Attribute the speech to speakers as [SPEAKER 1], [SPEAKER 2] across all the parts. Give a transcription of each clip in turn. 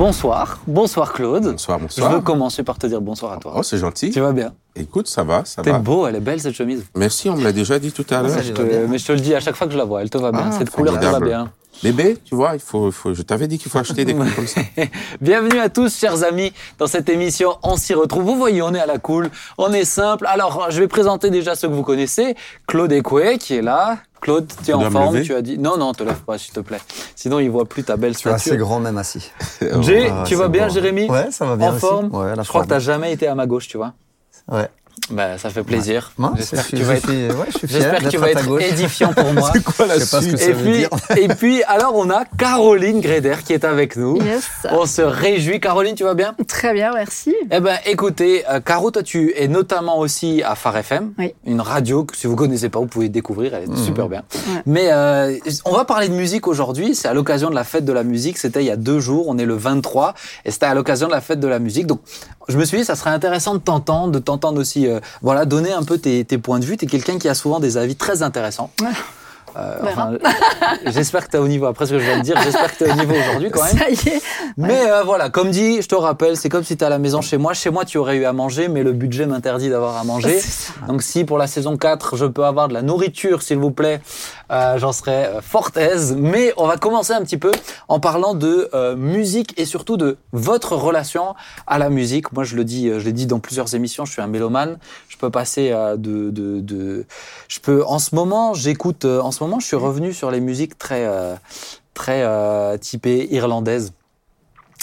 [SPEAKER 1] Bonsoir, bonsoir Claude.
[SPEAKER 2] Bonsoir,
[SPEAKER 1] Je
[SPEAKER 2] bonsoir.
[SPEAKER 1] veux commencer par te dire bonsoir à toi.
[SPEAKER 2] Oh, c'est gentil.
[SPEAKER 1] Tu vas bien
[SPEAKER 2] Écoute, ça va, ça
[SPEAKER 1] T'es
[SPEAKER 2] va.
[SPEAKER 1] beau, elle est belle cette chemise.
[SPEAKER 2] Merci, on me l'a déjà dit tout à l'heure.
[SPEAKER 1] Je te-
[SPEAKER 3] va bien.
[SPEAKER 1] mais je te le dis à chaque fois que je la vois, elle te va bien.
[SPEAKER 2] Ah,
[SPEAKER 1] cette couleur te va bien.
[SPEAKER 2] Bébé, tu vois, il faut, faut- je t'avais dit qu'il faut acheter des trucs comme ça.
[SPEAKER 1] Bienvenue à tous, chers amis, dans cette émission On s'y retrouve. Vous voyez, on est à la cool, on est simple. Alors, je vais présenter déjà ceux que vous connaissez. Claude Ekoué, qui est là. Claude, tu es en forme, tu as dit. Non, non, te lève pas, s'il te plaît. Sinon, il voit plus ta belle
[SPEAKER 3] Tu es assez grand même assis.
[SPEAKER 1] Jay,
[SPEAKER 3] Ah,
[SPEAKER 1] tu vas bien,
[SPEAKER 3] bon.
[SPEAKER 1] Jérémy
[SPEAKER 3] Ouais, ça va bien
[SPEAKER 1] En
[SPEAKER 3] aussi.
[SPEAKER 1] forme
[SPEAKER 3] Ouais, la
[SPEAKER 1] Je crois que tu jamais été à ma gauche, tu vois.
[SPEAKER 3] Ouais.
[SPEAKER 1] Bah, ça fait plaisir.
[SPEAKER 3] Non,
[SPEAKER 1] J'espère que tu vas être
[SPEAKER 3] ouais, je suis fier
[SPEAKER 1] J'espère que tu vas être édifiant pour moi.
[SPEAKER 2] C'est quoi la
[SPEAKER 3] Je sais pas ce que ça
[SPEAKER 1] Et
[SPEAKER 3] veut
[SPEAKER 1] puis,
[SPEAKER 3] dire.
[SPEAKER 1] et puis, alors, on a Caroline Gréder qui est avec nous.
[SPEAKER 4] Yes.
[SPEAKER 1] On se réjouit. Caroline, tu vas bien?
[SPEAKER 4] Très bien, merci.
[SPEAKER 1] Eh ben, écoutez, euh, Caro, toi, tu es notamment aussi à Phare FM,
[SPEAKER 4] Oui.
[SPEAKER 1] une radio que si vous connaissez pas, vous pouvez découvrir, elle est super bien.
[SPEAKER 4] Ouais.
[SPEAKER 1] Mais euh, on va parler de musique aujourd'hui. C'est à l'occasion de la fête de la musique. C'était il y a deux jours. On est le 23 et c'était à l'occasion de la fête de la musique. Donc, je me suis dit, ça serait intéressant de t'entendre, de t'entendre aussi, euh, voilà, donner un peu tes, tes points de vue. T'es quelqu'un qui a souvent des avis très intéressants.
[SPEAKER 4] Ouais.
[SPEAKER 1] Euh, enfin, j'espère que tu es au niveau. Après ce que je viens de dire, j'espère que tu es au niveau aujourd'hui quand même.
[SPEAKER 4] Ça y est.
[SPEAKER 1] Mais euh, voilà, comme dit, je te rappelle, c'est comme si tu es à la maison chez moi. Chez moi, tu aurais eu à manger, mais le budget m'interdit d'avoir à manger. Donc si pour la saison 4, je peux avoir de la nourriture, s'il vous plaît, euh, j'en serais euh, fort aise. Mais on va commencer un petit peu en parlant de euh, musique et surtout de votre relation à la musique. Moi, je le dis, euh, je l'ai dit dans plusieurs émissions, je suis un mélomane. Je peux passer euh, de, de, de, je peux, en ce moment, j'écoute, en ce moment, je suis revenu sur les musiques très, très typées irlandaises.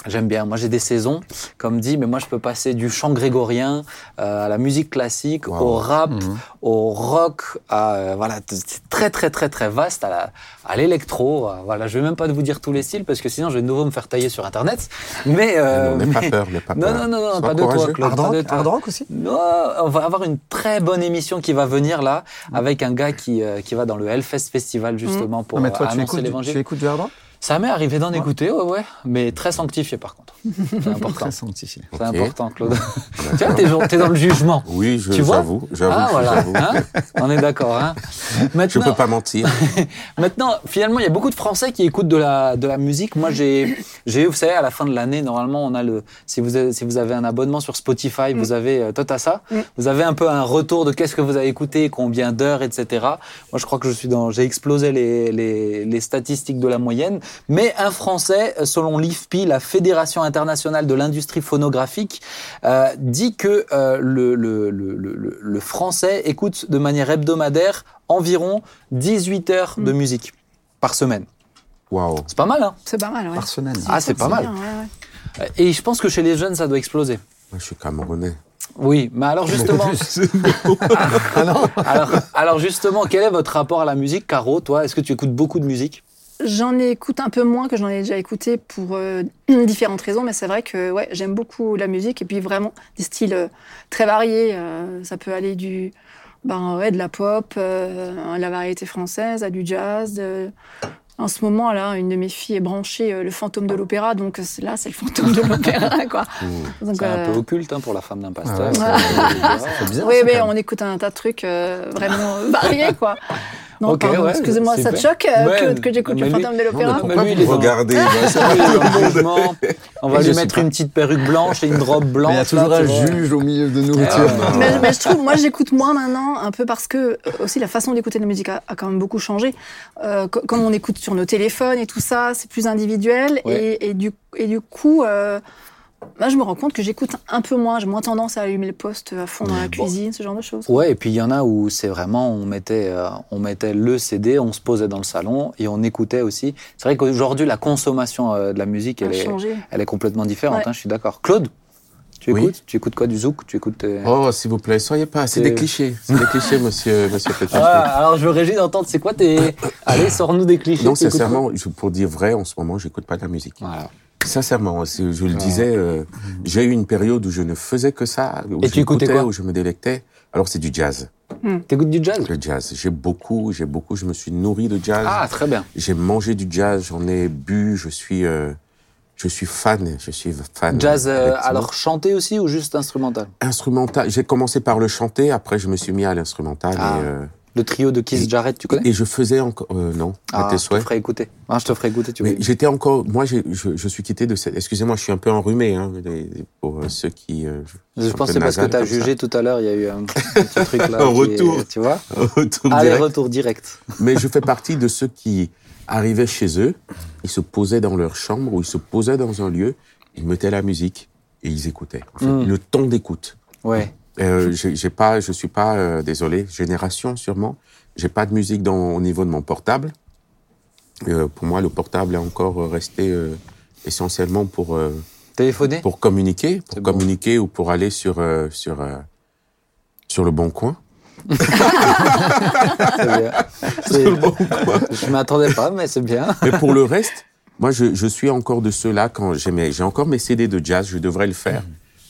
[SPEAKER 1] J'aime bien. Moi, j'ai des saisons, comme dit, mais moi, je peux passer du chant grégorien euh, à la musique classique,
[SPEAKER 2] Wow.
[SPEAKER 1] au rap,
[SPEAKER 3] Mhm.
[SPEAKER 1] au rock, à euh, voilà, c'est très très très très vaste à la, à l'électro. euh, Voilà, je vais même pas vous dire tous les styles parce que sinon, je vais de nouveau me faire tailler sur Internet. Mais, euh,
[SPEAKER 2] N'aie pas
[SPEAKER 1] mais-
[SPEAKER 2] peur, n'aie pas
[SPEAKER 1] non,
[SPEAKER 2] peur.
[SPEAKER 1] non, non, non,
[SPEAKER 2] Sois
[SPEAKER 1] pas de toi. Claude.
[SPEAKER 3] Hard
[SPEAKER 1] pas de
[SPEAKER 3] rock,
[SPEAKER 1] toi.
[SPEAKER 3] hard rock aussi?
[SPEAKER 1] Non, on va avoir une très bonne émission qui va venir là, avec un gars qui, euh, qui va dans le Hellfest Festival justement pour
[SPEAKER 3] Non, mais toi, tu
[SPEAKER 1] annoncer l'évangile.
[SPEAKER 3] tu écoutes du hard rock
[SPEAKER 1] Ça m'est arrivé d'en écouter, ouais, ouais, mais très sanctifié par contre. C'est important.
[SPEAKER 3] Très sanctifié.
[SPEAKER 1] C'est important, Claude. tu vois, t'es, t'es dans le jugement.
[SPEAKER 2] Oui, je-
[SPEAKER 1] Tu vois
[SPEAKER 2] j'avoue, j'avoue,
[SPEAKER 1] Ah, voilà.
[SPEAKER 2] j'avoue.
[SPEAKER 1] Hein On est d'accord. Hein
[SPEAKER 2] Je
[SPEAKER 1] maintenant,
[SPEAKER 2] peux pas mentir.
[SPEAKER 1] maintenant, finalement, il y a beaucoup de Français qui écoutent de la, de la musique. Moi, j'ai, j'ai, vous savez, à la fin de l'année, normalement, on a le, si vous avez, si vous avez un abonnement sur Spotify, vous avez, euh, toi, t'as ça.
[SPEAKER 4] Mm.
[SPEAKER 1] Vous avez un peu un retour de qu'est-ce que vous avez écouté, combien d'heures, etc. Moi, je crois que je suis dans, j'ai explosé les, les, les statistiques de la moyenne. Mais un Français, euh, selon l'IFPI, la Fédération internationale de l'industrie phonographique, euh, dit que euh, le, le, le, le, le français écoute de manière hebdomadaire environ 18 heures de musique par semaine.
[SPEAKER 2] Waouh.
[SPEAKER 1] C'est pas mal, hein
[SPEAKER 4] C'est pas mal, ouais.
[SPEAKER 3] Par semaine.
[SPEAKER 1] Ah, c'est pas mal.
[SPEAKER 4] bien, ouais, ouais.
[SPEAKER 1] Et je pense que chez les jeunes, ça doit exploser.
[SPEAKER 2] Moi, je suis camerounais.
[SPEAKER 1] Oui, mais alors justement, alors justement, quel est votre rapport à la musique, Caro Toi, est-ce que tu écoutes beaucoup de musique?
[SPEAKER 4] J'en écoute un peu moins que j'en ai déjà écouté pour euh, différentes raisons, mais c'est vrai que ouais, j'aime beaucoup la musique et puis vraiment des styles euh, très variés. euh, ça peut aller du ben, ouais, de la pop, euh, à la variété française, à du jazz. de- En ce moment, là, une de mes filles est branchée euh, le fantôme de l'opéra, donc là, c'est le fantôme de l'opéra, quoi.
[SPEAKER 1] C'est un peu occulte hein, pour la femme d'un pasteur.
[SPEAKER 3] Ah ouais.
[SPEAKER 4] Oui, mais on écoute un tas de trucs euh, vraiment variés, quoi. Non,
[SPEAKER 1] Ok,
[SPEAKER 4] pardon,
[SPEAKER 1] ouais,
[SPEAKER 4] excusez-moi, ça te choque euh,
[SPEAKER 1] Ouais,
[SPEAKER 4] que, que j'écoute le fantôme de l'opéra
[SPEAKER 2] regardez bah.
[SPEAKER 1] On va
[SPEAKER 2] Et
[SPEAKER 1] lui mettre une petite perruque blanche et une robe blanche.
[SPEAKER 3] Mais il y a toujours
[SPEAKER 1] là,
[SPEAKER 3] un juge au milieu de nourriture.
[SPEAKER 1] Ah,
[SPEAKER 4] mais, mais je trouve, moi, j'écoute moins maintenant, un peu parce que euh, aussi la façon d'écouter la musique a, a quand même beaucoup changé. Euh, co- comme on écoute sur nos téléphones et tout ça, c'est plus individuel.
[SPEAKER 1] Ouais.
[SPEAKER 4] Et, et du, et du coup, euh, moi, je me rends compte que j'écoute un peu moins. J'ai moins tendance à allumer le poste à fond dans la cuisine, ce genre de choses.
[SPEAKER 1] Ouais, et puis il y en a où c'est vraiment, on mettait, euh, on mettait le CD, on se posait dans le salon et on écoutait aussi. C'est vrai qu'aujourd'hui, la consommation euh, de la musique, elle est,
[SPEAKER 4] changé.
[SPEAKER 1] elle est complètement différente,
[SPEAKER 4] Ouais.
[SPEAKER 1] hein, je suis d'accord. Claude, tu
[SPEAKER 2] Oui.
[SPEAKER 1] écoutes? Tu écoutes quoi du zouk? Tu écoutes euh,
[SPEAKER 2] Oh, s'il vous plaît, soyez pas. C'est des clichés. C'est des clichés, monsieur, monsieur Petit.
[SPEAKER 1] Ah, alors je me réjouis d'entendre, c'est quoi tes... Allez, sors-nous des clichés.
[SPEAKER 2] Non, sincèrement, pour dire vrai, en ce moment, j'écoute pas de la musique.
[SPEAKER 1] Voilà.
[SPEAKER 2] Sincèrement, si je le disais, euh, j'ai eu une période où je ne faisais que ça, où
[SPEAKER 1] Et tu écoutais quoi
[SPEAKER 2] où je me délectais. Alors c'est du jazz,
[SPEAKER 1] T'écoutes du jazz
[SPEAKER 2] le jazz. J'ai beaucoup, j'ai beaucoup, je me suis nourri de jazz.
[SPEAKER 1] Ah, très bien.
[SPEAKER 2] J'ai mangé du jazz, j'en ai bu, je suis, euh, je suis fan, je suis fan.
[SPEAKER 1] Jazz, euh, alors chanté aussi ou juste instrumental?
[SPEAKER 2] Instrumental. J'ai commencé par le chanter, après je me suis mis à l'instrumental
[SPEAKER 1] Ah.
[SPEAKER 2] et euh,
[SPEAKER 1] Le trio de Keith
[SPEAKER 2] Et-
[SPEAKER 1] Jarrett, tu connais
[SPEAKER 2] Et je faisais encore, euh, non, à
[SPEAKER 1] Ah,
[SPEAKER 2] tes
[SPEAKER 1] je te
[SPEAKER 2] souhaits.
[SPEAKER 1] ferai écouter. Ah, je te ferai écouter, tu
[SPEAKER 2] Mais j'étais encore, moi, je, je suis quitté de cette. Excusez-moi, je suis un peu enrhumé, hein, pour euh, ceux qui. euh,
[SPEAKER 1] Je pense que c'est parce que tu as
[SPEAKER 2] ça.
[SPEAKER 1] jugé tout à l'heure, il y a eu un, un petit truc là.
[SPEAKER 2] Un
[SPEAKER 1] est-
[SPEAKER 2] retour.
[SPEAKER 1] tu vois
[SPEAKER 2] Autour
[SPEAKER 1] Allez,
[SPEAKER 2] direct.
[SPEAKER 1] retour direct.
[SPEAKER 2] Mais je fais partie de ceux qui arrivaient chez eux, ils se posaient dans leur chambre ou ils se posaient dans un lieu, ils mettaient la musique et ils écoutaient. En fait,
[SPEAKER 1] Mm.
[SPEAKER 2] Le temps d'écoute.
[SPEAKER 1] Ouais.
[SPEAKER 2] Euh, j'ai pas, je suis pas, euh, désolé, génération sûrement. J'ai pas de musique dans, au niveau de mon portable. Euh, pour moi, le portable est encore resté euh, essentiellement pour euh,
[SPEAKER 1] Téléphoner?
[SPEAKER 2] pour communiquer, pour
[SPEAKER 1] bon.
[SPEAKER 2] communiquer ou pour aller sur euh, sur euh, sur le bon coin.
[SPEAKER 1] Bien. C'est- Je m'attendais pas, mais c'est bien.
[SPEAKER 2] Mais pour le reste, moi, je, je suis encore de ceux-là quand j'ai mes- j'ai encore mes CD de jazz, je devrais le faire.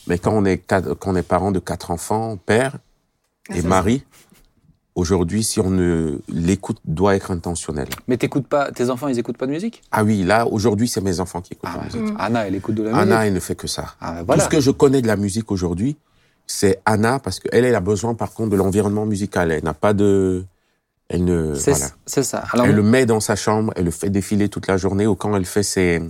[SPEAKER 2] Mais quand on est quatre- quand on est parent de quatre enfants, père
[SPEAKER 4] Ah,
[SPEAKER 2] et mari, aujourd'hui, si on ne l'écoute, doit être intentionnel.
[SPEAKER 1] Mais t'écoutes pas, tes enfants, ils écoutent pas de musique?
[SPEAKER 2] Ah oui, là, aujourd'hui, c'est mes enfants qui écoutent
[SPEAKER 1] Ah
[SPEAKER 2] la musique.
[SPEAKER 1] Anna, elle écoute de la musique.
[SPEAKER 2] Anna, elle ne fait que ça.
[SPEAKER 1] Ah, ben
[SPEAKER 2] Tout ce que je connais de la musique aujourd'hui, c'est Anna, parce qu'elle, elle a besoin, par contre, de l'environnement musical. Elle n'a pas de... Elle ne...
[SPEAKER 1] C'est
[SPEAKER 2] Voilà.
[SPEAKER 1] ça. Alors,
[SPEAKER 2] Elle le met dans sa chambre, elle le fait défiler toute la journée, ou quand elle fait ses...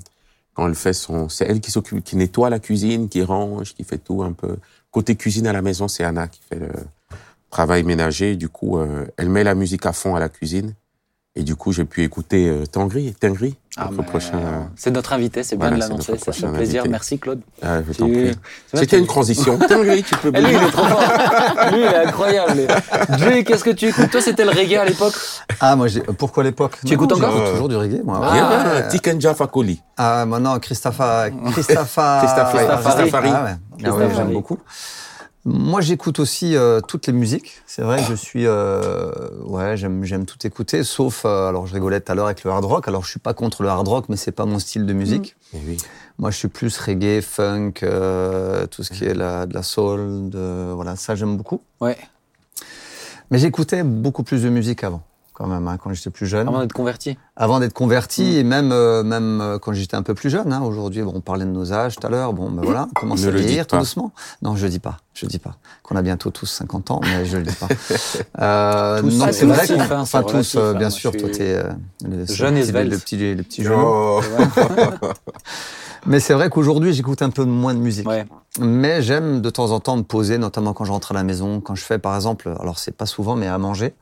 [SPEAKER 2] Quand elle fait son... C'est elle qui s'occupe, qui nettoie la cuisine, qui range, qui fait tout un peu. Côté cuisine à la maison, c'est Anna qui fait le travail ménager. Du coup, euh, elle met la musique à fond à la cuisine. Et du coup, j'ai pu écouter euh, Tangri, Tengri,
[SPEAKER 1] ah,
[SPEAKER 2] notre prochain...
[SPEAKER 1] euh, c'est notre invité, c'est bien
[SPEAKER 2] Voilà,
[SPEAKER 1] de
[SPEAKER 2] c'est
[SPEAKER 1] l'annoncer, fait
[SPEAKER 2] prochain
[SPEAKER 1] plaisir.
[SPEAKER 2] invité.
[SPEAKER 1] Merci Claude.
[SPEAKER 2] Ah, je t'en prie.
[SPEAKER 1] c'est
[SPEAKER 2] C'était une transition. Tengri, tu peux
[SPEAKER 1] Eh, lui, il est trop fort. Lui, il est incroyable. Jay, qu'est-ce que tu écoutes? Toi, c'était le reggae à l'époque?
[SPEAKER 3] Ah, moi, j'ai- pourquoi l'époque?
[SPEAKER 1] Tu écoutes encore
[SPEAKER 2] Euh,
[SPEAKER 3] toujours du reggae, moi.
[SPEAKER 1] Ah,
[SPEAKER 3] Ouais.
[SPEAKER 2] Tikenja Fakoli.
[SPEAKER 3] Ah, maintenant. Christopha. Christopha-
[SPEAKER 1] Christopher.
[SPEAKER 3] Ah, ouais. Ah ouais,
[SPEAKER 1] Christopher.
[SPEAKER 3] j'aime beaucoup. Moi, j'écoute aussi euh, toutes les musiques. C'est vrai que je suis, euh, ouais, j'aime, tout écouter, sauf, euh, alors je rigolais tout à l'heure avec le hard rock. Alors, je suis pas contre le hard rock, mais c'est pas mon style de musique.
[SPEAKER 2] Eh oui.
[SPEAKER 3] Moi, je suis plus reggae, funk, tout ce qui est la, de la soul, de, voilà, ça j'aime beaucoup.
[SPEAKER 1] Ouais.
[SPEAKER 3] Mais j'écoutais beaucoup plus de musique avant, quand même, hein, quand j'étais plus jeune.
[SPEAKER 1] Avant d'être converti.
[SPEAKER 3] Avant d'être converti
[SPEAKER 1] Mm.
[SPEAKER 3] et même euh, même euh, quand j'étais un peu plus jeune. Hein, Aujourd'hui, bon, on parlait de nos âges tout à l'heure. Bon, ben voilà, on commence
[SPEAKER 2] Ne
[SPEAKER 3] à
[SPEAKER 2] le
[SPEAKER 3] vieillir tout doucement. Non, je dis pas, je dis pas. Qu'on a bientôt tous 50 ans, mais je le dis pas. Euh,
[SPEAKER 1] Tous,
[SPEAKER 3] non,
[SPEAKER 1] c'est
[SPEAKER 3] c'est vrai. qu'on-
[SPEAKER 1] hein,
[SPEAKER 3] Enfin, tous,
[SPEAKER 1] relatif,
[SPEAKER 3] euh,
[SPEAKER 1] hein,
[SPEAKER 3] bien sûr. Toi, t'es euh, le, c'est
[SPEAKER 1] jeune
[SPEAKER 3] le
[SPEAKER 1] et
[SPEAKER 3] petit-
[SPEAKER 1] svelte.
[SPEAKER 3] le petit, le petit.
[SPEAKER 2] Oh.
[SPEAKER 3] Mais c'est vrai qu'aujourd'hui, j'écoute un peu moins de musique.
[SPEAKER 1] Ouais.
[SPEAKER 3] Mais j'aime de temps en temps me poser, notamment quand je rentre à la maison, quand je fais par exemple, alors c'est pas souvent, mais à manger,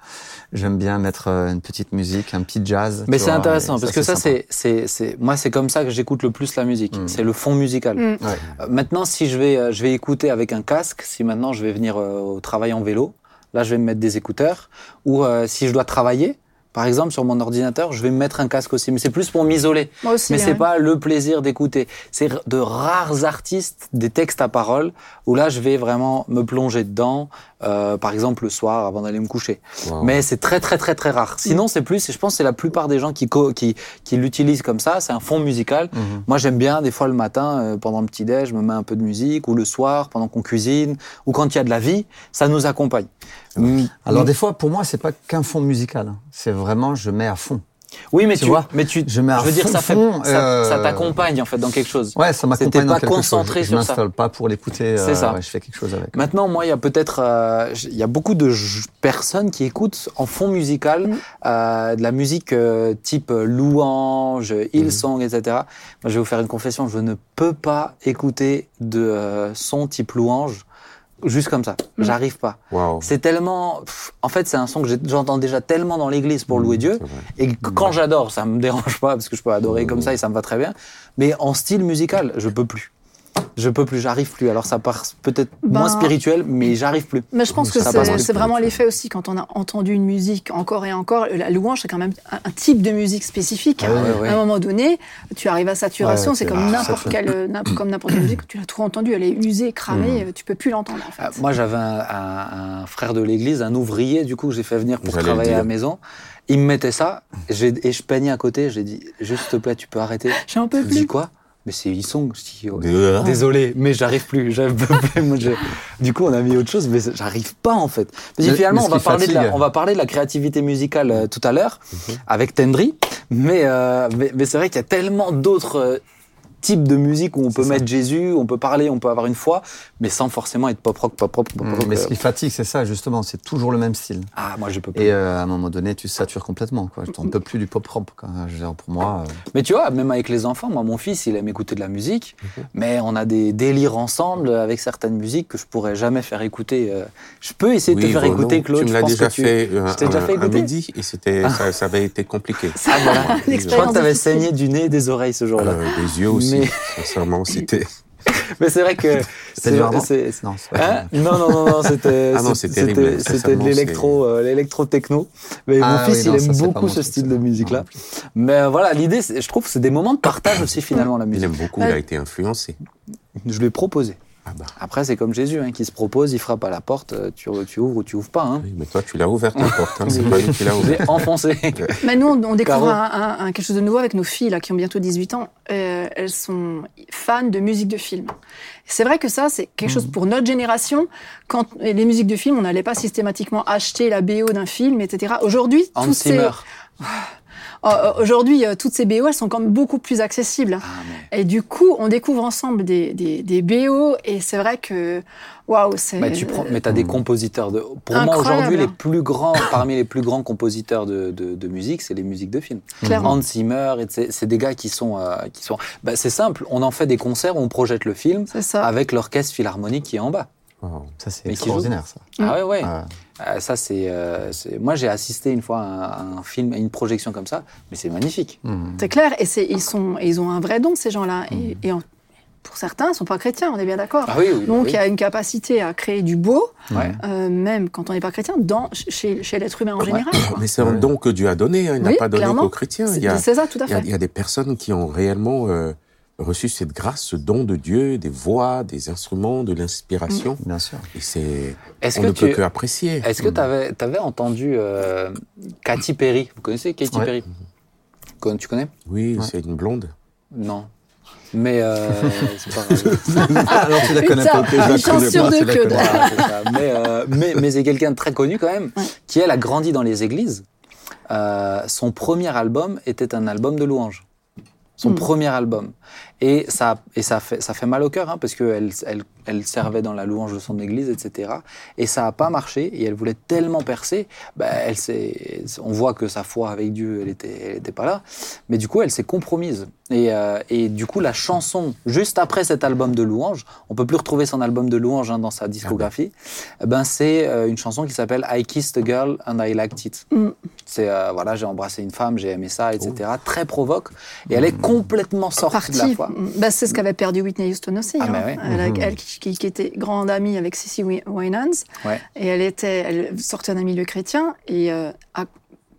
[SPEAKER 3] j'aime bien mettre euh, une petite musique, un petit jazz.
[SPEAKER 1] Mais c'est intéressant parce que ça, c'est, c'est, c'est, moi, c'est comme ça que j'écoute le plus la musique.
[SPEAKER 3] Mm.
[SPEAKER 1] C'est le fond musical.
[SPEAKER 4] Mm.
[SPEAKER 3] Ouais.
[SPEAKER 1] Euh, Maintenant, si je vais, euh, je vais écouter avec un casque, si maintenant je vais venir euh, au travail en vélo, là, je vais me mettre des écouteurs. Ou euh, si je dois travailler, par exemple, sur mon ordinateur, je vais me mettre un casque aussi. Mais c'est plus pour m'isoler.
[SPEAKER 4] Moi aussi.
[SPEAKER 1] Mais c'est
[SPEAKER 4] hein.
[SPEAKER 1] pas le plaisir d'écouter. C'est de rares artistes, des textes à parole, où là, je vais vraiment me plonger dedans, euh, par exemple le soir avant d'aller me coucher.
[SPEAKER 2] Wow.
[SPEAKER 1] Mais c'est très très très très rare. Sinon, c'est plus, je pense que c'est la plupart des gens qui, qui, qui l'utilisent comme ça, c'est un fond musical.
[SPEAKER 3] Mhm.
[SPEAKER 1] Moi, j'aime bien, des fois, le matin, euh, pendant le petit-déj, je me mets un peu de musique, ou le soir, pendant qu'on cuisine, ou quand il y a de la vie, ça nous accompagne. Mm.
[SPEAKER 3] Alors des fois, pour moi, c'est pas qu'un fond musical. hein. C'est vraiment, je mets à fond.
[SPEAKER 1] oui, mais
[SPEAKER 3] tu
[SPEAKER 1] tu,
[SPEAKER 3] vois,
[SPEAKER 1] mais tu,
[SPEAKER 3] je mets à
[SPEAKER 1] veux dire, ça fait,
[SPEAKER 3] fond,
[SPEAKER 1] ça,
[SPEAKER 3] euh,
[SPEAKER 1] ça t'accompagne, en fait, dans quelque chose.
[SPEAKER 3] Ouais, ça m'accompagne dans
[SPEAKER 1] pas
[SPEAKER 3] quelque
[SPEAKER 1] concentré
[SPEAKER 3] chose.
[SPEAKER 1] sur
[SPEAKER 3] je
[SPEAKER 1] ça.
[SPEAKER 3] m'installe pas pour l'écouter.
[SPEAKER 1] C'est ça.
[SPEAKER 3] ouais, je fais quelque chose avec.
[SPEAKER 1] Maintenant, moi, il y a peut-être, euh, il y a beaucoup de personnes qui écoutent en fond musical euh, de la musique euh, type euh, louange. Hillsong, etc. Moi, je vais vous faire une confession, je ne peux pas écouter de euh, son type louange juste comme ça.
[SPEAKER 4] Mhm.
[SPEAKER 1] J'arrive pas.
[SPEAKER 2] Wow.
[SPEAKER 1] C'est tellement, pff, en fait, c'est un son que j'entends déjà tellement dans l'église pour louer Dieu. Et quand j'adore, ça me dérange pas parce que je peux adorer comme ça et ça me va très bien. Mais en style musical, je peux plus. Je peux plus, j'arrive plus. Alors ça part peut-être
[SPEAKER 4] Ben-
[SPEAKER 1] moins spirituel, mais j'arrive plus.
[SPEAKER 4] Mais je pense que c'est vraiment l'effet aussi quand on a entendu une musique encore et encore. La louange, c'est quand même un, type de musique spécifique.
[SPEAKER 3] Ah ouais,
[SPEAKER 1] ouais, ouais.
[SPEAKER 4] À un moment donné, tu arrives à saturation.
[SPEAKER 3] Ouais,
[SPEAKER 4] c'est
[SPEAKER 3] c'est-
[SPEAKER 4] comme
[SPEAKER 3] ah,
[SPEAKER 4] n'importe quelle, comme n'importe quelle musique. Tu l'as trop entendue, elle est usée, cramée.
[SPEAKER 3] Mm.
[SPEAKER 4] Tu peux plus l'entendre. En fait.
[SPEAKER 1] Euh, moi, j'avais un, un- un frère de l'église, un ouvrier, du coup, que j'ai fait venir pour travailler à la maison. Il me mettait ça, j'ai- et je peignais à côté. J'ai dit, juste s'il te plaît, tu peux arrêter.
[SPEAKER 4] J'en peux plus.
[SPEAKER 1] quoi? Mais c'est Hillsong. Je dis, ouais.
[SPEAKER 2] Désolé.
[SPEAKER 1] Mais j'arrive plus. Du coup, on a mis autre chose, mais j'arrive pas en fait.
[SPEAKER 3] Mais-
[SPEAKER 1] finalement,
[SPEAKER 3] mais
[SPEAKER 1] on va, parler de la, on va parler de la créativité musicale euh, tout à l'heure
[SPEAKER 2] Mhm.
[SPEAKER 1] avec Tendry, mais, euh, mais, mais c'est vrai qu'il y a tellement d'autres euh, type de musique où on peut
[SPEAKER 3] ça.
[SPEAKER 1] mettre Jésus, on peut parler, on peut avoir une foi, mais sans forcément être pop rock, pop rock, pop rock.
[SPEAKER 3] Mm, Mais
[SPEAKER 1] euh,
[SPEAKER 3] ce qui fatigue, c'est ça, justement. C'est toujours le même style.
[SPEAKER 1] Ah, moi je peux pas.
[SPEAKER 3] Et euh, à un moment donné, tu satures complètement. Quoi. On ne peut plus du pop rock. Quoi. Je veux dire, pour moi, euh,
[SPEAKER 1] Mais tu vois, même avec les enfants, moi, mon fils, il aime écouter de la musique, mais on a des délires ensemble avec certaines musiques que je pourrais jamais faire écouter. euh. Je peux essayer de te faire
[SPEAKER 2] bon,
[SPEAKER 1] écouter, Claude.
[SPEAKER 2] Tu me
[SPEAKER 1] je
[SPEAKER 2] l'as déjà
[SPEAKER 1] tu-
[SPEAKER 2] fait, euh,
[SPEAKER 1] Je t'ai déjà
[SPEAKER 2] un-
[SPEAKER 1] fait écouter
[SPEAKER 2] midi et c'était, ça, ça avait été compliqué.
[SPEAKER 1] Ah, voilà. Je crois que tu avais saigné du nez et des oreilles ce jour-là.
[SPEAKER 2] Euh, des yeux aussi,
[SPEAKER 1] Mais-
[SPEAKER 2] sincèrement, c'était.
[SPEAKER 1] Mais c'est vrai que.
[SPEAKER 3] C'était non, c'est pas
[SPEAKER 1] Hein non, non, non, non, c'était
[SPEAKER 2] Ah non,
[SPEAKER 1] c'était- de l'électro, euh, l'électro-techno. Mais
[SPEAKER 3] Ah
[SPEAKER 1] mon fils,
[SPEAKER 3] oui, non,
[SPEAKER 1] il aime beaucoup ce style de musique-là. Mais euh, voilà, l'idée, je trouve, c'est des moments de partage aussi finalement la
[SPEAKER 2] Il
[SPEAKER 1] musique.
[SPEAKER 2] aime beaucoup, il a été influencé.
[SPEAKER 1] Je lui ai proposé.
[SPEAKER 2] Ah bah.
[SPEAKER 1] Après, c'est comme Jésus, hein, qui se propose, il frappe à la porte, euh, tu, tu ouvres ou tu ouvres pas. Hein.
[SPEAKER 2] Oui, mais toi, tu l'as ouvert ta porte, hein, c'est pas lui qui l'a
[SPEAKER 1] Je
[SPEAKER 2] ouvert.
[SPEAKER 1] l'ai enfoncé.
[SPEAKER 4] Mais nous, on, on découvre un, un- un- quelque chose de nouveau avec nos filles, là, qui ont bientôt 18 ans. Euh, elles sont fans de musique de film. C'est vrai que ça, c'est quelque
[SPEAKER 1] Mhm.
[SPEAKER 4] chose pour notre génération. Quand les musiques de film, on n'allait pas systématiquement acheter la BO d'un film, etc. Aujourd'hui, tous ces-
[SPEAKER 1] Zimmer.
[SPEAKER 4] Oh, oh, aujourd'hui, euh, toutes ces BO, elles sont quand même beaucoup plus accessibles.
[SPEAKER 1] Ah, mais...
[SPEAKER 4] Et du coup, on découvre ensemble des, des, des BO, et c'est vrai que, waouh, c'est.
[SPEAKER 1] Mais tu prends, mais t'as des compositeurs de. Pour moi aujourd'hui, les plus grands, parmi les plus grands compositeurs de, de, de musique, c'est les musiques de films.
[SPEAKER 4] Clairement.
[SPEAKER 1] Hans Zimmer, et c'est des gars qui sont, euh, qui sont. Bah, c'est simple. On en fait des concerts où on projette le film avec l'orchestre philharmonique qui est en bas.
[SPEAKER 2] Oh.
[SPEAKER 3] Ça, c'est extraordinaire, ça.
[SPEAKER 1] Ah ouais, ouais.
[SPEAKER 3] Ah,
[SPEAKER 1] Euh, ça c'est, euh, c'est- Moi, j'ai assisté une fois à un, à un film, à une projection comme ça, mais c'est magnifique.
[SPEAKER 3] mm.
[SPEAKER 4] C'est clair, et c'est, ils, sont, et ils ont un vrai don, ces gens-là. Et, et en- pour certains, ils ne sont pas chrétiens, on est bien d'accord.
[SPEAKER 1] Ah oui, oui.
[SPEAKER 4] Donc,
[SPEAKER 1] oui.
[SPEAKER 4] il y a une capacité à créer du beau,
[SPEAKER 1] Ouais.
[SPEAKER 4] euh, même quand on n'est pas chrétien, dans, chez, chez l'être humain en
[SPEAKER 1] Ouais.
[SPEAKER 4] général. quoi.
[SPEAKER 2] Mais c'est un don que Dieu a donné, hein, il n'a pas donné qu'aux chrétiens.
[SPEAKER 4] C'est,
[SPEAKER 2] Il y, a,
[SPEAKER 4] c'est ça, tout à
[SPEAKER 2] il, y a,
[SPEAKER 4] fait.
[SPEAKER 2] il y a des personnes qui ont réellement euh, reçu cette grâce, ce don de Dieu, des voix, des instruments, de l'inspiration.
[SPEAKER 3] Bien sûr.
[SPEAKER 2] Et c'est,
[SPEAKER 1] Est-ce
[SPEAKER 2] on
[SPEAKER 1] que
[SPEAKER 2] ne peut que apprécier.
[SPEAKER 1] est-ce que tu avais, entendu euh, Katy Perry? Vous connaissez Katy
[SPEAKER 3] Ouais.
[SPEAKER 1] Perry? Tu connais?
[SPEAKER 2] Oui,
[SPEAKER 3] Ouais.
[SPEAKER 2] c'est une blonde.
[SPEAKER 1] Non. Mais euh, c'est pas grave.
[SPEAKER 3] Alors, tu la connais
[SPEAKER 4] Ça,
[SPEAKER 3] pas, ok, je la connais pas,
[SPEAKER 4] que.
[SPEAKER 1] Voilà. Mais, euh, mais, mais c'est quelqu'un de très connu quand même,
[SPEAKER 4] Ouais.
[SPEAKER 1] qui elle a grandi dans les églises. Euh, son premier album était un album de louanges. Son
[SPEAKER 4] Mm.
[SPEAKER 1] premier album. Et ça, et ça, fait, ça fait mal au cœur, hein, parce qu'elle elle, elle servait dans la louange de son église, etc. Et ça n'a pas marché, et elle voulait tellement percer, bah, elle s'est- on voit que sa foi avec Dieu, elle n'était elle était pas là. Mais du coup, elle s'est compromise. Et, euh, et du coup, la chanson, juste après cet album de louanges, on peut plus retrouver son album de louanges hein, dans sa discographie, eh ben, c'est euh, une chanson qui s'appelle I Kissed a Girl and I Liked It.
[SPEAKER 4] Mm.
[SPEAKER 1] C'est, euh, voilà, j'ai embrassé une femme, j'ai aimé ça, etc. Très provoque. Et elle est complètement sortie de la
[SPEAKER 4] Partie.
[SPEAKER 1] Foi.
[SPEAKER 4] Bah, c'est ce qu'avait perdu Whitney Houston aussi.
[SPEAKER 1] Ah,
[SPEAKER 4] hein.
[SPEAKER 1] mais ouais.
[SPEAKER 4] Elle, a-
[SPEAKER 3] Mhm.
[SPEAKER 4] elle qui, qui- qui était grande amie avec Cissy Wi- Winans.
[SPEAKER 1] Ouais.
[SPEAKER 4] Et elle, était, elle sortait d'un milieu chrétien. Et euh, a-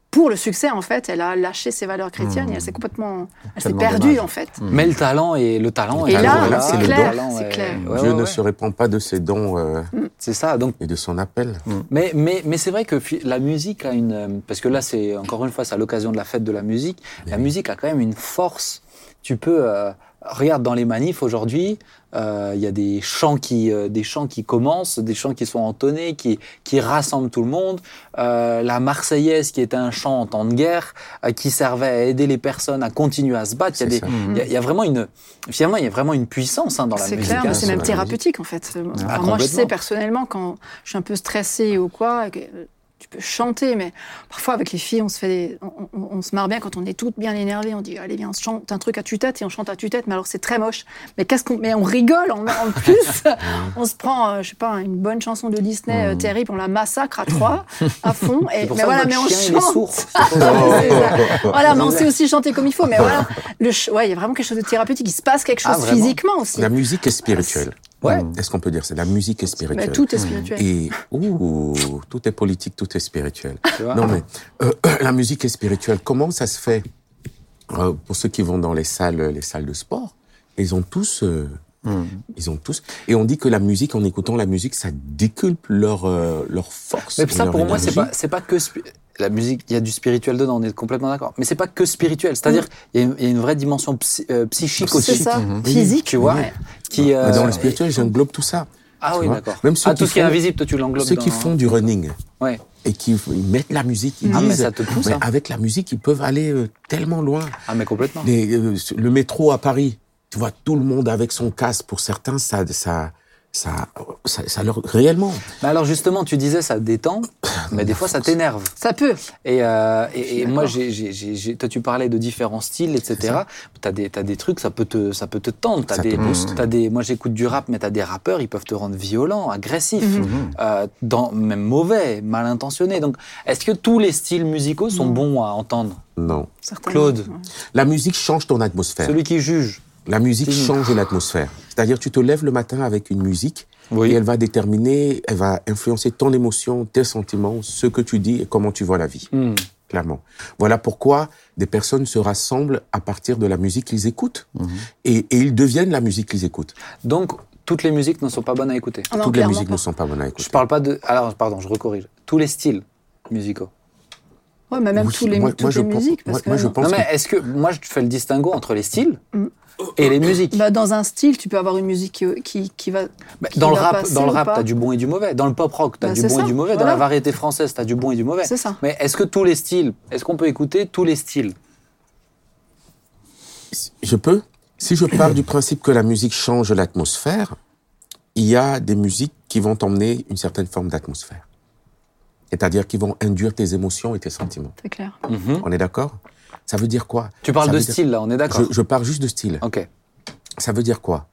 [SPEAKER 4] pour le succès, en fait, elle a lâché ses valeurs chrétiennes et elle s'est complètement. Elle s'est perdue,
[SPEAKER 3] dommage.
[SPEAKER 4] en fait.
[SPEAKER 3] Mm.
[SPEAKER 1] Mais le talent et le talent
[SPEAKER 2] Et
[SPEAKER 1] est
[SPEAKER 2] là,
[SPEAKER 1] là,
[SPEAKER 2] c'est
[SPEAKER 1] le
[SPEAKER 2] clair,
[SPEAKER 1] talent
[SPEAKER 4] c'est
[SPEAKER 1] est-
[SPEAKER 4] clair.
[SPEAKER 1] ouais,
[SPEAKER 2] Dieu
[SPEAKER 1] ouais,
[SPEAKER 2] ne se répand pas de ses dons euh,
[SPEAKER 1] C'est ça. Donc,
[SPEAKER 2] et de son appel.
[SPEAKER 1] mais mais mais c'est vrai que la musique a une euh, parce que là c'est encore une fois c'est à l'occasion de la fête de la musique. La musique a quand même une force. Tu peux euh, regarde dans les manifs aujourd'hui, euh, il y a des chants qui euh, des chants qui commencent, des chants qui sont entonnés, qui qui rassemblent tout le monde. Euh, la Marseillaise qui était un chant en temps de guerre, euh, qui servait à aider les personnes à continuer à se battre. Il y a
[SPEAKER 2] C'est
[SPEAKER 1] des
[SPEAKER 2] ça.
[SPEAKER 1] il y, a, il y a vraiment une finalement il y a vraiment une puissance hein, dans la
[SPEAKER 4] C'est
[SPEAKER 1] musique.
[SPEAKER 4] clair, mais
[SPEAKER 1] hein.
[SPEAKER 4] c'est même thérapeutique en fait.
[SPEAKER 1] Ah,
[SPEAKER 4] Enfin, moi, je sais personnellement quand je suis un peu stressée ou quoi, tu peux chanter, mais parfois avec les filles, on se fait, des- on, on- on se marre bien quand on est toutes bien énervées. On dit allez viens, on se chante un truc à tue-tête et on chante à tue-tête, mais alors c'est très moche. Mais qu'est-ce qu'on, mais on rigole en, en plus. on se prend, euh, je sais pas, une bonne chanson de Disney euh, terrible, on la massacre à trois, à fond. Et mais
[SPEAKER 1] que
[SPEAKER 4] voilà, mais on
[SPEAKER 1] chien, il
[SPEAKER 4] chante.
[SPEAKER 1] sourd.
[SPEAKER 4] Voilà, mais on sait aussi chanter comme il faut. Mais voilà, le ch- ouais, il y a vraiment quelque chose de thérapeutique. Il se passe quelque chose
[SPEAKER 1] Ah, vraiment
[SPEAKER 4] physiquement aussi.
[SPEAKER 2] La musique est spirituelle.
[SPEAKER 1] Ouais.
[SPEAKER 2] Est-ce qu'on peut dire ça La musique est spirituelle?
[SPEAKER 4] Mais tout est spirituel.
[SPEAKER 2] Et ouh, tout est politique, tout est spirituel. Non mais euh, la musique est spirituelle. Comment ça se fait? Euh, Pour ceux qui vont dans les salles, les salles de sport, ils ont tous, euh, ils ont tous. Et on dit que la musique, en écoutant la musique, ça déculpe leur euh, leur force.
[SPEAKER 1] Mais ça,
[SPEAKER 2] leur
[SPEAKER 1] pour moi, c'est pas, c'est pas que la musique. Il y a du spirituel dedans, on est complètement d'accord. Mais c'est pas que spirituel. C'est-à-dire, il y, a une- il y a une vraie dimension psy- euh, psychique
[SPEAKER 4] C'est
[SPEAKER 1] aussi,
[SPEAKER 4] ça,
[SPEAKER 3] Mhm.
[SPEAKER 4] physique.
[SPEAKER 1] tu vois, qui.
[SPEAKER 2] Mais
[SPEAKER 1] euh,
[SPEAKER 2] dans le spirituel, j'englobe tout ça.
[SPEAKER 1] Ah oui, d'accord.
[SPEAKER 2] Même ceux
[SPEAKER 1] ah,
[SPEAKER 2] qui
[SPEAKER 1] tout ce qui est
[SPEAKER 2] font-
[SPEAKER 1] invisible, toi, tu l'englobes.
[SPEAKER 2] Ceux qui font du running
[SPEAKER 1] Ouais.
[SPEAKER 2] et qui mettent la musique, ils
[SPEAKER 1] Ah, mais
[SPEAKER 2] disent,
[SPEAKER 1] ça te pousse,
[SPEAKER 2] mais
[SPEAKER 1] hein.
[SPEAKER 2] avec la musique, ils peuvent aller euh, tellement loin.
[SPEAKER 1] Ah, mais complètement.
[SPEAKER 2] Les, euh, le métro à Paris, tu vois tout le monde avec son casque. Pour certains, ça, ça, ça, ça, ça leur réellement.
[SPEAKER 1] Mais alors justement, tu disais ça détend, mais des fois ça t'énerve.
[SPEAKER 4] Ça peut.
[SPEAKER 1] Et, euh, et, moi, j'ai, j'ai, j'ai, j'ai- toi, tu parlais de différents styles, etc. T'as des, t'as des trucs, ça peut te, ça peut te tendre. T'as
[SPEAKER 2] Ça
[SPEAKER 1] des,
[SPEAKER 2] te
[SPEAKER 1] des, moi, j'écoute du rap, mais t'as des rappeurs, ils peuvent te rendre violent, agressif,
[SPEAKER 4] Mhm.
[SPEAKER 1] euh, dans, même mauvais, mal intentionné. Donc, est-ce que tous les styles musicaux sont bons à entendre?
[SPEAKER 2] Non.
[SPEAKER 1] Claude.
[SPEAKER 4] Ouais.
[SPEAKER 2] La musique change ton atmosphère.
[SPEAKER 1] Celui qui juge.
[SPEAKER 2] La musique change l'atmosphère. C'est-à-dire, tu te lèves le matin avec une musique et elle va déterminer, elle va influencer ton émotion, tes sentiments, ce que tu dis et comment tu vois la vie.
[SPEAKER 1] Hmm.
[SPEAKER 2] Clairement. Voilà pourquoi des personnes se rassemblent à partir de la musique qu'ils écoutent.
[SPEAKER 3] Mhm.
[SPEAKER 2] Et, et ils deviennent la musique qu'ils écoutent.
[SPEAKER 1] Donc, toutes les musiques ne sont pas bonnes à écouter.
[SPEAKER 4] Non,
[SPEAKER 2] Toutes les musiques
[SPEAKER 4] pas.
[SPEAKER 2] ne sont pas bonnes à écouter.
[SPEAKER 1] Je parle pas de. Alors, pardon, je recorrige. Tous les styles musicaux.
[SPEAKER 4] Ouais, mais même
[SPEAKER 2] Oui,
[SPEAKER 4] tous les,
[SPEAKER 2] moi-
[SPEAKER 4] toutes
[SPEAKER 2] moi, je
[SPEAKER 4] les
[SPEAKER 2] pense-
[SPEAKER 4] musiques.
[SPEAKER 2] moi-
[SPEAKER 4] Parce que
[SPEAKER 2] moi, je pense
[SPEAKER 1] non,
[SPEAKER 2] que-
[SPEAKER 1] mais est-ce que. Moi, je fais le distinguo entre les styles
[SPEAKER 4] Mm.
[SPEAKER 1] Et les musiques.
[SPEAKER 4] bah, dans un style, tu peux avoir une musique qui, qui, qui va.
[SPEAKER 1] Bah,
[SPEAKER 4] qui
[SPEAKER 1] dans le rap, dans le rap,
[SPEAKER 4] pas.
[SPEAKER 1] t'as du bon et du mauvais. Dans le pop rock, t'as
[SPEAKER 4] Bah,
[SPEAKER 1] du bon
[SPEAKER 4] ça,
[SPEAKER 1] et du mauvais. Dans la variété française, t'as du bon et du mauvais.
[SPEAKER 4] C'est ça.
[SPEAKER 1] Mais est-ce que tous les styles, est-ce qu'on peut écouter tous les styles?
[SPEAKER 2] Je peux Si je pars du principe que la musique change l'atmosphère, il y a des musiques qui vont t'emmener une certaine forme d'atmosphère. C'est-à-dire qui vont induire tes émotions et tes sentiments.
[SPEAKER 4] C'est clair.
[SPEAKER 1] Mhm.
[SPEAKER 2] On est d'accord? Ça veut dire quoi?
[SPEAKER 1] Tu parles
[SPEAKER 2] Ça
[SPEAKER 1] de
[SPEAKER 2] dire-
[SPEAKER 1] style là, on est d'accord
[SPEAKER 2] je, je pars juste de style.
[SPEAKER 1] Ok.
[SPEAKER 2] Ça veut dire quoi?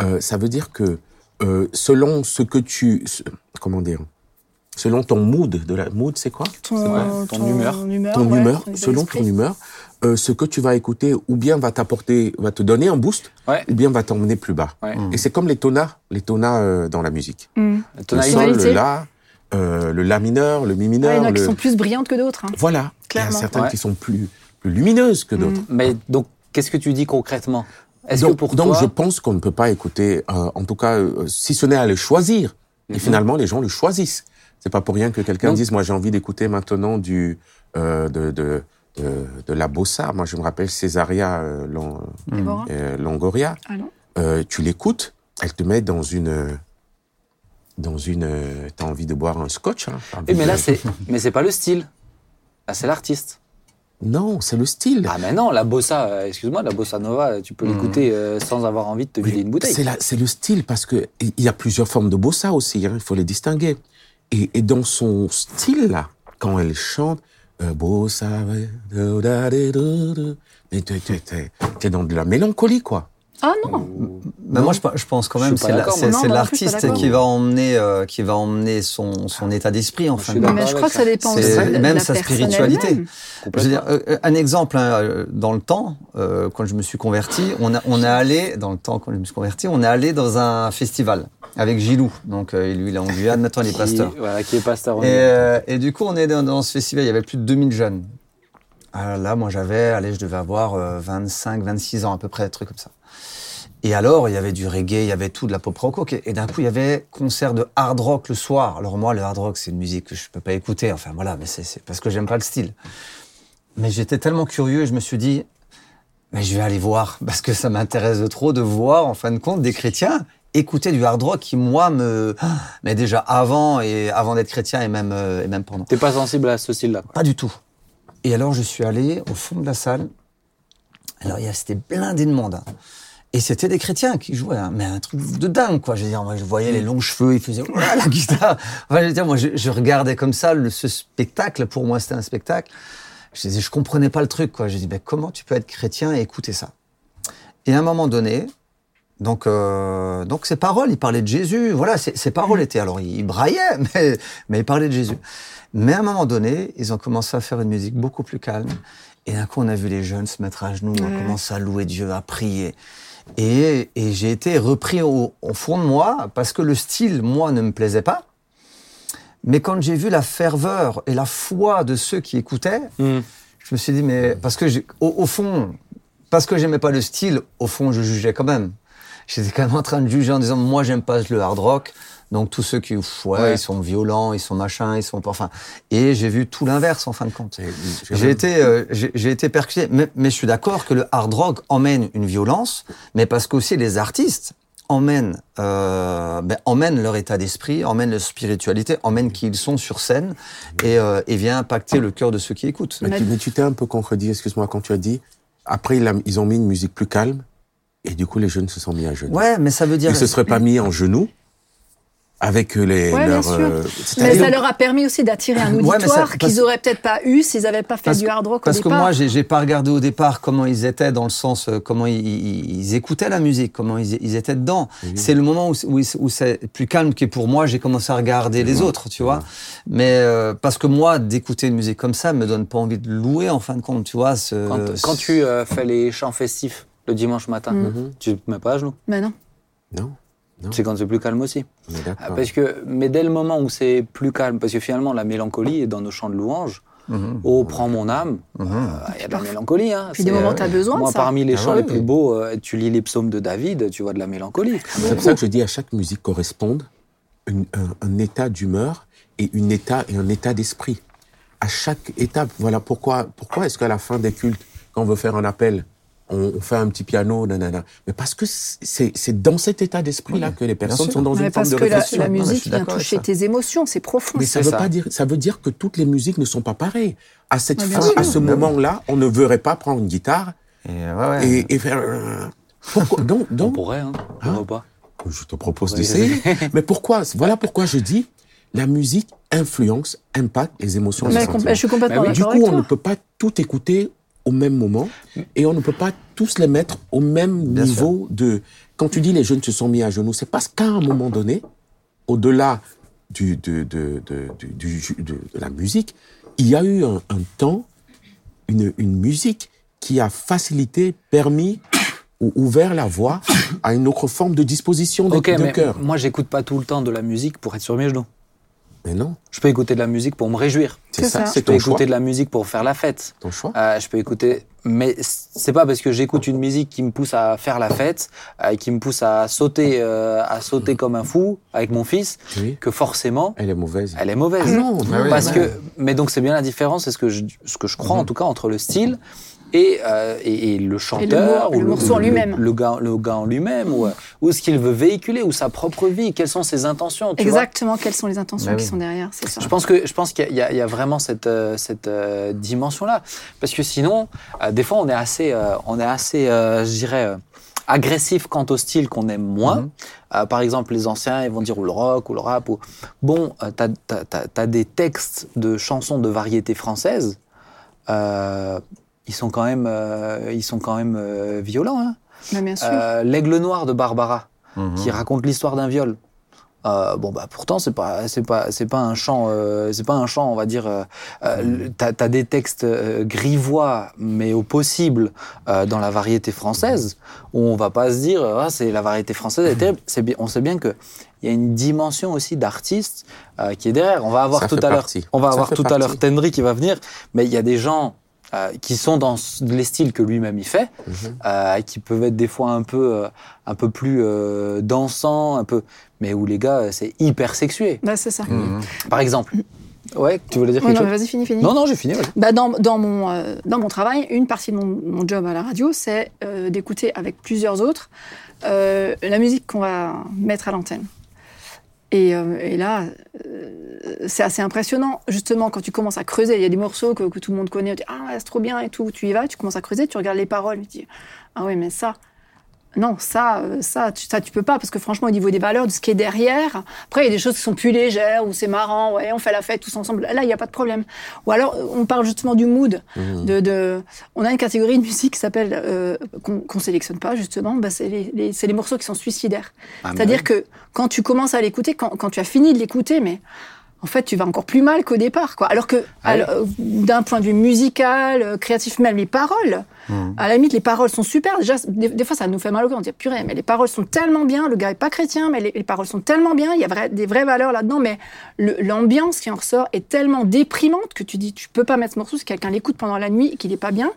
[SPEAKER 2] Euh, Ça veut dire que euh, selon ce que tu... ce- comment dire Selon ton mood, de la mood c'est quoi?
[SPEAKER 4] Ton,
[SPEAKER 1] Ouais, ton humeur.
[SPEAKER 2] Ton
[SPEAKER 4] ouais,
[SPEAKER 2] humeur, selon ton humeur, euh, ce que tu vas écouter ou bien va t'apporter, va te donner un boost,
[SPEAKER 1] Ouais.
[SPEAKER 2] ou bien va t'emmener plus bas.
[SPEAKER 1] Ouais.
[SPEAKER 2] Et c'est comme les tonas, les tonas euh, dans la musique.
[SPEAKER 4] Mm.
[SPEAKER 2] Le sol, le la, euh, le la mineur, le mi
[SPEAKER 4] Ouais, il y
[SPEAKER 2] mineur,
[SPEAKER 4] en a qui sont plus brillantes que d'autres. hein.
[SPEAKER 2] voilà. Il y a certaines
[SPEAKER 1] Ouais.
[SPEAKER 2] qui sont plus plus lumineuses que d'autres.
[SPEAKER 1] Mais donc, qu'est-ce que tu dis concrètement? Est-ce que
[SPEAKER 2] Donc,
[SPEAKER 1] pour
[SPEAKER 2] donc
[SPEAKER 1] toi,
[SPEAKER 2] je pense qu'on ne peut pas écouter, euh, en tout cas, euh, si ce n'est à le choisir. Et
[SPEAKER 1] Mhm.
[SPEAKER 2] finalement, les gens le choisissent. C'est pas pour rien que quelqu'un dise, moi j'ai envie d'écouter maintenant du euh, de, de, de de la bossa. Moi je me rappelle Césaria euh, Long- euh, Longoria.
[SPEAKER 4] Ah non.
[SPEAKER 2] Euh, tu l'écoutes, elle te met dans une dans une. T'as envie de boire un scotch. Hein, par
[SPEAKER 1] Eh, mais là, c'est, mais c'est pas le style. Là, c'est l'artiste.
[SPEAKER 2] Non, c'est le style.
[SPEAKER 1] Ah, mais non, la bossa, euh, excuse-moi, la bossa nova, tu peux l'écouter euh, sans avoir envie de te vider une bouteille.
[SPEAKER 2] C'est le style parce que il y a plusieurs formes de bossa aussi. hein, il faut les distinguer. Et, et dans son style là, quand elle chante, euh, bossa, mais t'es dans de la mélancolie quoi.
[SPEAKER 4] Ah non
[SPEAKER 3] Mais moi, je, pe- je pense quand même c'est la-
[SPEAKER 4] moi. Non, moi non
[SPEAKER 3] l'artiste qui va emmener euh, qui va emmener son, son état d'esprit en fin de
[SPEAKER 4] Mais je crois que
[SPEAKER 1] ça.
[SPEAKER 4] dépend aussi de
[SPEAKER 3] même
[SPEAKER 4] la
[SPEAKER 3] sa spiritualité. Je veux dire, euh, un exemple, hein, euh, dans le temps, euh, quand je me suis converti, on, a, on est allé, dans le temps, quand je me suis converti, on est allé dans un festival avec Gilou. Donc, euh, lui, il est en Guyane, maintenant, il est
[SPEAKER 1] Qui-
[SPEAKER 3] pasteur.
[SPEAKER 1] Voilà, qui est pasteur.
[SPEAKER 3] Et, euh, et du coup, on est dans, dans ce festival, il y avait plus de 2000 jeunes. Ah là, moi, j'avais, allez, je devais avoir euh, 25, 26 ans, à peu près, un truc comme ça. Et alors, il y avait du reggae, il y avait tout, de la pop rock. ok. Et d'un coup, il y avait concert de hard rock le soir. Alors moi, le hard rock, c'est une musique que je peux pas écouter. Enfin voilà, mais c'est parce que j'aime pas le style. Mais j'étais tellement curieux, je me suis dit, mais je vais aller voir parce que ça m'intéresse de trop de voir, en fin de compte, des chrétiens écouter du hard rock qui moi me, mais déjà avant et avant d'être chrétien et même euh, et même pendant.
[SPEAKER 1] T'es pas sensible à ce style-là.
[SPEAKER 3] Pas du tout. Et alors, je suis allé au fond de la salle. Alors, il y c'était blindé de monde. hein. Et c'était des chrétiens qui jouaient, hein. mais un truc de dingue, quoi. Je veux dire, moi, je voyais les longs cheveux, ils faisaient la guitare. Enfin, je veux dire, moi, je, regardais comme ça ce spectacle. Pour moi, c'était un spectacle. Je disais, je comprenais pas le truc, quoi. Je dis, ben, comment tu peux être chrétien et écouter ça? Et à un moment donné, donc, euh, donc ces paroles, il parlait de Jésus. Voilà, ces, ces paroles étaient. Alors, il braillait, mais, mais il parlait de Jésus. Mais à un moment donné, ils ont commencé à faire une musique beaucoup plus calme. Et d'un coup, on a vu les jeunes se mettre à genoux, on
[SPEAKER 4] Ouais.
[SPEAKER 3] commence à louer Dieu, à prier. Et, et j'ai été repris au, au fond de moi parce que le style, moi, ne me plaisait pas. Mais quand j'ai vu la ferveur et la foi de ceux qui écoutaient,
[SPEAKER 1] Hmm.
[SPEAKER 3] je me suis dit, mais parce que j'ai- au, au fond, parce que j'aimais pas le style, au fond, je jugeais quand même. J'étais quand même en train de juger en disant, moi, j'aime pas le hard rock. Donc tous ceux qui, pff, ouais,
[SPEAKER 1] Ouais.
[SPEAKER 3] ils sont violents, ils sont machins, ils sont pas. Enfin, et j'ai vu tout l'inverse en fin de compte. J'ai été, euh, j'ai été percuté, mais, mais je suis d'accord que le hard rock emmène une violence, mais parce qu'aussi les artistes emmènent, euh, ben, emmènent leur état d'esprit, emmènent leur spiritualité, emmènent qui ils sont sur scène et, euh, et vient impacter le cœur de ceux qui écoutent.
[SPEAKER 2] Mais tu, mais tu t'es un peu contredit, excuse-moi, quand tu as dit, après il a- ils ont mis une musique plus calme, Et du coup, les jeunes se sont mis à genoux.
[SPEAKER 3] Ouais, mais ça veut dire.
[SPEAKER 2] Ils se seraient pas mis en genoux avec les
[SPEAKER 4] Ouais, bien
[SPEAKER 2] leurs.
[SPEAKER 4] sûr.
[SPEAKER 2] euh,
[SPEAKER 4] Mais ça leur a permis aussi d'attirer un
[SPEAKER 3] Ouais, mais ça-
[SPEAKER 4] auditoire
[SPEAKER 3] parce-
[SPEAKER 4] qu'ils auraient peut-être pas eu s'ils n'avaient pas fait
[SPEAKER 3] Parce
[SPEAKER 4] du
[SPEAKER 3] que-
[SPEAKER 4] hard rock au
[SPEAKER 3] Parce que
[SPEAKER 4] départ.
[SPEAKER 3] moi, j'ai pas regardé au départ comment ils étaient dans le sens euh, comment ils, ils- ils écoutaient la musique, comment ils, ils étaient dedans. C'est le moment où, où, où c'est plus calme que pour moi. J'ai commencé à regarder les autres, tu vois. Mais euh, parce que moi, d'écouter une musique comme ça me donne pas envie de louer en fin de compte, tu vois. ce-
[SPEAKER 1] Quand, quand tu euh, fais les chants festifs le dimanche matin,
[SPEAKER 2] Mhm.
[SPEAKER 1] tu te mets pas à genoux.
[SPEAKER 4] Mais. Non,
[SPEAKER 2] Non.
[SPEAKER 1] C'est quand c'est plus calme aussi. Parce que, mais dès le moment où c'est plus calme, parce que finalement la mélancolie est dans nos chants de louange.
[SPEAKER 3] Mhm.
[SPEAKER 1] Oh, prends mon âme. Euh, Il
[SPEAKER 3] Mhm.
[SPEAKER 1] y a de la mélancolie. Hein.
[SPEAKER 4] Puis des moments,
[SPEAKER 1] euh,
[SPEAKER 4] t'as besoin de
[SPEAKER 1] Moi,
[SPEAKER 4] ça.
[SPEAKER 1] parmi les
[SPEAKER 3] Ah
[SPEAKER 1] chants
[SPEAKER 3] ouais,
[SPEAKER 1] les plus beaux, euh, tu lis les psaumes de David, tu vois de la mélancolie.
[SPEAKER 2] C'est pour ça que je dis à chaque musique corresponde une- un, un état d'humeur et, une état, et un état d'esprit. À chaque étape, voilà pourquoi, pourquoi est-ce qu'à la fin des cultes, quand on veut faire un appel, on, on fait un petit piano, nanana. Mais parce que c'est dans cet état d'esprit-là
[SPEAKER 3] Oui,
[SPEAKER 2] que les personnes sont dans
[SPEAKER 4] Mais
[SPEAKER 2] une forme
[SPEAKER 4] parce
[SPEAKER 2] de
[SPEAKER 4] que la,
[SPEAKER 2] réflexion.
[SPEAKER 4] la
[SPEAKER 3] Non, mais je
[SPEAKER 4] musique vient toucher tes émotions, c'est profond.
[SPEAKER 2] Mais ça veut
[SPEAKER 1] ça.
[SPEAKER 2] pas dire, ça veut dire que toutes les musiques ne sont pas pareilles. À cette fin, à ce moment-là, on ne verrait pas prendre une guitare
[SPEAKER 3] Et, ouais, ouais.
[SPEAKER 2] et, et faire. Pourquoi donc,
[SPEAKER 1] On
[SPEAKER 2] donc,
[SPEAKER 1] pourrait, hein.
[SPEAKER 2] Hein
[SPEAKER 1] pas.
[SPEAKER 2] Je te propose d'essayer. Mais pourquoi Voilà pourquoi je dis la musique influence, impacte les émotions. les
[SPEAKER 4] Mais compl- je suis complètement
[SPEAKER 1] Mais oui,
[SPEAKER 2] Du coup, on ne peut pas tout écouter au même moment et on ne peut pas tous les mettre au même
[SPEAKER 3] Bien
[SPEAKER 2] niveau de. Quand tu dis les jeunes se sont mis à genoux, c'est parce qu'à un moment donné, au-delà du, de, de, de, du- du ju- de- de la musique, il y a eu un, un temps, une, une musique qui a facilité, permis ou ouvert la voie à une autre forme de disposition de,
[SPEAKER 1] Ok,
[SPEAKER 2] de
[SPEAKER 1] mais
[SPEAKER 2] cœur.
[SPEAKER 1] moi j'écoute pas tout le temps de la musique pour être sur mes genoux.
[SPEAKER 2] Mais non,
[SPEAKER 1] Je peux écouter de la musique pour me réjouir.
[SPEAKER 2] c'est
[SPEAKER 4] C'est
[SPEAKER 2] ça,
[SPEAKER 4] ça.
[SPEAKER 2] c'est
[SPEAKER 1] Je peux
[SPEAKER 2] ton choix.
[SPEAKER 1] écouter de la musique pour faire la fête.
[SPEAKER 2] Ton choix.
[SPEAKER 1] Euh, je peux écouter, mais c'est pas parce que j'écoute une musique qui me pousse à faire la fête, euh, qui me pousse à sauter, euh, à sauter comme un fou avec mon fils,
[SPEAKER 2] Oui.
[SPEAKER 1] que forcément
[SPEAKER 2] Elle est mauvaise.
[SPEAKER 1] elle est mauvaise.
[SPEAKER 2] Ah non,
[SPEAKER 3] Ah oui,
[SPEAKER 1] parce
[SPEAKER 3] ouais.
[SPEAKER 1] que, mais donc c'est bien la différence, c'est ce que je, ce que je crois en tout cas entre le style et, euh, et, et le chanteur,
[SPEAKER 4] le
[SPEAKER 1] ou
[SPEAKER 4] morceau en
[SPEAKER 1] le-
[SPEAKER 4] lui-même.
[SPEAKER 1] le gars, le gars en lui-même, ou, euh, ou ce qu'il veut véhiculer, ou sa propre vie, quelles sont ses intentions. Tu vois?
[SPEAKER 4] Exactement, quelles sont les intentions
[SPEAKER 3] Bah
[SPEAKER 4] qui
[SPEAKER 3] oui.
[SPEAKER 4] sont derrière, c'est ça.
[SPEAKER 1] je pense que je pense qu'il y, a- il y y a vraiment cette euh, cette euh, dimension là parce que sinon euh, des fois on est assez euh, on est assez euh, je dirais euh, agressif quant au style qu'on aime moins.
[SPEAKER 3] Mhm.
[SPEAKER 1] Euh, par exemple, les anciens, ils vont dire ou le rock ou le rap. Ou... Bon, euh, t'as t'as- t'as- t'as des textes de chansons de variété française. Ils sont quand même, euh, ils sont quand même euh, violents. Hein.
[SPEAKER 4] Mais bien sûr.
[SPEAKER 1] Euh, L'aigle noir de Barbara
[SPEAKER 3] Mhm.
[SPEAKER 1] qui raconte l'histoire d'un viol. Euh, bon bah pourtant c'est pas c'est pas c'est pas un chant euh, c'est pas un chant on va dire le- t'as as des textes euh, grivois mais au possible euh, dans la variété française où on va pas se dire ah, c'est la variété française est terrible c'est bien on sait bien que il y a une dimension aussi d'artiste euh, qui est derrière on va avoir
[SPEAKER 2] Ça
[SPEAKER 1] tout à l'heure on va
[SPEAKER 2] Ça
[SPEAKER 1] avoir tout à l'heure. Tendry qui va venir mais il y a des gens euh, qui sont dans les styles que lui-même il fait,
[SPEAKER 2] Mhm.
[SPEAKER 1] euh, qui peuvent être des fois un peu, euh, un peu plus euh, dansants, un peu, mais où les gars, c'est hyper sexué.
[SPEAKER 4] Bah, c'est ça.
[SPEAKER 3] Mhm.
[SPEAKER 1] Par exemple. Ouais, tu voulais dire
[SPEAKER 4] Ouais,
[SPEAKER 1] quelque
[SPEAKER 4] non, mais
[SPEAKER 1] chose
[SPEAKER 4] vas-y, finis, finis.
[SPEAKER 1] Non, non, j'ai fini.
[SPEAKER 4] Bah, dans, dans, mon, euh, dans mon travail, une partie de mon, mon job à la radio, c'est euh, d'écouter avec plusieurs autres euh, la musique qu'on va mettre à l'antenne. Et, euh, et là, euh, c'est assez impressionnant. Justement, quand tu commences à creuser, il y a des morceaux que, tout le monde connaît, tu dis Ah, ouais, c'est trop bien et tout. Tu y vas, tu commences à creuser, tu regardes les paroles, tu dis Ah oui, mais ça. Non, ça, euh, ça, tu, ça, tu peux pas, parce que franchement, au niveau des valeurs, de ce qui est derrière, après, il y a des choses qui sont plus légères, où c'est marrant, ouais, on fait la fête tous ensemble. Là, il n'y a pas de problème. Ou alors, on parle justement du mood.
[SPEAKER 2] Mhm.
[SPEAKER 4] De, de- on a une catégorie de musique qui s'appelle, euh, qu'on qu'on sélectionne pas, justement, bah, c'est les, les- morceaux qui sont suicidaires.
[SPEAKER 1] Ah,
[SPEAKER 4] C'est-à-dire que quand tu commences à l'écouter, quand, quand tu as fini de l'écouter, mais en fait, tu vas encore plus mal qu'au départ. Quoi. Alors que,
[SPEAKER 1] Ah oui.
[SPEAKER 4] d'un point de vue musical, euh, créatif, même les paroles,
[SPEAKER 3] Mhm.
[SPEAKER 4] à la limite, les paroles sont super. Déjà, des, des fois, ça nous fait mal au cœur. On dit, purée, mais les paroles sont tellement bien. Le gars est pas chrétien, mais les, les paroles sont tellement bien. Il y a des vraies valeurs là-dedans. Mais l'ambiance qui en ressort est tellement déprimante que tu dis, tu peux pas mettre ce morceau. Si quelqu'un l'écoute pendant la nuit et qu'il est pas bien,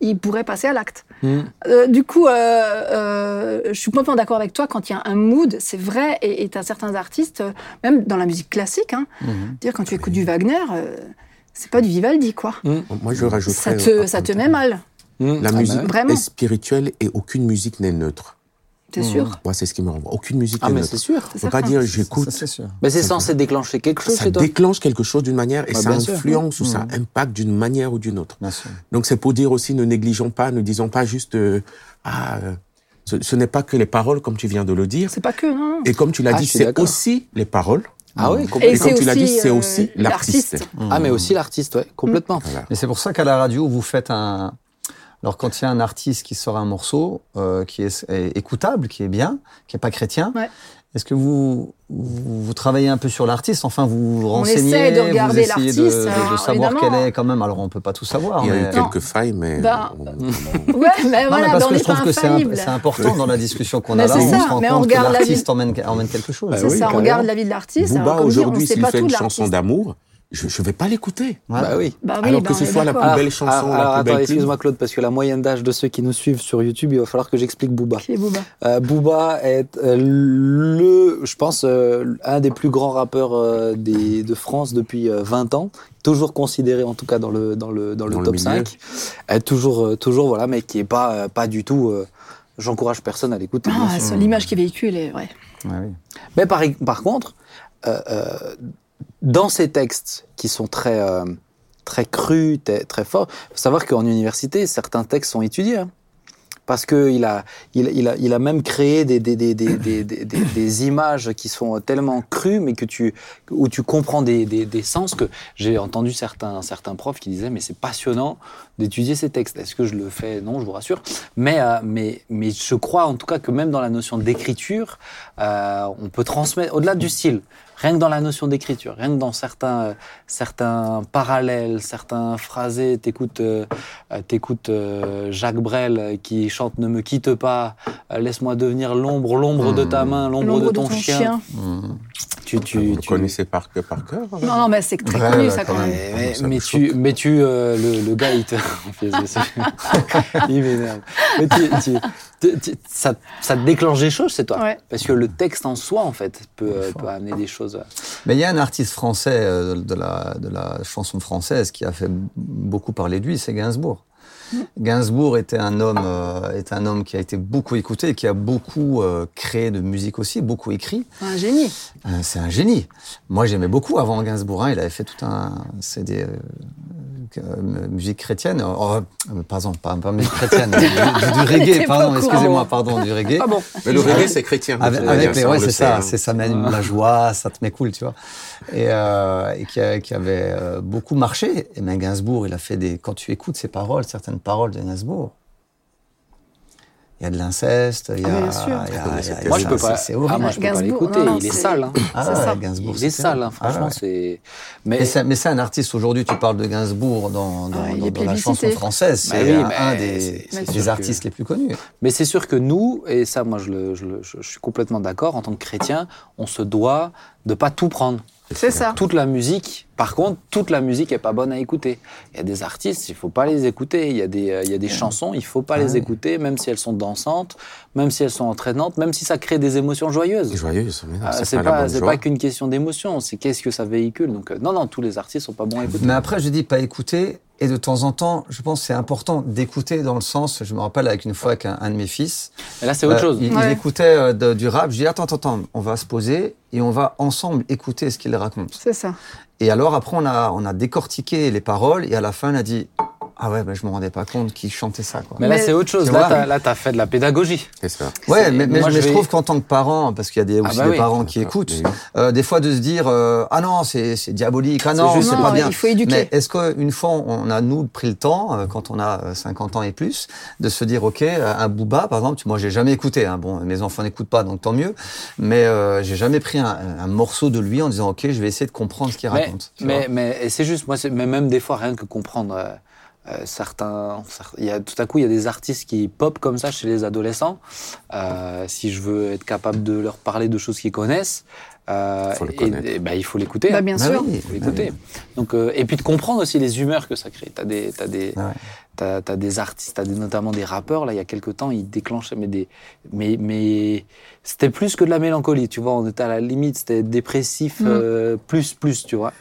[SPEAKER 4] il pourrait passer à l'acte.
[SPEAKER 1] Mhm.
[SPEAKER 4] Euh, du coup, euh, euh, je suis complètement d'accord avec toi. Quand il y a un mood, c'est vrai. Et tu as certains artistes, euh, même dans la musique classique, hein,
[SPEAKER 3] Mhm.
[SPEAKER 4] dire quand tu écoutes du Wagner, euh, c'est pas du Vivaldi, quoi.
[SPEAKER 2] Moi, je rajouterais.
[SPEAKER 4] Ça te, ça te met mal.
[SPEAKER 2] La
[SPEAKER 1] Ah,
[SPEAKER 2] musique
[SPEAKER 1] bah ouais.
[SPEAKER 4] Vraiment.
[SPEAKER 2] est spirituelle et aucune musique n'est neutre.
[SPEAKER 4] T'es sûr
[SPEAKER 2] Moi, c'est ce qui me renvoie. Aucune musique
[SPEAKER 1] Ah,
[SPEAKER 2] n'est
[SPEAKER 1] mais c'est sûr.
[SPEAKER 2] On peut pas dire j'écoute.
[SPEAKER 3] Ça, c'est sûr.
[SPEAKER 1] Mais c'est censé déclencher quelque chose
[SPEAKER 2] Ça
[SPEAKER 1] chez toi.
[SPEAKER 2] déclenche quelque chose d'une manière et
[SPEAKER 1] Bah,
[SPEAKER 2] ça
[SPEAKER 1] sûr.
[SPEAKER 2] influence ou ça
[SPEAKER 3] Mhm.
[SPEAKER 2] impacte d'une manière ou d'une autre.
[SPEAKER 3] Bien sûr.
[SPEAKER 2] Donc c'est pour dire aussi ne négligeons pas, ne disons pas juste euh, ah euh, ce, ce n'est pas que les paroles, comme tu viens de le dire.
[SPEAKER 4] C'est pas que, non.
[SPEAKER 2] Et comme tu l'as
[SPEAKER 1] Ah,
[SPEAKER 2] dit, c'est aussi les paroles.
[SPEAKER 1] Ah oui,
[SPEAKER 4] Et
[SPEAKER 1] complètement.
[SPEAKER 2] Et comme
[SPEAKER 4] c'est
[SPEAKER 2] tu l'as dit, c'est
[SPEAKER 4] euh,
[SPEAKER 2] aussi l'artiste.
[SPEAKER 1] Ah, mais aussi l'artiste, ouais, complètement.
[SPEAKER 3] Et c'est pour ça qu'à la radio, vous faites un. Alors, quand il y a un artiste qui sort un morceau euh, qui est, est écoutable, qui est bien, qui n'est pas chrétien,
[SPEAKER 4] Ouais.
[SPEAKER 3] est-ce que vous, vous, vous travaillez un peu sur l'artiste? Enfin, vous vous
[SPEAKER 4] On
[SPEAKER 3] renseignez,
[SPEAKER 4] essaie de
[SPEAKER 3] vous
[SPEAKER 4] regarder
[SPEAKER 3] essayez de,
[SPEAKER 4] l'artiste,
[SPEAKER 3] de- de
[SPEAKER 4] alors,
[SPEAKER 3] savoir quel est quand même. Alors, on peut pas tout savoir.
[SPEAKER 2] Il y a
[SPEAKER 3] mais-
[SPEAKER 2] eu quelques failles, mais.
[SPEAKER 4] Ben,
[SPEAKER 2] on-
[SPEAKER 4] Ouais, mais
[SPEAKER 3] Non,
[SPEAKER 4] voilà,
[SPEAKER 3] mais parce
[SPEAKER 4] mais on
[SPEAKER 3] que je trouve
[SPEAKER 4] pas
[SPEAKER 3] que c'est important dans la discussion qu'on a là.
[SPEAKER 4] c'est
[SPEAKER 3] On se rend
[SPEAKER 4] mais on
[SPEAKER 3] compte que l'artiste
[SPEAKER 4] vie.
[SPEAKER 3] emmène, emmène quelque chose.
[SPEAKER 2] Bah
[SPEAKER 4] C'est
[SPEAKER 2] oui,
[SPEAKER 4] ça, on regarde la vie de l'artiste. alors,
[SPEAKER 2] Booba,
[SPEAKER 4] on
[SPEAKER 2] aujourd'hui,
[SPEAKER 4] sait
[SPEAKER 2] s'il
[SPEAKER 4] pas
[SPEAKER 2] fait
[SPEAKER 4] tout
[SPEAKER 2] une chanson d'amour, je ne vais pas l'écouter.
[SPEAKER 3] Ouais.
[SPEAKER 1] Bah oui.
[SPEAKER 4] Bah oui,
[SPEAKER 2] Alors
[SPEAKER 4] bah
[SPEAKER 2] que
[SPEAKER 4] on
[SPEAKER 2] ce soit la plus belle chanson,
[SPEAKER 1] alors,
[SPEAKER 2] la
[SPEAKER 1] alors,
[SPEAKER 2] plus
[SPEAKER 1] attends,
[SPEAKER 2] belle
[SPEAKER 1] excuse-moi Claude, parce que la moyenne d'âge de ceux qui nous suivent sur YouTube, il va falloir que j'explique Booba.
[SPEAKER 4] Qui est Booba?
[SPEAKER 1] Euh, Booba est euh, le, je pense, euh, un des plus grands rappeurs euh, des, de France depuis euh, 20 ans. Toujours considéré, en tout cas, dans le, dans le, dans le
[SPEAKER 2] Dans le
[SPEAKER 1] top
[SPEAKER 2] milieu.
[SPEAKER 1] 5. Euh, toujours, euh, toujours, voilà, mais qui est pas, euh, pas du tout. euh, J'encourage personne à l'écouter.
[SPEAKER 4] Ah, l'image qui véhicule est ouais.
[SPEAKER 3] Ouais, oui.
[SPEAKER 1] Mais par, par contre, euh, euh, dans ces textes qui sont très, euh, très crus, très, forts, il faut savoir qu'en université, certains textes sont étudiés. hein. parce qu'il a, il, a, il a même créé des, des, des, des, des, images qui sont tellement crues, mais que tu, où tu comprends des sens que j'ai entendu certains, certains profs qui disaient, mais c'est passionnant d'étudier ces textes. Est-ce que je le fais? Non, je vous rassure. Mais, euh, mais, mais je crois en tout cas que même dans la notion d'écriture, euh, on peut transmettre, au-delà du style, rien que dans la notion d'écriture, rien que dans certains, euh, certains parallèles, certains phrasés, t'écoutes euh, euh, t'écoutes euh, Jacques Brel qui chante Ne me quitte pas, euh, laisse-moi devenir l'ombre, l'ombre de ta main, l'ombre de ton, chien.
[SPEAKER 3] Mmh.
[SPEAKER 1] Tu, tu,
[SPEAKER 2] Vous
[SPEAKER 1] tu-
[SPEAKER 2] connaissez par cœur, par cœur
[SPEAKER 4] Non, non, mais c'est très
[SPEAKER 3] Ouais,
[SPEAKER 4] connu ça
[SPEAKER 3] quand même.
[SPEAKER 1] Mais, mais-
[SPEAKER 2] ça me
[SPEAKER 1] mais
[SPEAKER 2] choque.
[SPEAKER 1] tu, mais tu, euh, le, le gars, il te, il m'énerve. Mais tu, tu- tu- tu- ça, ça te déclenche des choses, c'est toi.
[SPEAKER 4] Ouais.
[SPEAKER 1] Parce que le texte en soi, en fait, peut, euh, peut amener des choses. euh,
[SPEAKER 3] Mais il y a un artiste français euh, de la, de la chanson française qui a fait beaucoup parler de lui, c'est Gainsbourg. Gainsbourg était un homme, euh, est un homme qui a été beaucoup écouté, qui a beaucoup euh, créé de musique aussi, beaucoup écrit.
[SPEAKER 4] Un génie.
[SPEAKER 3] Euh, c'est un génie. Moi, j'aimais beaucoup avant Gainsbourg. hein, il avait fait tout un CD musique chrétienne. Oh, euh, pardon, pas, pas musique chrétienne, du, du- du reggae. Pardon, excusez-moi, pardon, du reggae.
[SPEAKER 1] Ah bon
[SPEAKER 2] Mais le reggae, c'est chrétien.
[SPEAKER 3] Avec, avec les, ouais,
[SPEAKER 2] le
[SPEAKER 3] c'est ça,
[SPEAKER 2] hein.
[SPEAKER 3] c'est ça mène la joie, ça te met cool, tu vois. Et, euh, et qui, a- qui avait euh, beaucoup marché. Et même Gainsbourg, il a fait des. Quand tu écoutes ses paroles, certaines paroles de Gainsbourg, il y a de l'inceste, il y a.
[SPEAKER 4] Ah oui, bien sûr.
[SPEAKER 3] il y a- il y a-
[SPEAKER 1] Moi, je peux pas.
[SPEAKER 3] C'est
[SPEAKER 1] Ah, moi, je peux pas l'écouter. il est sale. Hein.
[SPEAKER 3] Ah
[SPEAKER 4] c'est
[SPEAKER 3] ouais,
[SPEAKER 4] ça.
[SPEAKER 3] Gainsbourg,
[SPEAKER 1] Il est sale, hein, franchement.
[SPEAKER 3] Ah ouais.
[SPEAKER 1] c'est.
[SPEAKER 3] Mais
[SPEAKER 1] Mais
[SPEAKER 3] c'est, un artiste aujourd'hui, tu parles de Gainsbourg dans, dans,
[SPEAKER 4] Ah, il
[SPEAKER 3] dans-
[SPEAKER 4] est
[SPEAKER 3] dans la chanson française,
[SPEAKER 1] Bah
[SPEAKER 3] c'est
[SPEAKER 1] oui,
[SPEAKER 3] un, des, des
[SPEAKER 1] que-
[SPEAKER 3] artistes les plus connus.
[SPEAKER 1] Mais c'est sûr que nous, et ça, moi, je, le- je le- je- je suis complètement d'accord, en tant que chrétien, on se doit de pas tout prendre.
[SPEAKER 4] C'est ça.
[SPEAKER 1] Toute la musique, par contre, toute la musique est pas bonne à écouter. Il y a des artistes, il faut pas les écouter. Il y a des, euh, il y a des chansons, il faut pas
[SPEAKER 3] Ah
[SPEAKER 1] les écouter, même si elles sont dansantes, même si elles sont entraînantes, même si ça crée des émotions joyeuses.
[SPEAKER 2] Joyeuse, mais non,
[SPEAKER 1] Ah,
[SPEAKER 2] c'est pas,
[SPEAKER 1] pas, pas qu'une question d'émotion, c'est qu'est-ce que ça véhicule. Donc, euh, non, non, tous les artistes sont pas bons à écouter.
[SPEAKER 3] Mais après, je dis pas écouter. Et de temps en temps, je pense que c'est important d'écouter dans le sens, je me rappelle avec une fois avec un, un de mes fils,
[SPEAKER 1] Et là, c'est autre
[SPEAKER 3] euh,
[SPEAKER 1] chose.
[SPEAKER 3] il, écoutait euh, de- du rap, je dis attends, attends, attends, on va se poser et on va ensemble écouter ce qu'il raconte.
[SPEAKER 4] C'est ça.
[SPEAKER 3] Et alors après, on a, on a décortiqué les paroles et à la fin, on a dit ah ouais, ben, je me rendais pas compte qu'il chantait ça. Quoi.
[SPEAKER 1] Mais là, c'est autre chose. Là,
[SPEAKER 3] vois
[SPEAKER 1] t'as- là, tu as fait de la pédagogie.
[SPEAKER 2] C'est ça.
[SPEAKER 3] Ouais,
[SPEAKER 1] C'est-
[SPEAKER 3] mais, mais,
[SPEAKER 1] moi,
[SPEAKER 3] mais
[SPEAKER 1] je
[SPEAKER 3] trouve qu'en tant que parent, parce qu'il y a des, aussi
[SPEAKER 1] bah
[SPEAKER 3] des
[SPEAKER 1] oui.
[SPEAKER 3] parents qui
[SPEAKER 2] Ah,
[SPEAKER 3] écoutent,
[SPEAKER 2] oui.
[SPEAKER 3] euh, des fois de se dire euh, ah non c'est c'est diabolique, ah non
[SPEAKER 1] juste
[SPEAKER 3] c'est pas bien.
[SPEAKER 4] il faut éduquer.
[SPEAKER 3] Mais est-ce qu'une fois on a nous pris le temps, euh, quand on a euh, 50 ans et plus, de se dire ok euh, un Booba par exemple, moi j'ai jamais écouté, hein, bon mes enfants n'écoutent pas donc tant mieux, mais euh, j'ai jamais pris un, un morceau de lui en disant ok je vais essayer de comprendre ce qu'il raconte.
[SPEAKER 1] mais, mais c'est juste, moi, c'est- mais même des fois, rien que comprendre euh, euh, certains. cer- Il y a, tout à coup, il y a des artistes qui pop comme ça chez les adolescents. Euh, si je veux être capable de leur parler de choses qu'ils connaissent, euh,
[SPEAKER 2] Faut le
[SPEAKER 1] et-
[SPEAKER 2] connaître.
[SPEAKER 1] et ben, il faut l'écouter.
[SPEAKER 4] Bah,
[SPEAKER 1] hein.
[SPEAKER 4] bien
[SPEAKER 3] Bah
[SPEAKER 4] sûr.
[SPEAKER 3] oui,
[SPEAKER 1] Il faut
[SPEAKER 3] bah
[SPEAKER 1] l'écouter.
[SPEAKER 3] oui.
[SPEAKER 1] Donc, euh, et puis de comprendre aussi les humeurs que ça crée. T'as des, t'as des,
[SPEAKER 3] Ouais.
[SPEAKER 1] t'as, t'as des artistes, t'as des, notamment des rappeurs. Là, il y a quelques temps, ils déclenchaient, mais des, mais, mais c'était plus que de la mélancolie. Tu vois, on était à la limite, c'était dépressif
[SPEAKER 4] Mm.
[SPEAKER 1] euh, plus, plus, tu vois.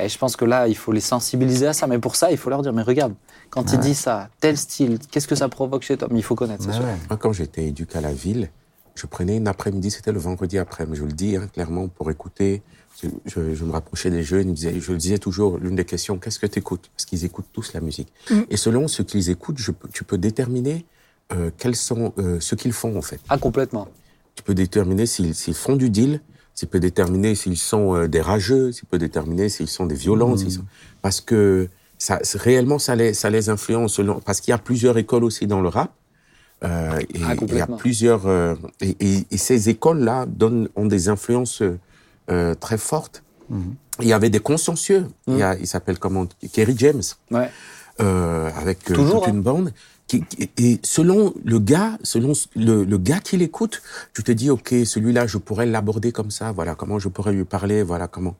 [SPEAKER 1] Et je pense que là, il faut les sensibiliser à ça. Mais pour ça, il faut leur dire, mais regarde, quand il dit ça, tel style, qu'est-ce que ça provoque chez toi? Mais il faut connaître, c'est
[SPEAKER 3] Ouais,
[SPEAKER 1] sûr.
[SPEAKER 3] ouais.
[SPEAKER 2] Moi, quand j'étais éduqué à la ville, je prenais une après-midi, c'était le vendredi après, mais je le dis hein, clairement pour écouter. Je, je- je me rapprochais des jeunes, ils me disaient- je le disais toujours, l'une des questions, qu'est-ce que tu écoutes Parce qu'ils écoutent tous la musique.
[SPEAKER 4] Mm.
[SPEAKER 2] Et selon ce qu'ils écoutent, je tu peux déterminer euh, quels sont euh, ce qu'ils font en fait.
[SPEAKER 1] Ah, complètement.
[SPEAKER 2] Tu peux déterminer s'ils font du deal, tu peux déterminer s'ils sont euh, des rageux, tu peux déterminer s'ils sont des violents,
[SPEAKER 3] Mmh.
[SPEAKER 2] sont- parce que ça, réellement ça les, ça les influence selon, parce qu'il y a plusieurs écoles aussi dans le rap. Euh, et
[SPEAKER 1] Ah,
[SPEAKER 2] il y a plusieurs euh, et, et- et ces écoles-là ont des influences euh, très fortes.
[SPEAKER 3] Mhm.
[SPEAKER 2] Il y avait des consciencieux. Il,
[SPEAKER 1] Mhm.
[SPEAKER 2] y a, il s'appelle comment? Kerry James
[SPEAKER 1] Ouais.
[SPEAKER 2] euh, avec
[SPEAKER 1] Toujours,
[SPEAKER 2] toute
[SPEAKER 1] hein.
[SPEAKER 2] une bande. Qui, qui- et selon le gars, selon le, le gars qui l'écoute, tu te dis ok, celui-là, je pourrais l'aborder comme ça. Voilà comment je pourrais lui parler? Voilà comment?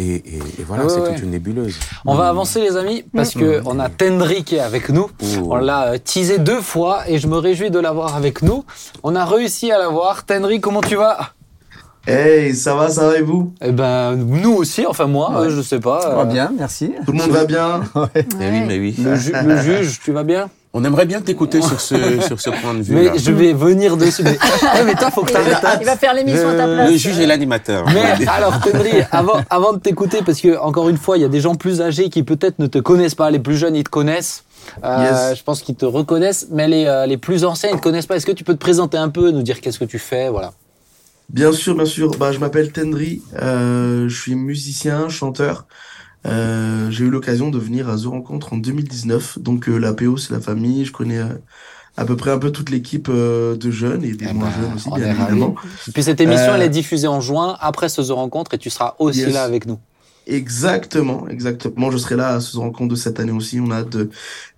[SPEAKER 2] Et, et, et voilà,
[SPEAKER 1] Ouais,
[SPEAKER 2] c'est
[SPEAKER 1] ouais.
[SPEAKER 2] toute une nébuleuse.
[SPEAKER 1] On va avancer, les amis, parce que on a Tendry qui est avec nous.
[SPEAKER 2] Ouh.
[SPEAKER 1] On l'a euh, teasé deux fois et je me réjouis de l'avoir avec nous. On a réussi à l'avoir. Tendry, comment tu vas?
[SPEAKER 5] Hey, ça va, ça va et vous?
[SPEAKER 1] Eh ben, nous aussi, enfin moi,
[SPEAKER 3] Ouais.
[SPEAKER 1] euh, je sais pas.
[SPEAKER 3] Ça va
[SPEAKER 1] euh,
[SPEAKER 3] bien, merci.
[SPEAKER 5] Tout le monde va bien
[SPEAKER 2] Mais oui, mais oui.
[SPEAKER 1] Le, ju- le juge, tu vas bien?
[SPEAKER 2] On aimerait bien t'écouter sur ce sur ce point de vue.
[SPEAKER 1] Mais je vais venir dessus. Mais, mais toi, faut que
[SPEAKER 4] Il va,
[SPEAKER 1] t'arrêtes. hein.
[SPEAKER 4] il va faire l'émission à ta place.
[SPEAKER 2] Le juge et l'animateur.
[SPEAKER 1] Mais alors, Tendry, avant, avant de t'écouter, parce que encore une fois, il y a des gens plus âgés qui peut-être ne te connaissent pas, les plus jeunes, ils te connaissent. Euh,
[SPEAKER 5] Yes.
[SPEAKER 1] Je pense qu'ils te reconnaissent, mais les, euh, les plus anciens, ils te connaissent pas. Est-ce que tu peux te présenter un peu, nous dire qu'est-ce que tu fais, voilà.
[SPEAKER 5] Bien sûr, bien sûr. Bah, je m'appelle Tendry, euh, je suis musicien, chanteur. Euh, j'ai eu l'occasion de venir à The Rencontre en 2019. Donc euh, la PO, c'est la famille. Je connais euh, à peu près un peu toute l'équipe euh, de jeunes et des
[SPEAKER 1] Eh
[SPEAKER 5] moins
[SPEAKER 1] ben,
[SPEAKER 5] jeunes aussi, bien évidemment.
[SPEAKER 1] Et puis cette émission,
[SPEAKER 5] Euh,
[SPEAKER 1] elle est diffusée en juin, après ce The Rencontre, et tu seras aussi
[SPEAKER 5] Yes.
[SPEAKER 1] là avec nous.
[SPEAKER 5] Exactement, exactement. Je serai là à ce rencontre de cette année aussi. On a hâte de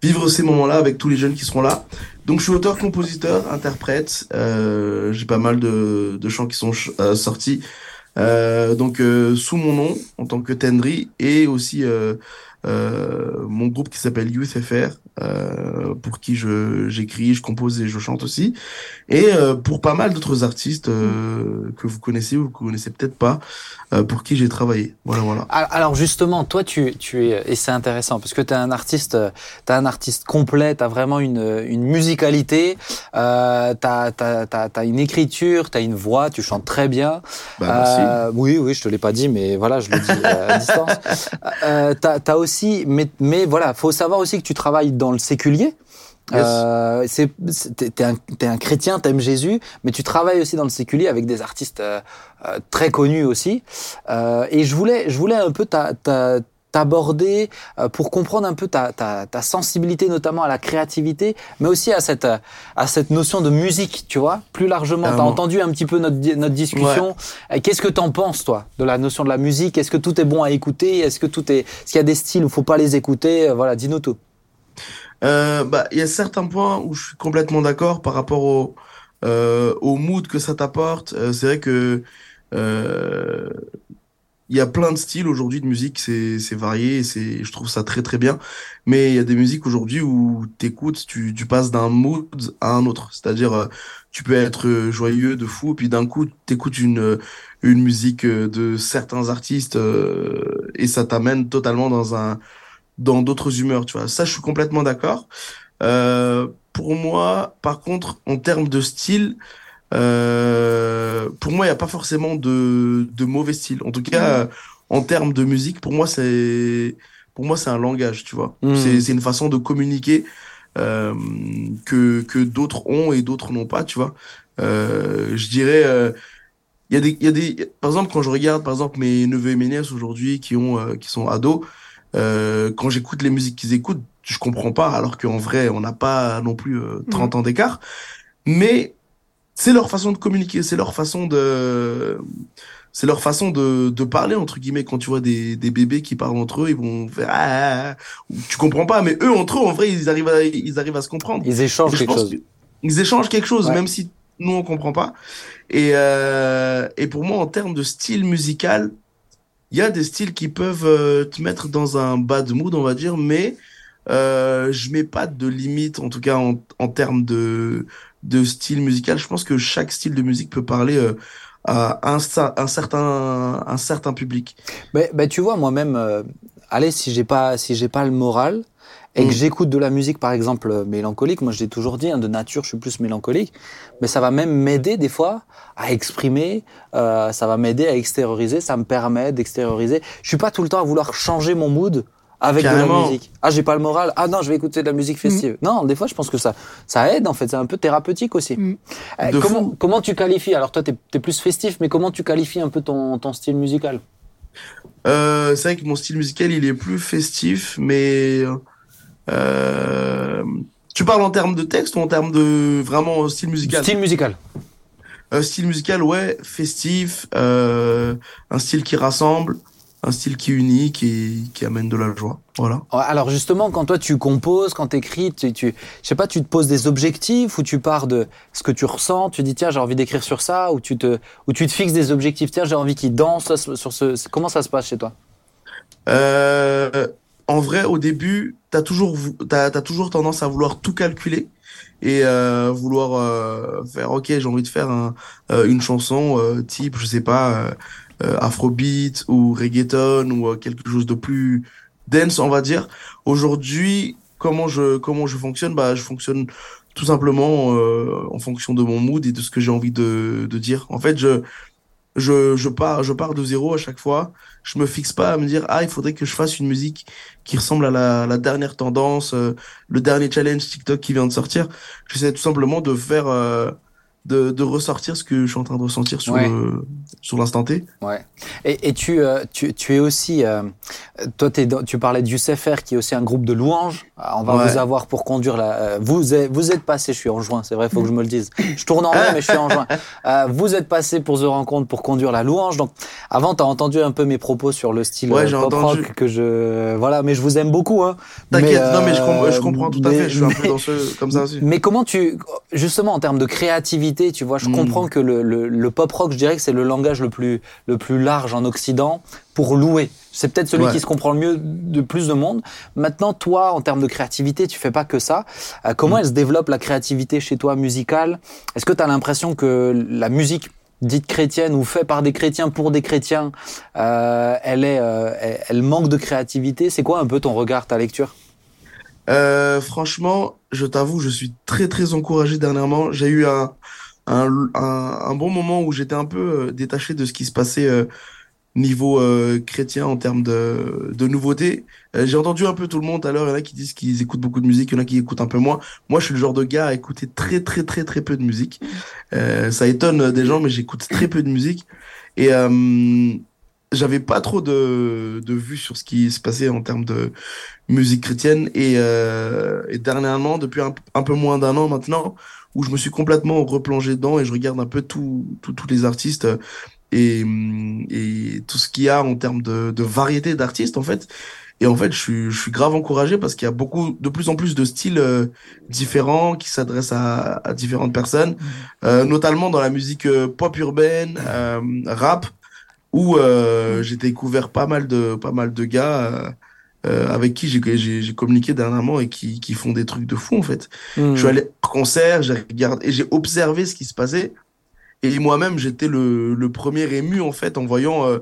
[SPEAKER 5] vivre ces moments-là avec tous les jeunes qui seront là. Donc, je suis auteur, compositeur, interprète. Euh, j'ai pas mal de, de chants qui sont euh, sortis. Euh, donc, euh, sous mon nom, en tant que Tendry, et aussi euh, mon groupe qui s'appelle Youth FR, euh, pour qui je j'écris, je compose et je chante aussi. Et euh, pour pas mal d'autres artistes euh, que vous connaissez ou que vous connaissez peut-être pas, euh, pour qui j'ai travaillé. Voilà, voilà.
[SPEAKER 1] Ah, Alors justement, toi, tu, tu es, et c'est intéressant, parce que tu es un artiste, t'as un artiste complet, tu as vraiment une, une musicalité, euh, tu as, une écriture, tu as une voix, tu chantes très bien.
[SPEAKER 5] Bah, merci.
[SPEAKER 1] Oui, oui, je te l'ai pas dit, mais voilà, je le dis à distance. Euh, t'as, t'as aussi, mais, mais voilà, faut savoir aussi que tu travailles dans le séculier.
[SPEAKER 5] Yes.
[SPEAKER 1] Euh, c'est, t'es, un, t'es un chrétien, t'aimes Jésus, mais tu travailles aussi dans le séculier avec des artistes euh, euh, très connus aussi. Et je voulais, je voulais un peu ta, ta- t'aborder euh, pour comprendre un peu ta, ta, ta sensibilité notamment à la créativité, mais aussi à cette, à cette notion de musique, tu vois, plus largement. T'as entendu un petit peu notre, notre discussion. Qu'est-ce que t'en penses, toi, de la notion de la musique? Est-ce que tout est bon à écouter? Est-ce que tout est, est-ce qu'il y a des styles où faut pas les écouter? Euh, Voilà, dis-nous tout.
[SPEAKER 5] Euh, bah, il y a certains points où je suis complètement d'accord par rapport au, euh, au mood que ça t'apporte. Euh, c'est vrai que euh, il y a plein de styles aujourd'hui de musique, c'est varié, c'est je trouve ça très très bien. Mais il y a des musiques aujourd'hui où t'écoutes, tu tu passes d'un mood à un autre. C'est-à-dire euh, tu peux être euh, joyeux de fou, puis d'un coup t'écoutes une euh, une musique de certains artistes euh, et ça t'amène totalement dans un dans d'autres humeurs, tu vois. Ça, je suis complètement d'accord. Euh, pour moi, par contre, en termes de style, euh, pour moi, il n'y a pas forcément de, de mauvais style. En tout cas, euh, en termes de musique, pour moi, c'est pour moi, c'est un langage, tu vois.
[SPEAKER 1] Mhm.
[SPEAKER 5] C'est c'est une façon de communiquer euh, que que d'autres ont et d'autres n'ont pas, tu vois. Euh, je dirais. euh, il y a des, il y a des, par exemple, quand je regarde, par exemple, mes neveux et mes nièces aujourd'hui qui ont, qui sont ados, euh, quand j'écoute les musiques qu'ils écoutent, je comprends pas, alors qu'en vrai, on n'a pas non plus euh, 30 ans d'écart. Mais c'est leur façon de communiquer, c'est leur façon de, c'est leur façon de, de parler, entre guillemets, quand tu vois des, des bébés qui parlent entre eux, ils vont faire, ah, ah, ah. tu comprends pas, mais eux, entre eux, en vrai, ils arrivent à, ils arrivent à se comprendre.
[SPEAKER 1] Ils échangent quelque chose.
[SPEAKER 5] qu'ils échangent quelque chose,
[SPEAKER 1] Ouais.
[SPEAKER 5] même si nous on comprend pas. Et euh, et pour moi, en termes de style musical, il y a des styles qui peuvent euh, te mettre dans un bad mood, on va dire, mais euh, je mets pas de limite, en tout cas en, en termes de de style musical. Je pense que chaque style de musique peut parler euh, à un, un certain un certain public.
[SPEAKER 1] Ben, ben, tu vois, moi-même, euh, allez, si j'ai pas, si j'ai pas le moral et que
[SPEAKER 5] Mm.
[SPEAKER 1] j'écoute de la musique, par exemple, euh, mélancolique, moi je l'ai toujours dit, hein, de nature, je suis plus mélancolique, mais ça va même m'aider des fois à exprimer, euh, ça va m'aider à extérioriser, ça me permet d'extérioriser. Je suis pas tout le temps à vouloir changer mon mood avec de la musique. Ah, j'ai pas le moral. Ah non, je vais écouter de la musique festive. Non, des fois, je pense que ça, ça aide en fait. C'est un peu thérapeutique aussi.
[SPEAKER 4] Mm.
[SPEAKER 1] Euh,
[SPEAKER 5] De
[SPEAKER 1] comment,
[SPEAKER 5] fou.
[SPEAKER 1] comment tu qualifies Alors toi, t'es es plus festif, mais comment tu qualifies un peu ton, ton style musical?
[SPEAKER 5] Euh, c'est vrai que mon style musical, il est plus festif, mais euh, tu parles en termes de texte ou en termes de vraiment style musical?
[SPEAKER 1] Style musical.
[SPEAKER 5] Euh, style musical, ouais, festif, euh, un style qui rassemble, un style qui unit, qui, qui amène de la joie. Voilà.
[SPEAKER 1] Alors justement, quand toi tu composes, quand t'écris, tu, tu, je sais pas, tu te poses des objectifs ou tu pars de ce que tu ressens, tu dis tiens j'ai envie d'écrire sur ça ou tu te, ou tu te fixes des objectifs, tiens j'ai envie qu'il danse sur ce, comment ça se passe chez toi?
[SPEAKER 5] Euh, en vrai, au début, t'as toujours, t'as, t'as toujours tendance à vouloir tout calculer et euh, vouloir euh, faire, ok, j'ai envie de faire un, euh, une chanson type, je sais pas, afrobeat ou reggaeton ou euh, quelque chose de plus dense, on va dire. Aujourd'hui, comment je, comment je fonctionne? Bah, je fonctionne tout simplement euh, en fonction de mon mood et de ce que j'ai envie de, de dire. En fait, je, je, je pars, je pars de zéro à chaque fois. Je me fixe pas à me dire, ah, il faudrait que je fasse une musique qui ressemble à la, la dernière tendance, euh, le dernier challenge TikTok qui vient de sortir. J'essaie tout simplement de faire, euh, de, de ressortir ce que je suis en train de ressentir sur
[SPEAKER 1] Ouais.
[SPEAKER 5] le, sur l'instant T.
[SPEAKER 1] Ouais. Et, et tu, euh, tu, tu es aussi, euh, toi t'es dans- tu parlais de Youssef R qui est aussi un groupe de louanges. Ah, On va
[SPEAKER 5] Ouais.
[SPEAKER 1] vous avoir pour conduire la. euh, vous êtes, vous êtes passé, je suis en juin, c'est vrai, faut que je me le dise. Je tourne en mai, mais je suis en juin. Euh, vous êtes passé pour The Rencontre pour conduire la louange. Donc avant, t'as entendu un peu mes propos sur le style
[SPEAKER 5] Ouais,
[SPEAKER 1] euh, pop
[SPEAKER 5] entendu.
[SPEAKER 1] rock que je, voilà, mais je vous aime beaucoup. Hein.
[SPEAKER 5] T'inquiète, non, mais je, com-
[SPEAKER 1] euh,
[SPEAKER 5] je comprends tout à fait. Je suis un peu dans ce, comme ça aussi.
[SPEAKER 1] mais comment tu, justement en termes de créativité, tu vois, je
[SPEAKER 5] Mm.
[SPEAKER 1] comprends que le, le, le pop rock, je dirais que c'est le langage le plus, le plus large en Occident pour louer. C'est peut-être celui
[SPEAKER 5] Ouais.
[SPEAKER 1] qui se comprend le mieux de plus de monde. Maintenant, toi, en termes de créativité, tu fais pas que ça. Euh, comment
[SPEAKER 5] Mm.
[SPEAKER 1] elle se développe la créativité chez toi musicale? Est-ce que tu as l'impression que la musique dite chrétienne ou faite par des chrétiens pour des chrétiens, euh, elle est, euh, elle, elle manque de créativité? C'est quoi un peu ton regard, ta lecture?
[SPEAKER 5] Euh, franchement, je t'avoue, je suis très très encouragé dernièrement. J'ai eu un, un, un, un bon moment où j'étais un peu euh, détaché de ce qui se passait euh, niveau euh, chrétien en termes de, de nouveautés. Euh, j'ai entendu un peu tout le monde à l'heure. Il y en a qui disent qu'ils écoutent beaucoup de musique, il y en a qui écoutent un peu moins. Moi, je suis le genre de gars à écouter très très très très peu de musique. Euh, ça étonne des gens, mais j'écoute très peu de musique. Et euh, j'avais pas trop de, de vues sur ce qui se passait en termes de musique chrétienne et, euh, et dernièrement, depuis un, un peu moins d'un an maintenant, où je me suis complètement replongé dedans et je regarde un peu tout, tout- tous les artistes euh, et, hum, et tout ce qu'il y a en termes de, de variété d'artistes en fait. Et en fait, je suis, je suis grave encouragé parce qu'il y a beaucoup, de plus en plus de styles euh, différents qui s'adressent à, à différentes personnes, euh, notamment dans la musique euh, pop urbaine, euh, rap, où euh, j'ai découvert pas mal de, pas mal de gars euh, avec qui j'ai, communiqué dernièrement et qui, qui font des trucs de fou en fait.
[SPEAKER 1] Hmm.
[SPEAKER 5] Je suis allé en concert, j'ai regardé et j'ai observé ce qui se passait. Et moi-même, j'étais le, le premier ému en fait en voyant euh,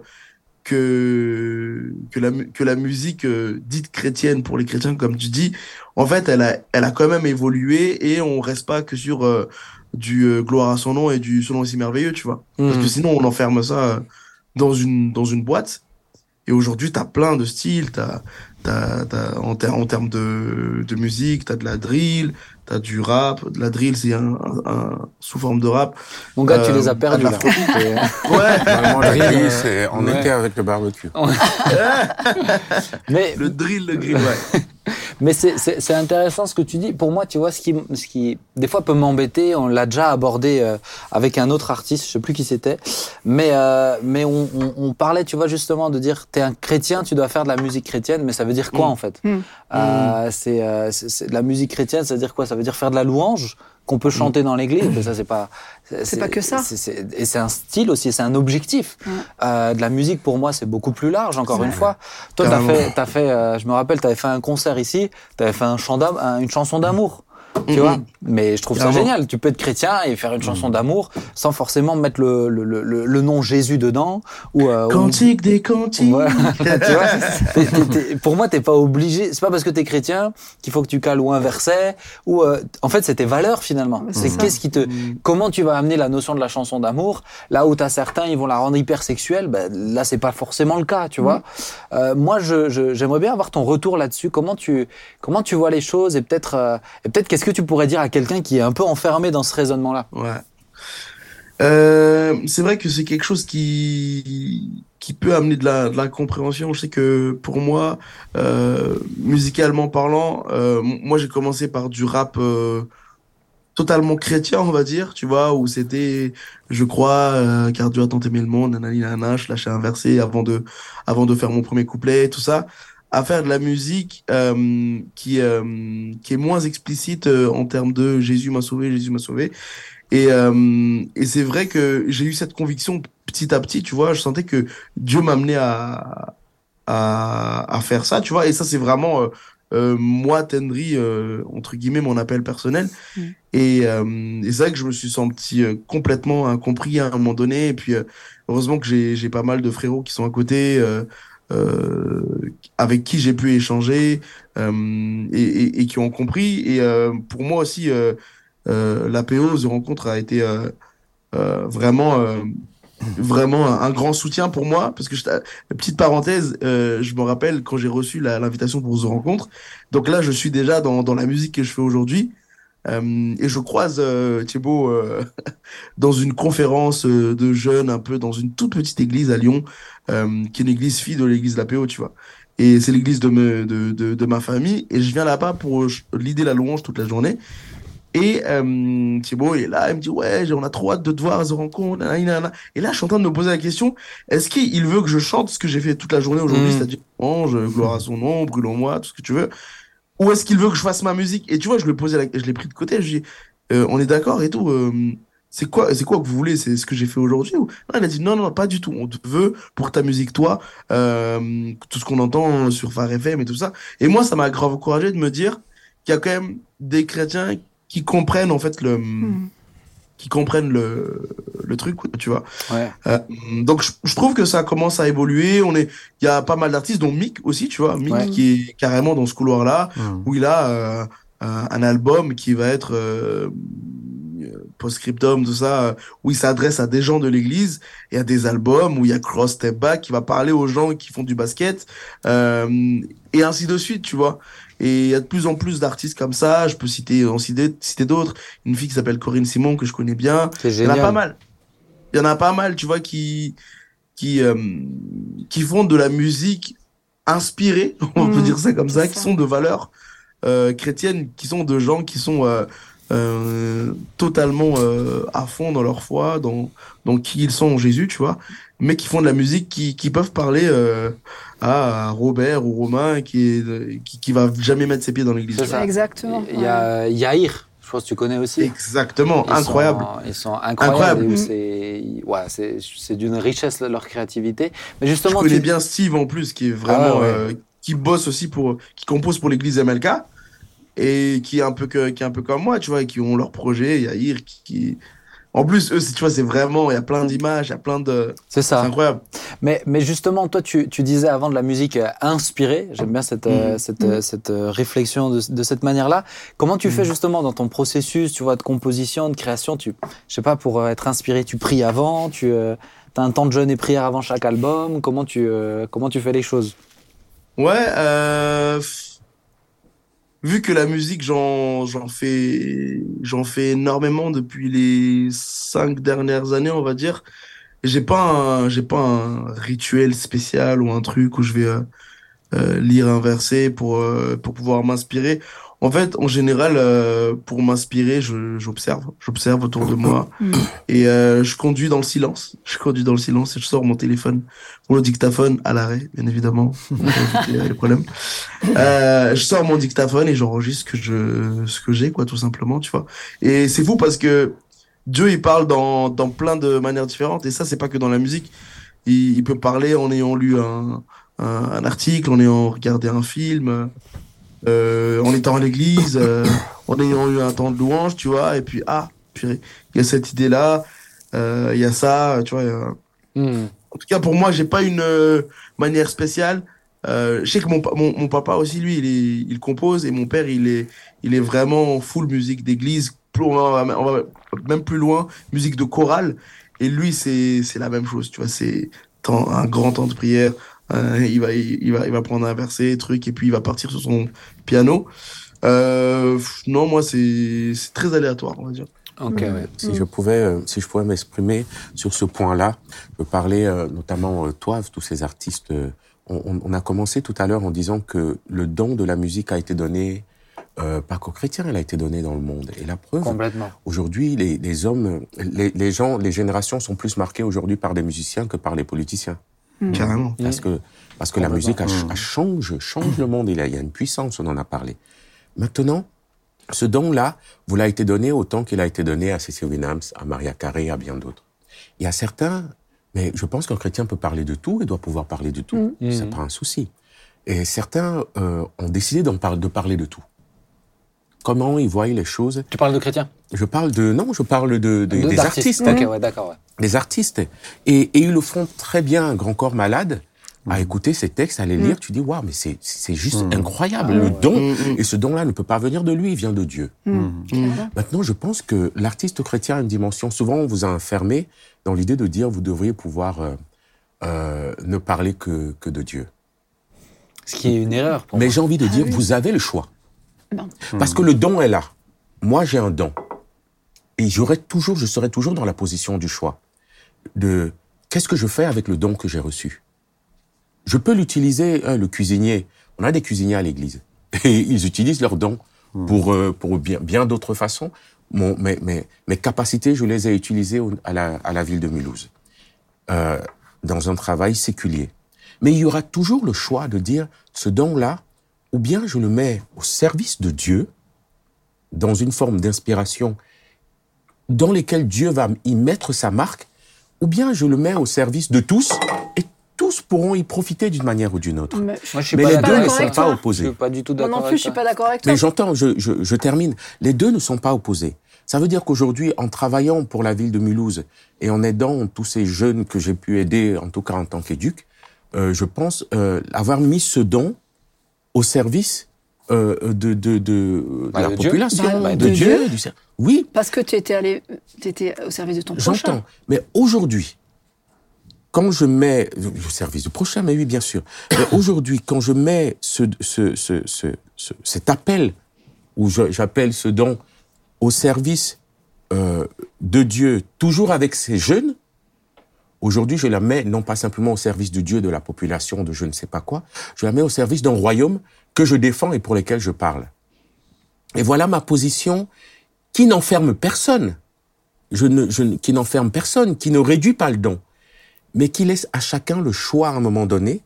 [SPEAKER 5] que que la que la musique euh, dite chrétienne pour les chrétiens, comme tu dis, en fait, elle a elle a quand même évolué et on reste pas que sur euh, du gloire à son nom et du son nom est si merveilleux, tu vois. Parce
[SPEAKER 1] Hmm.
[SPEAKER 5] que sinon, on enferme ça dans une dans une boîte. Et aujourd'hui, t'as plein de styles. T'as, t'as, t'as, en, ter- en termes de, de musique, t'as de la drill, t'as du rap. De la drill, c'est un, un, un- sous forme de rap.
[SPEAKER 1] Mon gars, tu
[SPEAKER 5] Euh,
[SPEAKER 1] les as perdus
[SPEAKER 5] de
[SPEAKER 1] là. Ouais.
[SPEAKER 2] Normalement, la
[SPEAKER 1] Drill, euh,
[SPEAKER 2] c'est en
[SPEAKER 1] ouais.
[SPEAKER 2] été avec le barbecue.
[SPEAKER 1] Mais,
[SPEAKER 5] Le drill, le grill, ouais.
[SPEAKER 1] Mais c'est- intéressant ce que tu dis. Pour moi, tu vois, ce qui, ce qui des fois peut m'embêter, on l'a déjà abordé euh, avec un autre artiste, je sais plus qui c'était, mais, euh, mais on, on, on parlait, tu vois, justement de dire, t'es un chrétien, tu dois faire de la musique chrétienne, mais ça veut dire quoi
[SPEAKER 5] Mm.
[SPEAKER 1] en fait?
[SPEAKER 4] Mm.
[SPEAKER 1] Euh, C'est euh, c'est- c'est de la musique chrétienne, ça veut dire quoi? Ça veut dire faire de la louange? Qu'on peut chanter dans l'église, mais ça c'est pas.
[SPEAKER 4] C'est pas que ça.
[SPEAKER 1] et c'est un style aussi, c'est un objectif.
[SPEAKER 4] Ouais.
[SPEAKER 1] Euh, de la musique pour moi c'est beaucoup plus large. Encore une fois, toi t'as fait, t'as fait, euh, je me rappelle, t'avais fait un concert ici, t'avais fait un chant une chanson d'amour. Tu
[SPEAKER 5] Mhm.
[SPEAKER 1] vois Mais je trouve ça génial. Tu peux être chrétien et faire une chanson d'amour sans forcément mettre le, le, le, le- le nom Jésus dedans. Ou, euh, ou-
[SPEAKER 5] Cantique des cantiques.
[SPEAKER 1] Tu vois, pour moi, t'es pas obligé. C'est pas parce que t'es chrétien qu'il faut que tu cales ou un verset. Ou euh, en fait, c'est tes valeurs finalement. C'est qu'est-ce qui te, comment tu vas amener la notion de la chanson d'amour là où t'as certains, ils vont la rendre hyper sexuelle. Ben, là, c'est pas forcément le cas, tu vois. Euh, moi, je, je- j'aimerais bien avoir ton retour là-dessus. Comment tu, comment tu vois les choses et peut-être, euh, et peut-être qu'est-ce que tu pourrais dire à quelqu'un qui est un peu enfermé dans ce raisonnement-là?
[SPEAKER 5] Ouais. Euh, c'est vrai que c'est quelque chose qui qui peut amener de la de l'incompréhension. Je sais que pour moi, euh, musicalement parlant, euh, moi j'ai commencé par du rap totalement chrétien, on va dire, tu vois, où c'était, je crois, car Dieu a tant aimé le monde, nanani nanana, je lâchais un verset avant de avant de faire mon premier couplet, tout ça, à faire de la musique euh, qui euh, qui est moins explicite euh, en termes de Jésus m'a sauvé, Jésus m'a sauvé. Et, euh, et c'est vrai que j'ai eu cette conviction petit à petit, tu vois, je sentais que Dieu m'amenait à, à, à faire ça, tu vois, et ça c'est vraiment euh, euh, moi, Tendry, euh, entre guillemets, mon appel personnel.
[SPEAKER 4] Mm.
[SPEAKER 5] Et, euh, et c'est vrai que je me suis senti complètement incompris à un moment donné, et puis euh, heureusement que j'ai j'ai pas mal de frérots qui sont à côté, avec qui j'ai pu échanger, euh, et, et, et qui ont compris. Et euh, pour moi aussi, euh, euh, l'APO, The Rencontre, a été euh, euh, vraiment, euh, vraiment un, grand soutien pour moi. Parce que, je, petite parenthèse, euh, je me rappelle quand j'ai reçu la- l'invitation pour The Rencontre. Donc là, je suis déjà dans, dans la musique que je fais aujourd'hui. Euh, et je croise euh, Thibaut euh, dans une conférence euh, de jeunes, un peu dans une toute petite église à Lyon, euh, qui est une église fille de l'église de l'APO, tu vois. Et c'est l'église de, me, de, de, de ma famille. Et je viens là-bas pour euh, l'idée la louange toute la journée. Et euh, Thibaut il est là, il me dit ouais, on a trop hâte de te voir à ce rencontre. Et là, je suis en train de me poser la question est-ce qu'il veut que je chante ce que j'ai fait toute la journée aujourd'hui,
[SPEAKER 1] Mm.
[SPEAKER 5] c'est-à-dire ange, gloire à son nom, brûlons-moi, tout ce que tu veux, ou est-ce qu'il veut que je fasse ma musique? Et tu vois, je la... je l'ai pris de côté, je lui ai dit euh, on est d'accord et tout. euh, c'est quoi, c'est quoi que vous voulez? C'est ce que j'ai fait aujourd'hui ou... Non, il a dit non, non, pas du tout. On te veut pour ta musique, toi, euh, tout ce qu'on entend sur Phare FM et tout ça. Et moi, ça m'a grave encouragé de me dire qu'il y a quand même des chrétiens qui comprennent en fait le,
[SPEAKER 4] Mm.
[SPEAKER 5] qui comprennent le, le truc, tu vois.
[SPEAKER 1] Ouais.
[SPEAKER 5] Euh, donc je, je trouve que ça commence à évoluer. On est, il y a pas mal d'artistes, dont Mick aussi, tu vois, Mick
[SPEAKER 1] Ouais.
[SPEAKER 5] qui est carrément dans ce couloir-là
[SPEAKER 3] Mmh.
[SPEAKER 5] où il a euh, un, un album qui va être euh, post-scriptum, tout ça, euh, où il s'adresse à des gens de l'église, et à des albums où il y a Cross Step Back qui va parler aux gens qui font du basket, euh, et ainsi de suite, tu vois. Et il y a de plus en plus d'artistes comme ça, je peux citer, en citer, citer d'autres, une fille qui s'appelle Corinne Simon, que je connais bien, il y en a pas mal. Il y en a pas mal, tu vois, qui, qui, euh, qui font de la musique inspirée, on peut
[SPEAKER 4] Mhm,
[SPEAKER 5] dire ça comme ça, qui sont de valeurs euh, chrétiennes, qui sont de gens qui sont euh, totalement euh, à fond dans leur foi, dans, dans qui ils sont en Jésus, tu vois, mais qui font de la musique qui, qui peuvent parler euh, à Robert ou Romain qui, est, qui, qui va jamais mettre ses pieds dans l'église.
[SPEAKER 4] Exactement.
[SPEAKER 1] Il y a Yair, je pense que tu connais aussi.
[SPEAKER 5] Exactement,
[SPEAKER 1] Ils
[SPEAKER 5] incroyable.
[SPEAKER 1] sont- ils sont incroyables.
[SPEAKER 5] Incroyable.
[SPEAKER 4] Mm.
[SPEAKER 1] c'est ouais, c'est c'est d'une richesse leur créativité. Mais
[SPEAKER 5] Je
[SPEAKER 1] justement,
[SPEAKER 5] connais
[SPEAKER 1] tu...
[SPEAKER 5] bien Steve en plus, qui est vraiment,
[SPEAKER 1] Ah ouais, ouais.
[SPEAKER 5] euh, qui bosse aussi pour, qui compose pour l'église MLK et qui est un peu que, qui est un peu comme moi, tu vois, et qui ont leur projet. Il y a Ir qui, qui- en plus eux, c'est- tu vois, c'est vraiment, il y a plein d'images, il y a plein de,
[SPEAKER 1] c'est
[SPEAKER 5] c'est
[SPEAKER 1] ça.
[SPEAKER 5] incroyable.
[SPEAKER 1] Mais, mais justement, toi, tu, tu disais avant de la musique euh, inspirée. J'aime bien cette, euh,
[SPEAKER 5] Mhm.
[SPEAKER 1] cette, euh, cette euh, réflexion de, de cette manière-là. Comment tu fais
[SPEAKER 5] Mhm.
[SPEAKER 1] justement dans ton processus, tu vois, de composition, de création Tu, je sais pas, pour euh, être inspiré, tu pries avant. Tu as un temps de jeûne et prière avant chaque album. Comment tu, euh, comment tu fais les choses?
[SPEAKER 5] Ouais, euh, vu que la musique, j'en, j'en fais, j'en fais énormément depuis les cinq dernières années, on va dire. J'ai pas un, j'ai pas un rituel spécial ou un truc où je vais euh, euh, lire un verset pour euh, pour pouvoir m'inspirer. En fait, en général, euh, pour m'inspirer, je, j'observe, j'observe autour de moi
[SPEAKER 4] Mm.
[SPEAKER 5] et euh, je conduis dans le silence. Je conduis dans le silence et je sors mon téléphone pour le dictaphone à l'arrêt, bien évidemment, pour éviter euh, les problèmes. Euh, je sors mon dictaphone et j'enregistre ce que je, ce que j'ai, quoi, tout simplement, tu vois. Et c'est fou parce que Dieu, il parle dans, dans plein de manières différentes et ça, c'est pas que dans la musique. Il, il peut parler en ayant lu un, un, un article, en ayant regardé un film, euh, en étant à l'église, euh, en ayant eu un temps de louange, tu vois, et puis ah, il y a cette idée-là, euh, il y a ça, tu vois. il y a-
[SPEAKER 1] Hmm.
[SPEAKER 5] En tout cas, pour moi, j'ai pas une euh, manière spéciale. Euh, je sais que mon, mon, mon papa aussi, lui, il, est, il compose et mon père, il est, il est vraiment full musique d'église. Plus- On va, on va même plus loin, musique de chorale. Et lui, c'est c'est la même chose, tu vois. C'est un grand temps de prière. Euh, il, va, il, il va, il va prendre un verset, truc, et puis il va partir sur son piano. Euh, pff, non, moi, c'est c'est très aléatoire, on va dire.
[SPEAKER 1] Ok, ouais.
[SPEAKER 2] Si je pouvais, euh, si je pouvais m'exprimer sur ce point-là, je parlais euh, notamment euh, toi, tous ces artistes. euh, on, on- on a commencé tout à l'heure en disant que le don de la musique a été donné euh, pas qu'aux chrétiens, elle a été donnée dans le monde. Et la preuve,
[SPEAKER 1] Complètement.
[SPEAKER 2] aujourd'hui, les, les hommes, les, les gens, les générations sont plus marquées aujourd'hui par des musiciens que par les politiciens.
[SPEAKER 5] Carrément.
[SPEAKER 2] Parce que, parce que la musique a, a change, change le monde. Il y, a, il y a une puissance, on en a parlé. Maintenant, ce don-là vous l'a été donné autant qu'il a été donné à Cécile Winams, à Maria Carré, à bien d'autres. Il y a certains, mais je pense qu'un chrétien peut parler de tout et doit pouvoir parler de tout.
[SPEAKER 1] Mm.
[SPEAKER 2] C'est pas un souci. Et certains euh, ont décidé d'en par- de parler de tout. Comment ils voient les choses
[SPEAKER 1] Tu parles de chrétien
[SPEAKER 2] Je parle de non, je parle de, de-
[SPEAKER 1] De-
[SPEAKER 2] des artistes
[SPEAKER 1] Ok, ouais, d'accord, ouais.
[SPEAKER 2] les artistes. Et, et ils le font très bien, un grand corps malade, à écouter ces textes, à les lire. Tu dis, waouh, mais c'est, c'est juste incroyable. le don,
[SPEAKER 5] Mm, mm.
[SPEAKER 2] et ce don-là ne peut pas venir de lui, il vient de Dieu. Maintenant, je pense que l'artiste chrétien a une dimension. Souvent, on vous a enfermé dans l'idée de dire, vous devriez pouvoir euh, euh, ne parler que, que de Dieu.
[SPEAKER 1] Ce qui est une erreur pour
[SPEAKER 2] Mais
[SPEAKER 1] moi.
[SPEAKER 2] j'ai envie de dire,
[SPEAKER 4] oui.
[SPEAKER 2] vous avez le choix. Parce que le don est là. Moi, j'ai un don. Et j'aurai toujours, je serai toujours dans la position du choix. De qu'est-ce que je fais avec le don que j'ai reçu? Je peux l'utiliser, hein, le cuisinier. On a des cuisiniers à l'église. Et ils utilisent leur don pour, euh, pour bien, d'autres façons. Mes, mes, mes capacités, je les ai utilisées à la, à la ville de Mulhouse. Euh, dans un travail séculier. Mais il y aura toujours le choix de dire ce don-là, ou bien je le mets au service de Dieu, dans une forme d'inspiration dans lesquelles Dieu va y mettre sa marque, ou bien je le mets au service de tous, et tous pourront y profiter d'une manière ou d'une autre.
[SPEAKER 4] Mais
[SPEAKER 1] Moi, je suis
[SPEAKER 2] Mais
[SPEAKER 1] pas
[SPEAKER 2] les deux ne sont pas
[SPEAKER 1] Je
[SPEAKER 2] opposés.
[SPEAKER 1] suis pas du tout d'accord
[SPEAKER 4] non plus,
[SPEAKER 1] avec
[SPEAKER 4] je suis pas d'accord avec toi.
[SPEAKER 2] Mais j'entends, je, je, je termine. Les deux ne sont pas opposés. Ça veut dire qu'aujourd'hui, en travaillant pour la ville de Mulhouse et en aidant tous ces jeunes que j'ai pu aider, en tout cas en tant qu'éduc, euh, je pense euh, avoir mis ce don au service euh, de, de, de, de
[SPEAKER 1] Bah,
[SPEAKER 2] la
[SPEAKER 1] Dieu.
[SPEAKER 2] population,
[SPEAKER 4] Bah,
[SPEAKER 2] bah,
[SPEAKER 4] de
[SPEAKER 2] de, Dieu.
[SPEAKER 4] Dieu.
[SPEAKER 2] du ser- oui,
[SPEAKER 4] Parce que tu étais allé, tu étais au service de ton prochain.
[SPEAKER 2] J'entends. Mais aujourd'hui, quand je mets le service du prochain, mais oui, bien sûr. Mais aujourd'hui, quand je mets ce, ce, ce, ce, ce- cet appel, ou j'appelle ce don, au service euh, de Dieu, toujours avec ces jeunes, aujourd'hui, je la mets non pas simplement au service de Dieu, de la population, de je ne sais pas quoi, je la mets au service d'un royaume que je défends et pour lequel je parle. Et voilà ma position qui n'enferme personne je ne, je, qui n'enferme personne, qui ne réduit pas le don, mais qui laisse à chacun le choix à un moment donné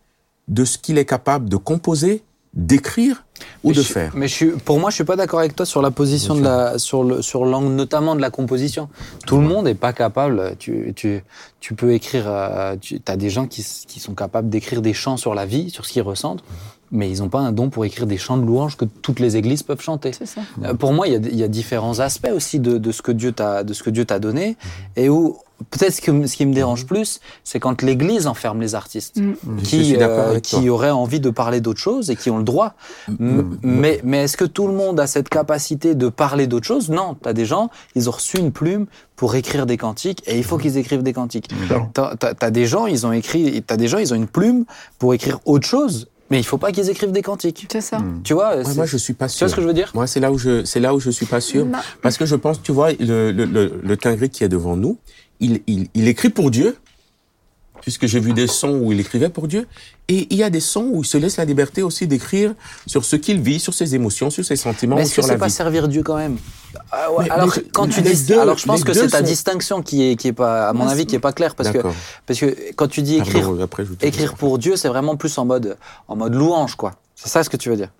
[SPEAKER 2] de ce qu'il est capable de composer, d'écrire ou
[SPEAKER 1] Mais
[SPEAKER 2] de
[SPEAKER 1] je-
[SPEAKER 2] faire.
[SPEAKER 1] Mais je suis, pour moi, je suis pas d'accord avec toi sur la position de la, sur le, sur l'angle notamment de la composition. Tout le monde n'est pas capable. Tu, tu, tu peux écrire. euh, tu as des gens qui, qui sont capables d'écrire des chants sur la vie, sur ce qu'ils ressentent, mais ils n'ont pas un don pour écrire des chants de louange que toutes les églises peuvent chanter.
[SPEAKER 4] C'est ça.
[SPEAKER 1] Euh, Pour moi, il y a, il y a différents aspects aussi de, de ce que Dieu t'a, de ce que Dieu t'a donné, et où peut-être ce, que- ce qui me dérange plus, c'est quand l'Église enferme les artistes
[SPEAKER 4] Mm.
[SPEAKER 2] Je
[SPEAKER 1] qui,
[SPEAKER 2] suis d'accord
[SPEAKER 1] euh, qui auraient envie de parler d'autre chose et qui ont le droit. M- Mais, mais est-ce que tout le monde a cette capacité de parler d'autre chose? Non, tu as des gens, ils ont reçu une plume pour écrire des cantiques et il faut qu'ils écrivent des cantiques. T'as as, des gens, ils ont écrit, t'as des gens, ils ont une plume pour écrire autre chose, mais il faut pas qu'ils écrivent des cantiques.
[SPEAKER 4] C'est ça.
[SPEAKER 1] Tu vois
[SPEAKER 2] Ouais, moi, je suis pas
[SPEAKER 1] Tu
[SPEAKER 2] sûr.
[SPEAKER 1] vois ce que je veux dire?
[SPEAKER 2] Moi, c'est là où je, c'est là où je suis pas sûr.
[SPEAKER 4] Bah,
[SPEAKER 2] Parce que je pense, tu vois, le, le, le, le Tingri qui est devant nous, il, il, il écrit pour Dieu, puisque j'ai vu des sons où il écrivait pour Dieu, et il y a des sons où il se laisse la liberté aussi d'écrire sur ce qu'il vit, sur ses émotions, sur ses sentiments,
[SPEAKER 1] Mais est-ce que
[SPEAKER 2] sur la
[SPEAKER 1] c'est pas servir Dieu quand même? Ah ouais,
[SPEAKER 2] Mais-
[SPEAKER 1] Alors
[SPEAKER 2] mais-
[SPEAKER 1] quand tu dis,
[SPEAKER 2] deux-
[SPEAKER 1] alors je pense que c'est ta
[SPEAKER 2] sont-
[SPEAKER 1] distinction qui est qui est pas, à mon avis, qui est pas claire parce que parce que quand tu dis écrire
[SPEAKER 2] Pardon, après,
[SPEAKER 1] écrire pour Dieu, c'est vraiment plus en mode en mode louange quoi. C'est ça ce que tu veux dire?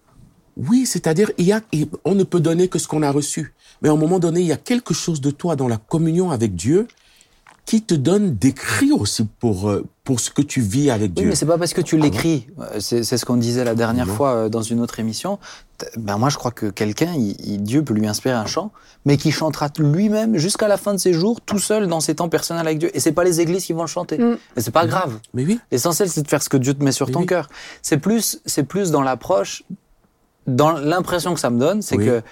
[SPEAKER 2] Oui, c'est-à-dire, il y a, on ne peut donner que ce qu'on a reçu. Mais à un moment donné, il y a quelque chose de toi dans la communion avec Dieu qui te donne cris aussi pour, euh, pour ce que tu vis avec
[SPEAKER 1] Oui,
[SPEAKER 2] Dieu.
[SPEAKER 1] mais c'est pas parce que tu l'écris. C'est c'est ce qu'on disait la dernière
[SPEAKER 2] Non.
[SPEAKER 1] fois euh, dans une autre émission. Ben moi, je crois que quelqu'un, il- il- Dieu peut lui inspirer un chant, mais qui chantera lui-même jusqu'à la fin de ses jours, tout seul dans ses temps personnels avec Dieu. Et c'est pas les églises qui vont le chanter.
[SPEAKER 4] Mm.
[SPEAKER 1] Et c'est pas grave.
[SPEAKER 2] Mais oui,
[SPEAKER 1] L'essentiel, c'est de faire ce que Dieu te met sur ton
[SPEAKER 2] oui.
[SPEAKER 1] cœur. C'est plus, c'est plus dans l'approche, dans l'impression que ça me donne, c'est
[SPEAKER 2] Oui.
[SPEAKER 1] que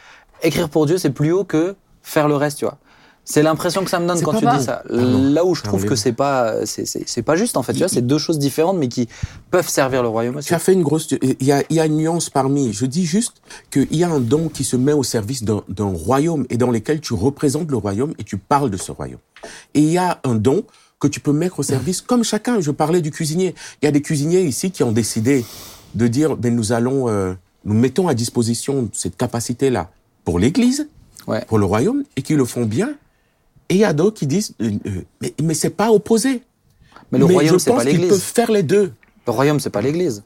[SPEAKER 1] écrire pour Dieu, c'est plus haut que faire le reste, tu vois. C'est l'impression que ça me donne quand tu
[SPEAKER 2] mal.
[SPEAKER 1] dis ça.
[SPEAKER 2] Pardon.
[SPEAKER 1] Là où je trouve que c'est pas, c'est, pas juste en fait. Tu vois, c'est deux choses différentes, mais qui peuvent servir le royaume aussi.
[SPEAKER 2] tu as fait une grosse... Il y a, il y a une nuance parmi. Je dis juste qu'il y a un don qui se met au service d'un d'un royaume et dans lequel tu représentes le royaume et tu parles de ce royaume. Et il y a un don que tu peux mettre au service comme chacun. Je parlais du cuisinier. Il y a des cuisiniers ici qui ont décidé de dire, ben nous allons, euh, nous mettons à disposition cette capacité-là pour l'Église,
[SPEAKER 1] Ouais.
[SPEAKER 2] pour le royaume, et qui le font bien. Et il y a d'autres qui disent, euh, euh, mais, mais c'est pas opposé.
[SPEAKER 1] Mais le royaume,
[SPEAKER 2] je
[SPEAKER 1] c'est pas
[SPEAKER 2] pense qu'ils
[SPEAKER 1] l'église.
[SPEAKER 2] peuvent faire les deux.
[SPEAKER 1] Le royaume, c'est pas l'église.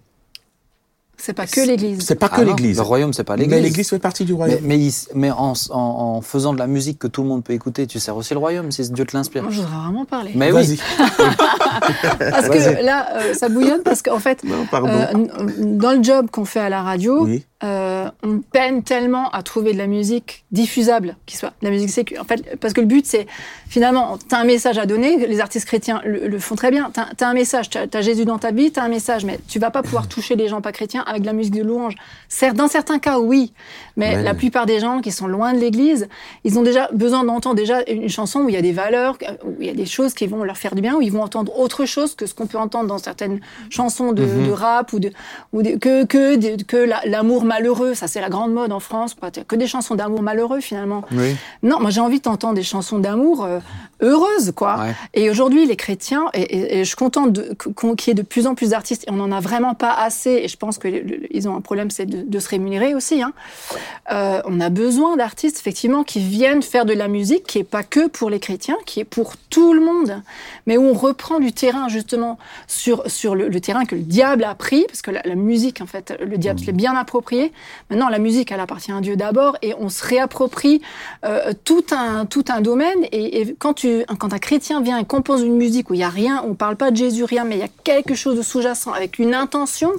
[SPEAKER 4] C'est pas que l'église.
[SPEAKER 2] C'est pas
[SPEAKER 1] Ah
[SPEAKER 2] que
[SPEAKER 1] non,
[SPEAKER 2] l'église.
[SPEAKER 1] Le royaume, c'est pas
[SPEAKER 2] Mais
[SPEAKER 1] l'église.
[SPEAKER 2] l'église fait partie du
[SPEAKER 1] Mais,
[SPEAKER 2] royaume.
[SPEAKER 1] mais, il- mais en, en, en faisant de la musique que tout le monde peut écouter, tu sers aussi le royaume si Dieu te l'inspire.
[SPEAKER 4] Moi, je voudrais vraiment parler.
[SPEAKER 1] Mais oui.
[SPEAKER 2] Vas-y.
[SPEAKER 4] Parce que là, euh, ça bouillonne parce qu'en fait,
[SPEAKER 2] Non,
[SPEAKER 4] euh, dans le job qu'on fait à la radio,
[SPEAKER 2] oui.
[SPEAKER 4] Euh, on peine tellement à trouver de la musique diffusable, qui soit de la musique sécu. En fait, parce que le but, c'est finalement, tu as un message à donner, les artistes chrétiens le, le font très bien. Tu as, un message, tu as, Jésus dans ta vie, tu as un message, mais tu vas pas pouvoir toucher les gens pas chrétiens avec de la musique de louange. Certes, dans certains cas, oui, mais
[SPEAKER 2] Ouais.
[SPEAKER 4] la plupart des gens qui sont loin de l'église, ils ont déjà besoin d'entendre déjà une chanson où il y a des valeurs, où il y a des choses qui vont leur faire du bien, où ils vont entendre autre chose que ce qu'on peut entendre dans certaines chansons de,
[SPEAKER 1] Mhm.
[SPEAKER 4] de rap ou de, ou de- que que de- que la- l'amour malheureux, ça c'est la grande mode en France, que des chansons d'amour malheureux finalement.
[SPEAKER 1] Oui.
[SPEAKER 4] Non, moi j'ai envie d'entendre des chansons d'amour euh, heureuses, quoi.
[SPEAKER 1] Ouais.
[SPEAKER 4] Et aujourd'hui, les chrétiens, et, et- et je suis contente qu'il y ait de plus en plus d'artistes, et on n'en a vraiment pas assez, et je pense qu'ils ont un problème, c'est de, de se rémunérer aussi. Hein. Euh, on a besoin d'artistes, effectivement, qui viennent faire de la musique qui est pas que pour les chrétiens, qui est pour tout le monde, mais où on reprend du terrain, justement, sur, sur le, le terrain que le diable a pris, parce que la, la musique, en fait, le diable se l'est bien approprié. Maintenant, la musique, elle appartient à Dieu d'abord, et on se réapproprie euh, tout, un, tout un domaine. Et, et quand, tu, quand un chrétien vient et compose une musique où il y a rien, on parle pas de Jésus, rien, mais il y a quelque chose de sous-jacent avec une intention,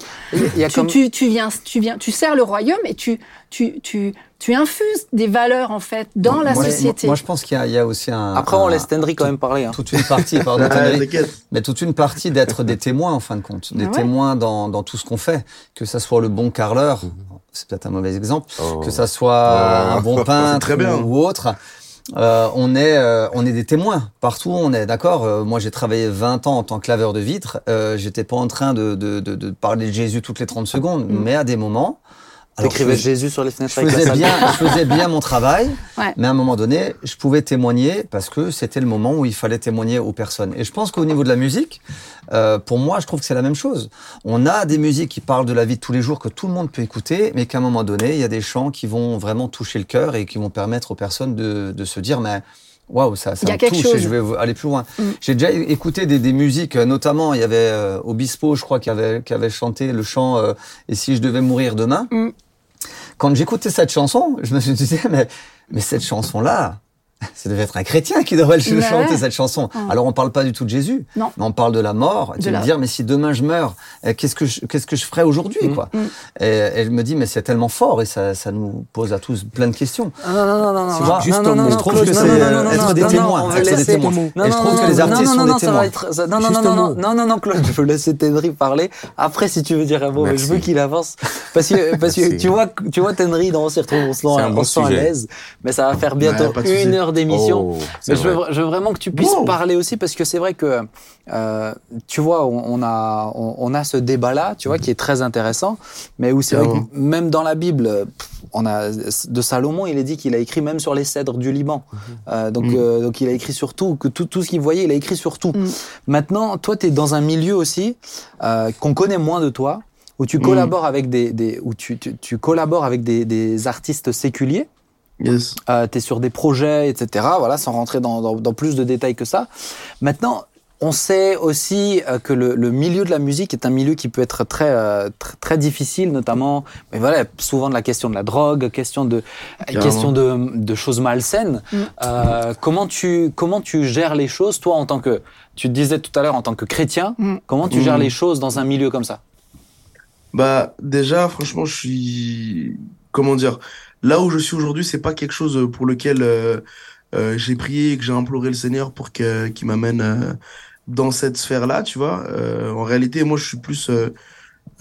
[SPEAKER 1] y a
[SPEAKER 4] tu,
[SPEAKER 1] comme-
[SPEAKER 4] tu, tu viens, tu viens, tu sers le royaume et tu, tu, tu, tu infuses des valeurs en fait dans la
[SPEAKER 3] moi,
[SPEAKER 4] société.
[SPEAKER 3] Moi, je pense qu'il y, a- il y a aussi un.
[SPEAKER 1] Après, on laisse Tendry quand même parler. hein.
[SPEAKER 3] toute une partie, pardon,
[SPEAKER 5] t'inquiète.
[SPEAKER 3] mais toute une partie d'être des témoins en fin de compte, des
[SPEAKER 4] ouais.
[SPEAKER 3] témoins dans, dans tout ce qu'on fait, que ça soit le bon carreleur, c'est peut-être un mauvais exemple,
[SPEAKER 2] Oh.
[SPEAKER 3] que ça soit
[SPEAKER 2] Oh.
[SPEAKER 3] un bon peintre
[SPEAKER 5] très bien.
[SPEAKER 3] ou, ou autre. Euh, on est euh, on est des témoins partout on est d'accord? Euh, moi j'ai travaillé 20 ans en tant que laveur de vitres euh, j'étais pas en train de, de, de, de parler de Jésus toutes les 30 secondes
[SPEAKER 4] Mm.
[SPEAKER 3] mais à des moments
[SPEAKER 1] T'écrivais
[SPEAKER 3] je-
[SPEAKER 1] Jésus sur les fenêtres
[SPEAKER 3] je
[SPEAKER 1] avec
[SPEAKER 3] faisais bien, je faisais bien mon travail,
[SPEAKER 4] Ouais.
[SPEAKER 3] mais à un moment donné, je pouvais témoigner parce que c'était le moment où il fallait témoigner aux personnes. Et je pense qu'au niveau de la musique, euh, pour moi, je trouve que c'est la même chose. On a des musiques qui parlent de la vie de tous les jours que tout le monde peut écouter, mais qu'à un moment donné, il y a des chants qui vont vraiment toucher le cœur et qui vont permettre aux personnes de, de se dire, mais waouh, ça, ça me touche et je vais aller plus loin.
[SPEAKER 4] Mm.
[SPEAKER 3] J'ai déjà écouté des, des musiques, notamment il y avait euh, Obispo, je crois, qui avait, qui avait chanté le chant euh, Et si je devais mourir demain.
[SPEAKER 4] Mm.
[SPEAKER 3] Quand j'écoutais cette chanson, je me suis dit, mais, mais cette chanson-là, ça devait être un chrétien qui devrait le
[SPEAKER 4] Ouais.
[SPEAKER 3] chanter cette chanson.
[SPEAKER 4] Mm.
[SPEAKER 3] Alors on parle pas du tout de Jésus,
[SPEAKER 4] Non.
[SPEAKER 3] mais on parle de la mort.
[SPEAKER 4] De
[SPEAKER 3] tu
[SPEAKER 4] la-
[SPEAKER 3] me dire, mais si demain je meurs, euh, qu'est-ce que je, qu'est-ce que je ferais aujourd'hui,
[SPEAKER 1] Mm.
[SPEAKER 3] quoi
[SPEAKER 4] Mm.
[SPEAKER 3] et, et je me dis, mais c'est tellement fort et ça, ça nous pose à tous plein de questions.
[SPEAKER 1] Ah, non, non, non, non,
[SPEAKER 3] Tu
[SPEAKER 1] non,
[SPEAKER 3] vois,
[SPEAKER 1] non,
[SPEAKER 3] juste
[SPEAKER 1] non,
[SPEAKER 3] Je trouve
[SPEAKER 1] Claude,
[SPEAKER 3] que
[SPEAKER 1] non,
[SPEAKER 3] c'est,
[SPEAKER 1] non, non, non,
[SPEAKER 3] être
[SPEAKER 1] non,
[SPEAKER 3] des
[SPEAKER 1] non,
[SPEAKER 3] témoins, être des témoins.
[SPEAKER 1] Non,
[SPEAKER 3] Et je
[SPEAKER 1] non,
[SPEAKER 3] trouve
[SPEAKER 1] non,
[SPEAKER 3] que les
[SPEAKER 1] non,
[SPEAKER 3] artistes
[SPEAKER 1] non,
[SPEAKER 3] sont
[SPEAKER 1] non,
[SPEAKER 3] des témoins.
[SPEAKER 1] Non, non, non, non, non, non, non, Claude, je veux laisser Tenry parler. Après, si tu veux dire un mot, je veux qu'il avance. Parce que, parce que tu vois, tu vois Tenry, retrouve, on se
[SPEAKER 2] bon
[SPEAKER 1] on se sent à l'aise. Mais ça va faire bientôt
[SPEAKER 5] Ouais,
[SPEAKER 1] une heure d'émission.
[SPEAKER 2] Oh,
[SPEAKER 1] Mais je veux,
[SPEAKER 2] vrai.
[SPEAKER 1] je veux vraiment que tu puisses
[SPEAKER 5] Wow.
[SPEAKER 1] parler aussi parce que c'est vrai que euh, tu vois on, on a on, on a ce débat là tu vois qui est très intéressant mais où c'est vrai que même dans la Bible on a de Salomon il est dit qu'il a écrit même sur les cèdres du Liban Euh, donc
[SPEAKER 5] Mhm.
[SPEAKER 1] euh, donc il a écrit sur tout que tout tout ce qu'il voyait il a écrit sur tout
[SPEAKER 4] Mhm.
[SPEAKER 1] maintenant toi tu es dans un milieu aussi euh, qu'on connaît moins de toi où tu
[SPEAKER 5] Mhm.
[SPEAKER 1] collabores avec des, des où tu, tu, tu collabores avec des, des artistes séculiers
[SPEAKER 5] Yes.
[SPEAKER 1] euh, tu es sur des projets, etc. Voilà, sans rentrer dans, dans, dans plus de détails que ça. Maintenant, On sait aussi euh, que le, le milieu de la musique est un milieu qui peut être très euh, très, très difficile, notamment, mais voilà, souvent de la question de la drogue, question de
[SPEAKER 5] Carrément.
[SPEAKER 1] question de, de choses malsaines.
[SPEAKER 4] Mm.
[SPEAKER 1] Euh, comment tu comment tu gères les choses, toi, en tant que tu te disais tout à l'heure en tant que chrétien,
[SPEAKER 4] Mm.
[SPEAKER 1] comment tu
[SPEAKER 5] Mm.
[SPEAKER 1] gères les choses dans un milieu comme ça?
[SPEAKER 5] Bah, déjà, franchement, je suis, comment dire, là où je suis aujourd'hui, c'est pas quelque chose pour lequel euh, euh, j'ai prié et que j'ai imploré le Seigneur pour que, qu'il m'amène euh, dans cette sphère-là, tu vois. Euh, en réalité, moi, je suis plus euh,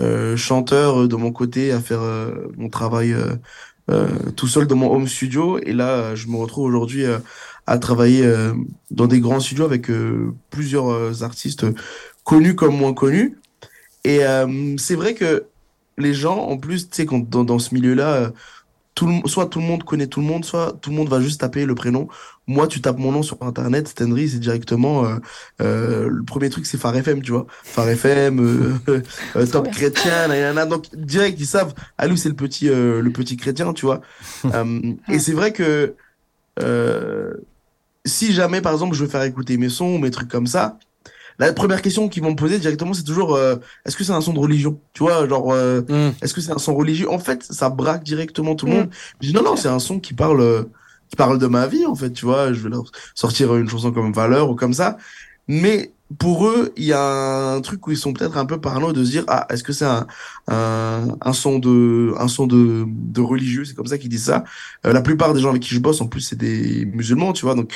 [SPEAKER 5] euh, chanteur euh, de mon côté à faire euh, mon travail euh, euh, tout seul dans mon home studio. Et là, euh, je me retrouve aujourd'hui euh, à travailler euh, dans des grands studios avec euh, plusieurs euh, artistes connus comme moins connus. Et euh, c'est vrai que les gens, en plus, tu sais, dans, dans ce milieu-là, euh, tout le, soit tout le monde connaît tout le monde, soit tout le monde va juste taper le prénom. Moi, tu tapes mon nom sur Internet, Stenry, c'est directement euh, euh, le premier truc, c'est Phare FM, tu vois. Phare FM, euh, euh, Top. Chrétien, nanana. donc direct ils savent. Ah lui, c'est le petit, euh, le petit chrétien, tu vois. Euh, et c'est vrai que euh, si jamais, par exemple, je veux faire écouter mes sons ou mes trucs comme ça, la première question qu'ils vont me poser directement, c'est toujours euh, est-ce que c'est un son de religion? Tu vois, genre, euh,
[SPEAKER 1] Mm.
[SPEAKER 5] est-ce que c'est un son religieux? En fait, ça braque directement tout le
[SPEAKER 4] Mm.
[SPEAKER 5] monde. Je dis non, non, c'est un son qui parle, euh, qui parle de ma vie, en fait, tu vois. Je vais leur sortir une chanson comme Valeur ou comme ça. Mais pour eux, il y a un truc où ils sont peut-être un peu parano de se dire ah, est-ce que c'est un, un, un son de, un son de, de religieux? C'est comme ça qu'ils disent ça. Euh, la plupart des gens avec qui je bosse, en plus, c'est des musulmans, tu vois. Donc,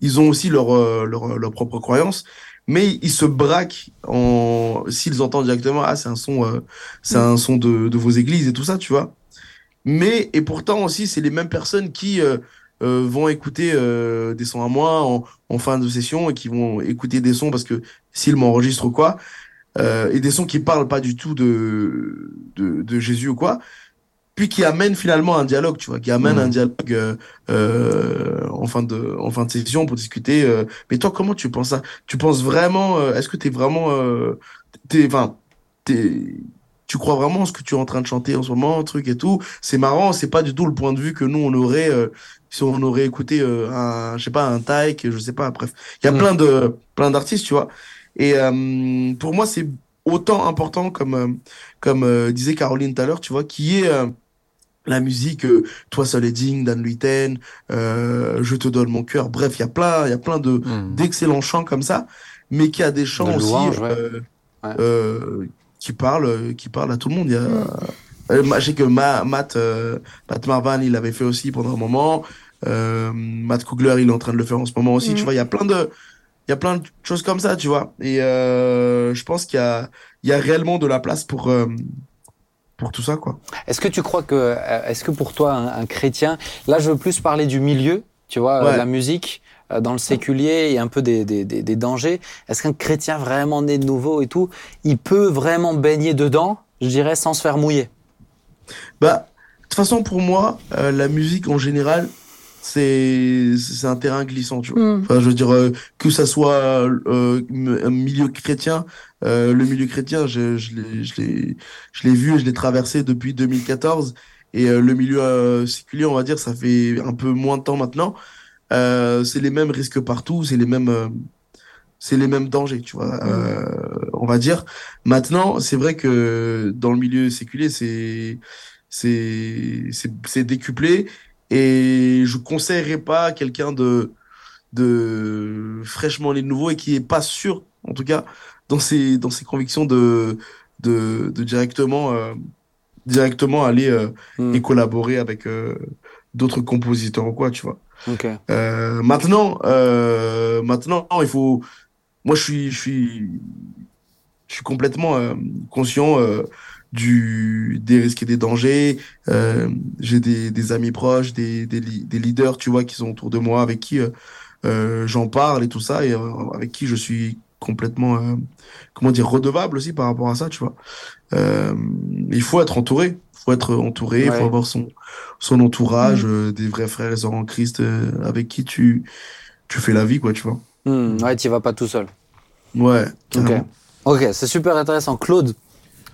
[SPEAKER 5] ils ont aussi leur, euh, leur, leur propre croyance mais ils se braquent en s'ils entendent directement ah c'est un son euh, c'est un son de, de vos églises et tout ça tu vois. Mais et pourtant aussi c'est les mêmes personnes qui euh, euh, vont écouter euh, des sons à moi en, en fin de session et qui vont écouter des sons parce que s'ils m'enregistrent ou quoi euh, et des sons qui parlent pas du tout de, de de Jésus ou quoi puis qui amènent finalement un dialogue tu vois qui amène un dialogue euh, euh, en fin de en fin de session pour discuter euh, mais toi comment tu penses ça? Tu penses vraiment euh, est-ce que t'es vraiment euh, t'es enfin t'es tu crois vraiment en ce que tu es en train de chanter en ce moment truc et tout? C'est marrant c'est pas du tout le point de vue que nous on aurait euh, si on aurait écouté euh, un je sais pas un Taïk je sais pas bref. Il y a
[SPEAKER 1] Mm.
[SPEAKER 5] plein de plein d'artistes tu vois. Et euh, pour moi c'est autant important comme comme euh, disait Caroline tout à l'heure tu vois qui est euh, la musique euh, toi seul est digne Dan Luiten euh, je te donne mon cœur bref il y a plein il y a plein de
[SPEAKER 3] Hmm.
[SPEAKER 5] d'excellents chants comme ça, mais qui a des chants
[SPEAKER 1] De
[SPEAKER 5] aussi
[SPEAKER 1] ouais.
[SPEAKER 5] euh,
[SPEAKER 1] Ouais.
[SPEAKER 5] euh, qui parlent, qui parlent à tout le monde. Il y a,
[SPEAKER 4] Mm.
[SPEAKER 5] euh, je sais que Ma- Matt, euh, Matt Marvan, il l'avait fait aussi pendant un moment. Euh, Matt Kugler, il est en train de le faire en ce moment aussi.
[SPEAKER 4] Mm.
[SPEAKER 5] Tu vois, il y a plein de, il y a plein de choses comme ça, tu vois. Et euh, je pense qu'il y a, il y a réellement de la place pour, euh, pour tout ça, quoi.
[SPEAKER 1] Est-ce que tu crois que, euh, est-ce que pour toi, un, un chrétien, là je veux plus parler du milieu, tu vois, euh,
[SPEAKER 5] Ouais.
[SPEAKER 1] la musique, euh, dans le séculier et un peu des, des, des, des dangers, est-ce qu'un chrétien vraiment né de nouveau et tout, il peut vraiment baigner dedans, je dirais, sans se faire mouiller?
[SPEAKER 5] Bah, de toute façon, pour moi, euh, la musique en général, c'est c'est un terrain glissant, tu vois.
[SPEAKER 4] Mm.
[SPEAKER 5] Enfin, je veux dire, euh, que ça soit euh, un milieu chrétien, euh, le milieu chrétien, je, je l'ai, je l'ai, je l'ai vu et je l'ai traversé depuis 2014. Et euh, le milieu euh, séculier, on va dire, ça fait un peu moins de temps maintenant. Euh, c'est les mêmes risques partout, c'est les mêmes, euh, c'est les mêmes dangers, tu vois. Euh, on va dire. Maintenant, c'est vrai que dans le milieu séculier, c'est, c'est, c'est décuplé. Et je conseillerais pas à quelqu'un de, de fraîchement né de nouveau et qui est pas sûr, en tout cas, dans ses, dans ses convictions de, de, de directement, euh, directement aller euh,
[SPEAKER 1] Hmm.
[SPEAKER 5] et collaborer avec euh, d'autres compositeurs ou quoi, tu vois. Maintenant, maintenant, il faut. Moi, je suis, je suis, je suis complètement euh, conscient euh, du des risques et des dangers. Euh, j'ai des, des amis proches, des, des, li- des leaders, tu vois, qui sont autour de moi, avec qui j'en parle et tout ça, et avec qui je suis complètement, comment dire, redevable aussi par rapport à ça, tu vois. Il faut être entouré. Il faut être entouré, il
[SPEAKER 1] Ouais.
[SPEAKER 5] faut avoir son, son entourage, euh, des vrais frères et sœurs en Christ euh, avec qui tu, tu fais la vie, quoi, tu vois.
[SPEAKER 1] Hmm, ouais, tu vas pas tout seul.
[SPEAKER 5] Ouais,
[SPEAKER 1] Ok. Ok, c'est super intéressant. Claude,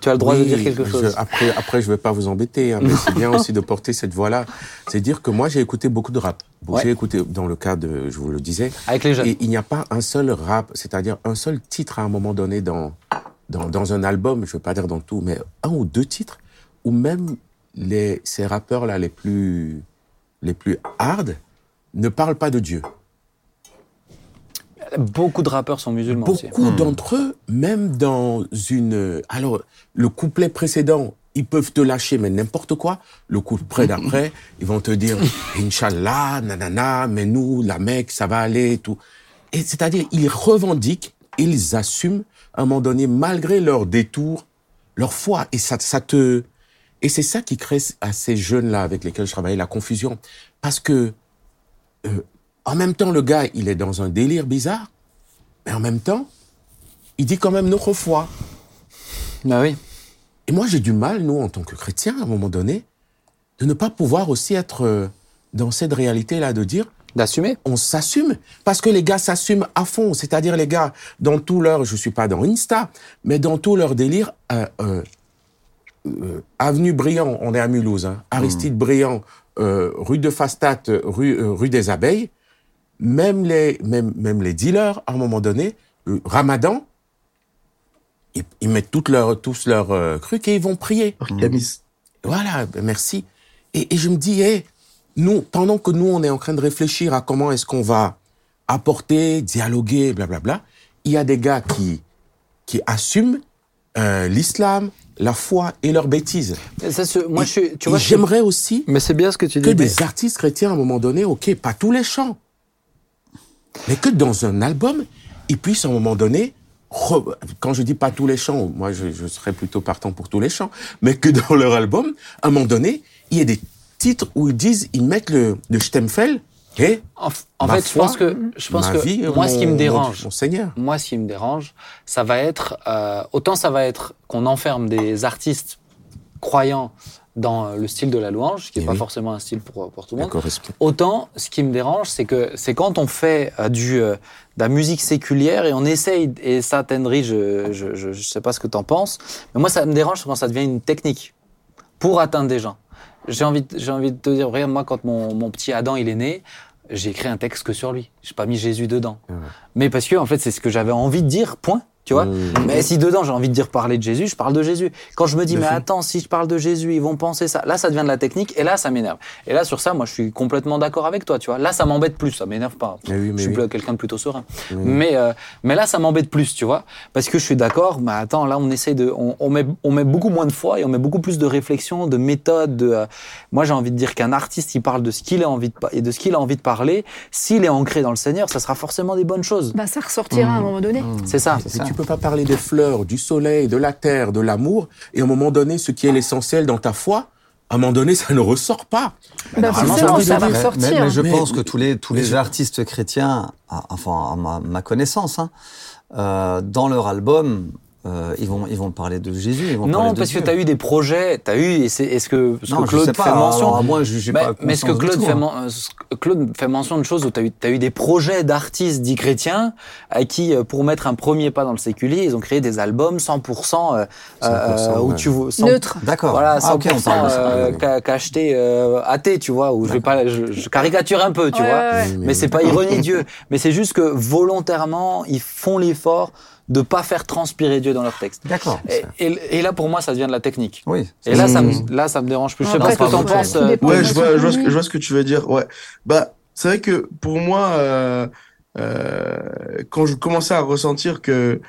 [SPEAKER 1] Tu as le droit de dire quelque
[SPEAKER 2] je-
[SPEAKER 1] chose.
[SPEAKER 2] après, après, je vais pas vous embêter, hein, mais c'est bien aussi de porter cette voix-là. C'est dire que moi, j'ai écouté beaucoup de rap.
[SPEAKER 1] Ouais.
[SPEAKER 2] J'ai écouté, dans le cas de, je vous le disais,
[SPEAKER 1] Avec les jeunes.
[SPEAKER 2] et il n'y a pas un seul rap, c'est-à-dire un seul titre à un moment donné dans, dans, dans un album, je veux pas dire dans tout, mais un ou deux titres, où même les, ces rappeurs-là les plus, les plus hard ne parlent pas de Dieu.
[SPEAKER 1] Beaucoup de rappeurs sont musulmans aussi.
[SPEAKER 2] Beaucoup d'entre eux, même dans une... Alors, le couplet précédent, ils peuvent te lâcher, mais n'importe quoi. Le couplet d'après, ils vont te dire, Inch'Allah, nanana, mais nous, la Mecque, ça va aller, et tout. Et c'est-à-dire, ils revendiquent, ils assument, à un moment donné, malgré leur détour, leur foi. Et ça, ça te... Et c'est ça qui crée à ces jeunes-là avec lesquels je travaillais la confusion. Parce que, euh, en même temps, le gars, il est dans un délire bizarre, mais en même temps, il dit quand même notre foi.
[SPEAKER 1] Bah oui.
[SPEAKER 2] Et moi, j'ai du mal, nous, en tant que chrétiens, à un moment donné, de ne pas pouvoir aussi être euh, dans cette réalité-là, de dire,
[SPEAKER 1] D'assumer.
[SPEAKER 2] on s'assume. Parce que les gars s'assument à fond. C'est-à-dire, les gars, dans tout leur, je suis pas dans Insta, mais dans tout leur délire, euh, euh, euh, Avenue Briand, on est à Mulhouse, hein, Aristide Briand, euh, rue de Fastat, rue, rue des Abeilles, même les, même, même les dealers, à un moment donné, euh, Ramadan, ils, ils mettent toutes leurs, tous leurs euh, trucs et ils vont prier. Voilà, ben merci. Et, et je me dis, hey, nous, pendant que nous, on est en train de réfléchir à comment est-ce qu'on va apporter, dialoguer, blablabla, il y a des gars qui, qui assument euh, l'islam, la foi et leurs bêtises.
[SPEAKER 1] Ça, moi,
[SPEAKER 2] Et-
[SPEAKER 1] je suis, tu vois,
[SPEAKER 2] j'aimerais aussi
[SPEAKER 1] Mais c'est bien ce que tu
[SPEAKER 2] que
[SPEAKER 1] dis. mais-
[SPEAKER 2] des artistes chrétiens, à un moment donné, ok, pas tous les chants, mais que dans un album, ils puissent, à un moment donné, quand je dis pas tous les chants, moi, je, je serais plutôt partant pour tous les chants, mais que dans leur album, à un moment donné, il y ait des titres où ils disent, ils mettent le, le Stemfel et
[SPEAKER 1] En, en
[SPEAKER 2] Ma
[SPEAKER 1] fait, je pense que, je pense que
[SPEAKER 2] vie,
[SPEAKER 1] moi, ce qui me dérange,
[SPEAKER 2] mon,
[SPEAKER 1] moi, ce qui me dérange, ça va être, euh, autant ça va être qu'on enferme des artistes croyants dans le style de la louange, qui n'est
[SPEAKER 2] Eh
[SPEAKER 1] pas
[SPEAKER 2] oui.
[SPEAKER 1] forcément un style pour, pour tout le monde. Autant, ce qui me dérange, c'est que c'est quand on fait euh, du, euh, de la musique séculière et on essaye, et ça, Tendry, je, je, je, je sais pas ce que t'en penses, mais moi, ça me dérange quand ça devient une technique pour atteindre des gens. J'ai envie, j'ai envie de te dire, regarde, moi, quand mon, mon petit Adam, il est né, j'ai écrit un texte que sur lui. J'ai pas mis Jésus dedans.
[SPEAKER 2] Ouais.
[SPEAKER 1] Mais parce que, en fait, c'est ce que j'avais envie de dire, point. Tu vois
[SPEAKER 2] Mmh.
[SPEAKER 1] Mais si dedans j'ai envie de dire parler de Jésus, je parle de Jésus. Quand je me dis, mais attends, si je parle de Jésus, ils vont penser ça. Là, ça devient de la technique et là, ça m'énerve. Et là, sur ça, moi, je suis complètement d'accord avec toi, tu vois. Là, ça m'embête plus, ça m'énerve pas.
[SPEAKER 2] Mais oui, mais
[SPEAKER 1] je suis
[SPEAKER 2] oui.
[SPEAKER 1] quelqu'un de plutôt serein.
[SPEAKER 2] Oui.
[SPEAKER 1] Mais, euh, mais là, ça m'embête plus, tu vois. Parce que je suis d'accord, mais attends, là, on essaie de. On, on met, on met beaucoup moins de foi et on met beaucoup plus de réflexion, de méthode. De, euh, moi, j'ai envie de dire qu'un artiste, il parle de ce qu'il a envie de, et de ce qu'il a envie de parler. S'il est ancré dans le Seigneur, ça sera forcément des bonnes choses.
[SPEAKER 4] Bah, ça ressortira à un moment donné.
[SPEAKER 1] C'est ça.
[SPEAKER 3] C'est
[SPEAKER 2] Mais
[SPEAKER 3] ça.
[SPEAKER 2] Tu peux pas parler des fleurs, du soleil, de la terre, de l'amour, et à un moment donné, ce qui est l'essentiel dans ta foi, à un moment donné, ça ne ressort pas.
[SPEAKER 4] Bah, forcément, ça va
[SPEAKER 2] de
[SPEAKER 3] Mais, je
[SPEAKER 2] Mais-
[SPEAKER 3] pense que tous les, tous
[SPEAKER 2] mais
[SPEAKER 3] les
[SPEAKER 2] je-
[SPEAKER 3] artistes chrétiens, enfin, à ma, ma connaissance, hein, euh, dans leur album, euh, ils, vont, ils vont parler de Jésus. Ils vont parler
[SPEAKER 1] Non,
[SPEAKER 3] de
[SPEAKER 1] parce que tu as eu des projets, tu as eu, et c'est, est-ce que, ce
[SPEAKER 3] Non,
[SPEAKER 1] que
[SPEAKER 3] je
[SPEAKER 1] Claude
[SPEAKER 3] sais pas,
[SPEAKER 1] fait mention.
[SPEAKER 3] alors, moi, je-
[SPEAKER 1] Mais-
[SPEAKER 3] pas
[SPEAKER 1] mais ce que Claude
[SPEAKER 3] tout,
[SPEAKER 1] fait,
[SPEAKER 3] hein.
[SPEAKER 1] Claude fait mention de choses où tu as eu, t'as eu des projets d'artistes dits chrétiens à qui, euh, pour mettre un premier pas dans le séculier, ils ont créé des albums 100%, euh,
[SPEAKER 2] 100%,
[SPEAKER 1] euh, où
[SPEAKER 2] ouais.
[SPEAKER 1] tu vois, 100
[SPEAKER 4] Neutre.
[SPEAKER 3] D'accord.
[SPEAKER 1] Voilà, 100%
[SPEAKER 3] Ah, ok, on parle de ça.
[SPEAKER 1] euh, qu'acheté euh, athée, tu vois, où je vais pas, je, je caricature un peu, tu
[SPEAKER 4] Ouais,
[SPEAKER 1] vois.
[SPEAKER 4] ouais,
[SPEAKER 1] Mais c'est pas ironie Dieu, mais c'est juste que volontairement, ils font l'effort de pas faire transpirer Dieu dans leur texte.
[SPEAKER 3] D'accord.
[SPEAKER 1] Et, et- et là, pour moi, ça devient de la technique.
[SPEAKER 3] Oui.
[SPEAKER 1] Et là, ça me,
[SPEAKER 5] Mmh.
[SPEAKER 1] là, ça me dérange plus. Je sais
[SPEAKER 4] Après,
[SPEAKER 1] pas ce que t'en penses. euh.
[SPEAKER 5] Ouais, je vois, je vois, ce, que- je vois ce que tu veux dire. Ouais. Bah, c'est vrai que pour moi, euh, euh, quand je commençais à ressentir que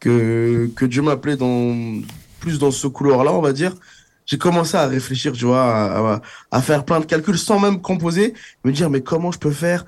[SPEAKER 5] que que Dieu m'appelait dans plus dans ce couloir-là, on va dire, j'ai commencé à réfléchir, tu vois, à, à- à faire plein de calculs sans même composer, me dire mais comment je peux faire?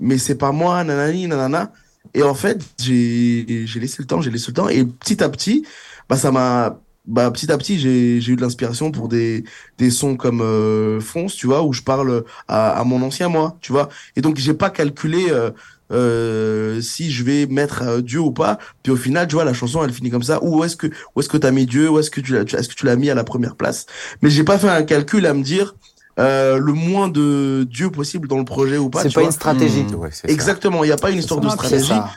[SPEAKER 5] Mais c'est pas moi, nanani, nanana. Et en fait, j'ai laissé le temps, j'ai laissé le temps, et petit à petit, bah ça m'a bah petit à petit j'ai eu de l'inspiration pour des des sons comme euh, Fonce, tu vois, où je parle à, à mon ancien moi, tu vois. Et donc j'ai pas calculé euh, euh, si je vais mettre euh, Dieu ou pas. Puis au final, tu vois, la chanson elle finit comme ça. Où est-ce que où est-ce que t'as mis Dieu? Où est-ce que tu l'as est-ce que tu l'as mis à la première place? Mais j'ai pas fait un calcul à me dire euh, le moins de Dieu possible dans le projet ou pas.
[SPEAKER 1] C'est pas
[SPEAKER 5] vois.
[SPEAKER 1] une stratégie.
[SPEAKER 3] Mmh.
[SPEAKER 2] Ouais, ça.
[SPEAKER 5] Exactement. Il y a pas une histoire de
[SPEAKER 4] ça.
[SPEAKER 5] Stratégie.
[SPEAKER 1] ça.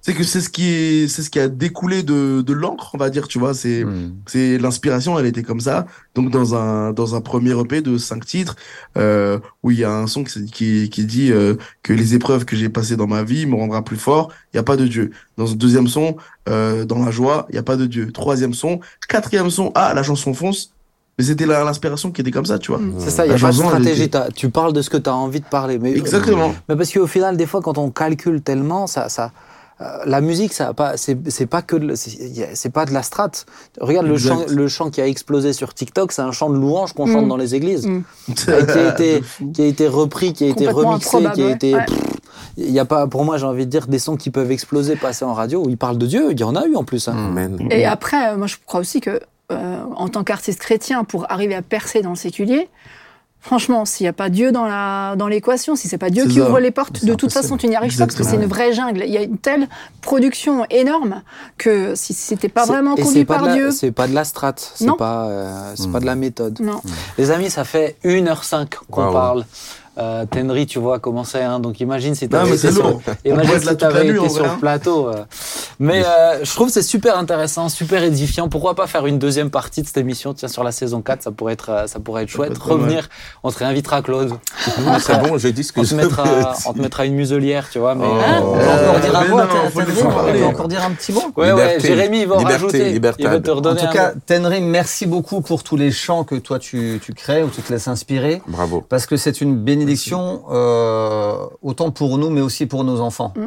[SPEAKER 5] c'est que c'est ce qui est, c'est ce qui a découlé de, de l'encre, on va dire, tu vois. C'est,
[SPEAKER 3] Hmm.
[SPEAKER 5] c'est l'inspiration, elle était comme ça. Donc dans un dans un premier EP de cinq titres, euh, où il y a un son qui qui, qui dit euh, que les épreuves que j'ai passées dans ma vie me rendra plus fort. Il y a pas de Dieu. Dans un deuxième son, euh, dans la joie, il y a pas de Dieu. Troisième son, quatrième son, ah la chanson fonce. Mais c'était la- l'inspiration qui était comme ça, tu vois.
[SPEAKER 4] Mm.
[SPEAKER 1] C'est ça, il n'y a pas de stratégie.
[SPEAKER 5] était-
[SPEAKER 1] Tu parles de ce que tu as envie de parler. Mais,
[SPEAKER 5] Exactement.
[SPEAKER 1] Mais parce qu'au final, des fois, quand on calcule tellement, ça, ça, euh, la musique, ça a pas, c'est, c'est pas que, de- c'est, pas de la strate. Regarde le chant, le chant qui a explosé sur TikTok, c'est un chant de louange qu'on
[SPEAKER 4] Mm.
[SPEAKER 1] chante dans les églises,
[SPEAKER 4] Mm.
[SPEAKER 1] Et qui a été, qui a été repris, qui a été remixé, qui a
[SPEAKER 4] ouais.
[SPEAKER 1] été.
[SPEAKER 4] Ouais.
[SPEAKER 1] Il y a pas, pour moi, j'ai envie de dire des sons qui peuvent exploser, passer en radio où ils parlent de Dieu. Il y en a eu en plus. hein.
[SPEAKER 2] Amen.
[SPEAKER 4] Et après, euh, moi, je crois aussi que, euh, en tant qu'artiste chrétien, pour arriver à percer dans le séculier, franchement, s'il n'y a pas Dieu dans la dans l'équation, si c'est pas Dieu qui
[SPEAKER 5] ça.
[SPEAKER 4] ouvre les portes, de toute façon, tu n'y arrives pas parce que c'est une vraie jungle. Il y a une telle production énorme que si c'était pas
[SPEAKER 1] C'est-
[SPEAKER 4] vraiment conduit
[SPEAKER 1] pas
[SPEAKER 4] par
[SPEAKER 1] la-
[SPEAKER 4] Dieu,
[SPEAKER 1] C'est pas de la strate, c'est
[SPEAKER 4] Non.
[SPEAKER 1] pas, euh, c'est pas de la méthode.
[SPEAKER 4] non.
[SPEAKER 1] Les amis, ça fait 1h05 qu'on parle. Euh, Tenry, tu vois comment c'est, hein, donc imagine si
[SPEAKER 5] Non,
[SPEAKER 1] t'avais
[SPEAKER 5] mais
[SPEAKER 1] été
[SPEAKER 5] c'est
[SPEAKER 1] sur, imagine si
[SPEAKER 5] nuit, en
[SPEAKER 1] sur
[SPEAKER 5] vrai,
[SPEAKER 1] le
[SPEAKER 5] hein.
[SPEAKER 1] plateau. euh. Mais euh, je trouve que c'est super intéressant, super édifiant. Pourquoi pas faire une deuxième partie de cette émission Tiens, sur la saison 4, ça pourrait être, euh, ça pourrait être
[SPEAKER 5] Ça
[SPEAKER 1] chouette.
[SPEAKER 5] être mal.
[SPEAKER 1] Revenir, on te réinvitera, Claude.
[SPEAKER 2] C'est bon, je dis ce que
[SPEAKER 1] On
[SPEAKER 2] je
[SPEAKER 1] te, mettra, on te mettra une muselière, tu vois. Mais,
[SPEAKER 2] Oh.
[SPEAKER 3] On peut encore dire un
[SPEAKER 5] mais
[SPEAKER 3] Tenry,
[SPEAKER 5] faire
[SPEAKER 3] on encore dire un petit mot
[SPEAKER 1] Ouais, ouais,
[SPEAKER 2] Liberté.
[SPEAKER 1] Jérémy, il va en
[SPEAKER 2] Liberté,
[SPEAKER 1] rajouter. Il va
[SPEAKER 2] libertad.
[SPEAKER 1] te
[SPEAKER 3] En
[SPEAKER 1] redonner
[SPEAKER 3] tout
[SPEAKER 1] un
[SPEAKER 3] cas. Tenry, merci beaucoup pour tous les chants que toi tu, tu crées ou tu te laisses inspirer.
[SPEAKER 2] Bravo.
[SPEAKER 3] Parce que c'est une bénédiction euh, autant pour nous, mais aussi pour nos enfants.
[SPEAKER 4] Mm.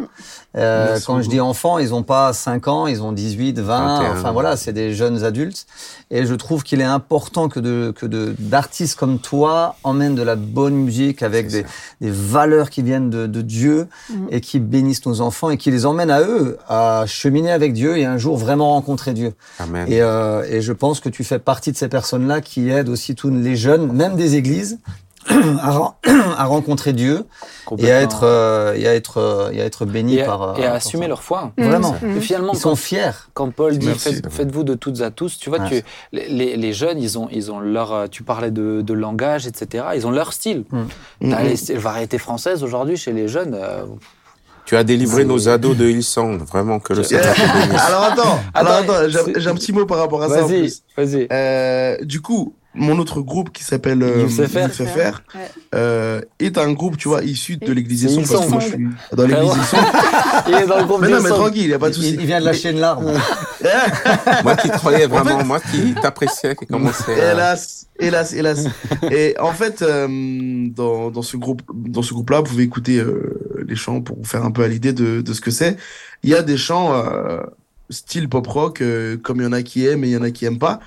[SPEAKER 3] Euh, quand je dis enfants, ils n'ont pas 5 ans, ils ont 18, 20,
[SPEAKER 2] 21.
[SPEAKER 3] enfin voilà, c'est des jeunes adultes. Et je trouve qu'il est important que de que de d'artistes comme toi emmènent de la bonne musique avec des, des valeurs qui viennent de, de Dieu
[SPEAKER 4] Mm.
[SPEAKER 3] et qui bénissent nos enfants et qui les emmènent à eux à cheminer avec Dieu et un jour vraiment rencontrer Dieu.
[SPEAKER 2] Amen.
[SPEAKER 3] Et, euh, et je pense que tu fais partie de ces personnes-là qui aident aussi tous les jeunes, même des églises, à, ren- à rencontrer Dieu et à être, euh, et à être, euh, et à être
[SPEAKER 1] et, à-
[SPEAKER 3] par. euh,
[SPEAKER 1] et à
[SPEAKER 3] par
[SPEAKER 1] assumer
[SPEAKER 3] ça.
[SPEAKER 1] leur foi.
[SPEAKER 3] Vraiment.
[SPEAKER 4] Mm.
[SPEAKER 1] Et finalement,
[SPEAKER 3] Ils sont fiers.
[SPEAKER 1] quand Paul dit faites, faites-vous de toutes à tous, tu vois,
[SPEAKER 3] Ouais.
[SPEAKER 1] tu, les, les- les jeunes, ils ont, ils ont leur. euh, Tu parlais de, de langage, etc. Ils ont leur style.
[SPEAKER 5] Mm.
[SPEAKER 1] T'as les styles- variétés françaises aujourd'hui chez les jeunes. euh,
[SPEAKER 2] Tu as délivré nos ados de Hillsong. Vraiment que le Seigneur te bénisse.
[SPEAKER 5] Alors attends, alors
[SPEAKER 1] Attends,
[SPEAKER 5] j'ai un petit mot par rapport à ça
[SPEAKER 1] Vas-y, vas-y.
[SPEAKER 5] Euh, du coup, mon autre groupe qui s'appelle euh,
[SPEAKER 4] Ouais.
[SPEAKER 5] euh, est un groupe, tu vois, issu de l'église des sons, parce que moi je suis dans l'église des sons.
[SPEAKER 1] Il est dans le groupe
[SPEAKER 5] Mais non, mais tranquille, y a pas de
[SPEAKER 3] Il,
[SPEAKER 5] souci.
[SPEAKER 3] il vient de lâcher une larme.
[SPEAKER 2] Moi qui croyais vraiment, moi qui t'appréciais, qui commençait à...
[SPEAKER 5] Hélas, hélas, hélas. Et en fait, euh, dans, dans ce groupe, dans ce groupe-là, vous pouvez écouter euh, les chants pour vous faire un peu à l'idée de, de ce que c'est. Il y a des chants euh, style pop rock, euh, comme il y en a qui aiment et il y en a qui aiment pas.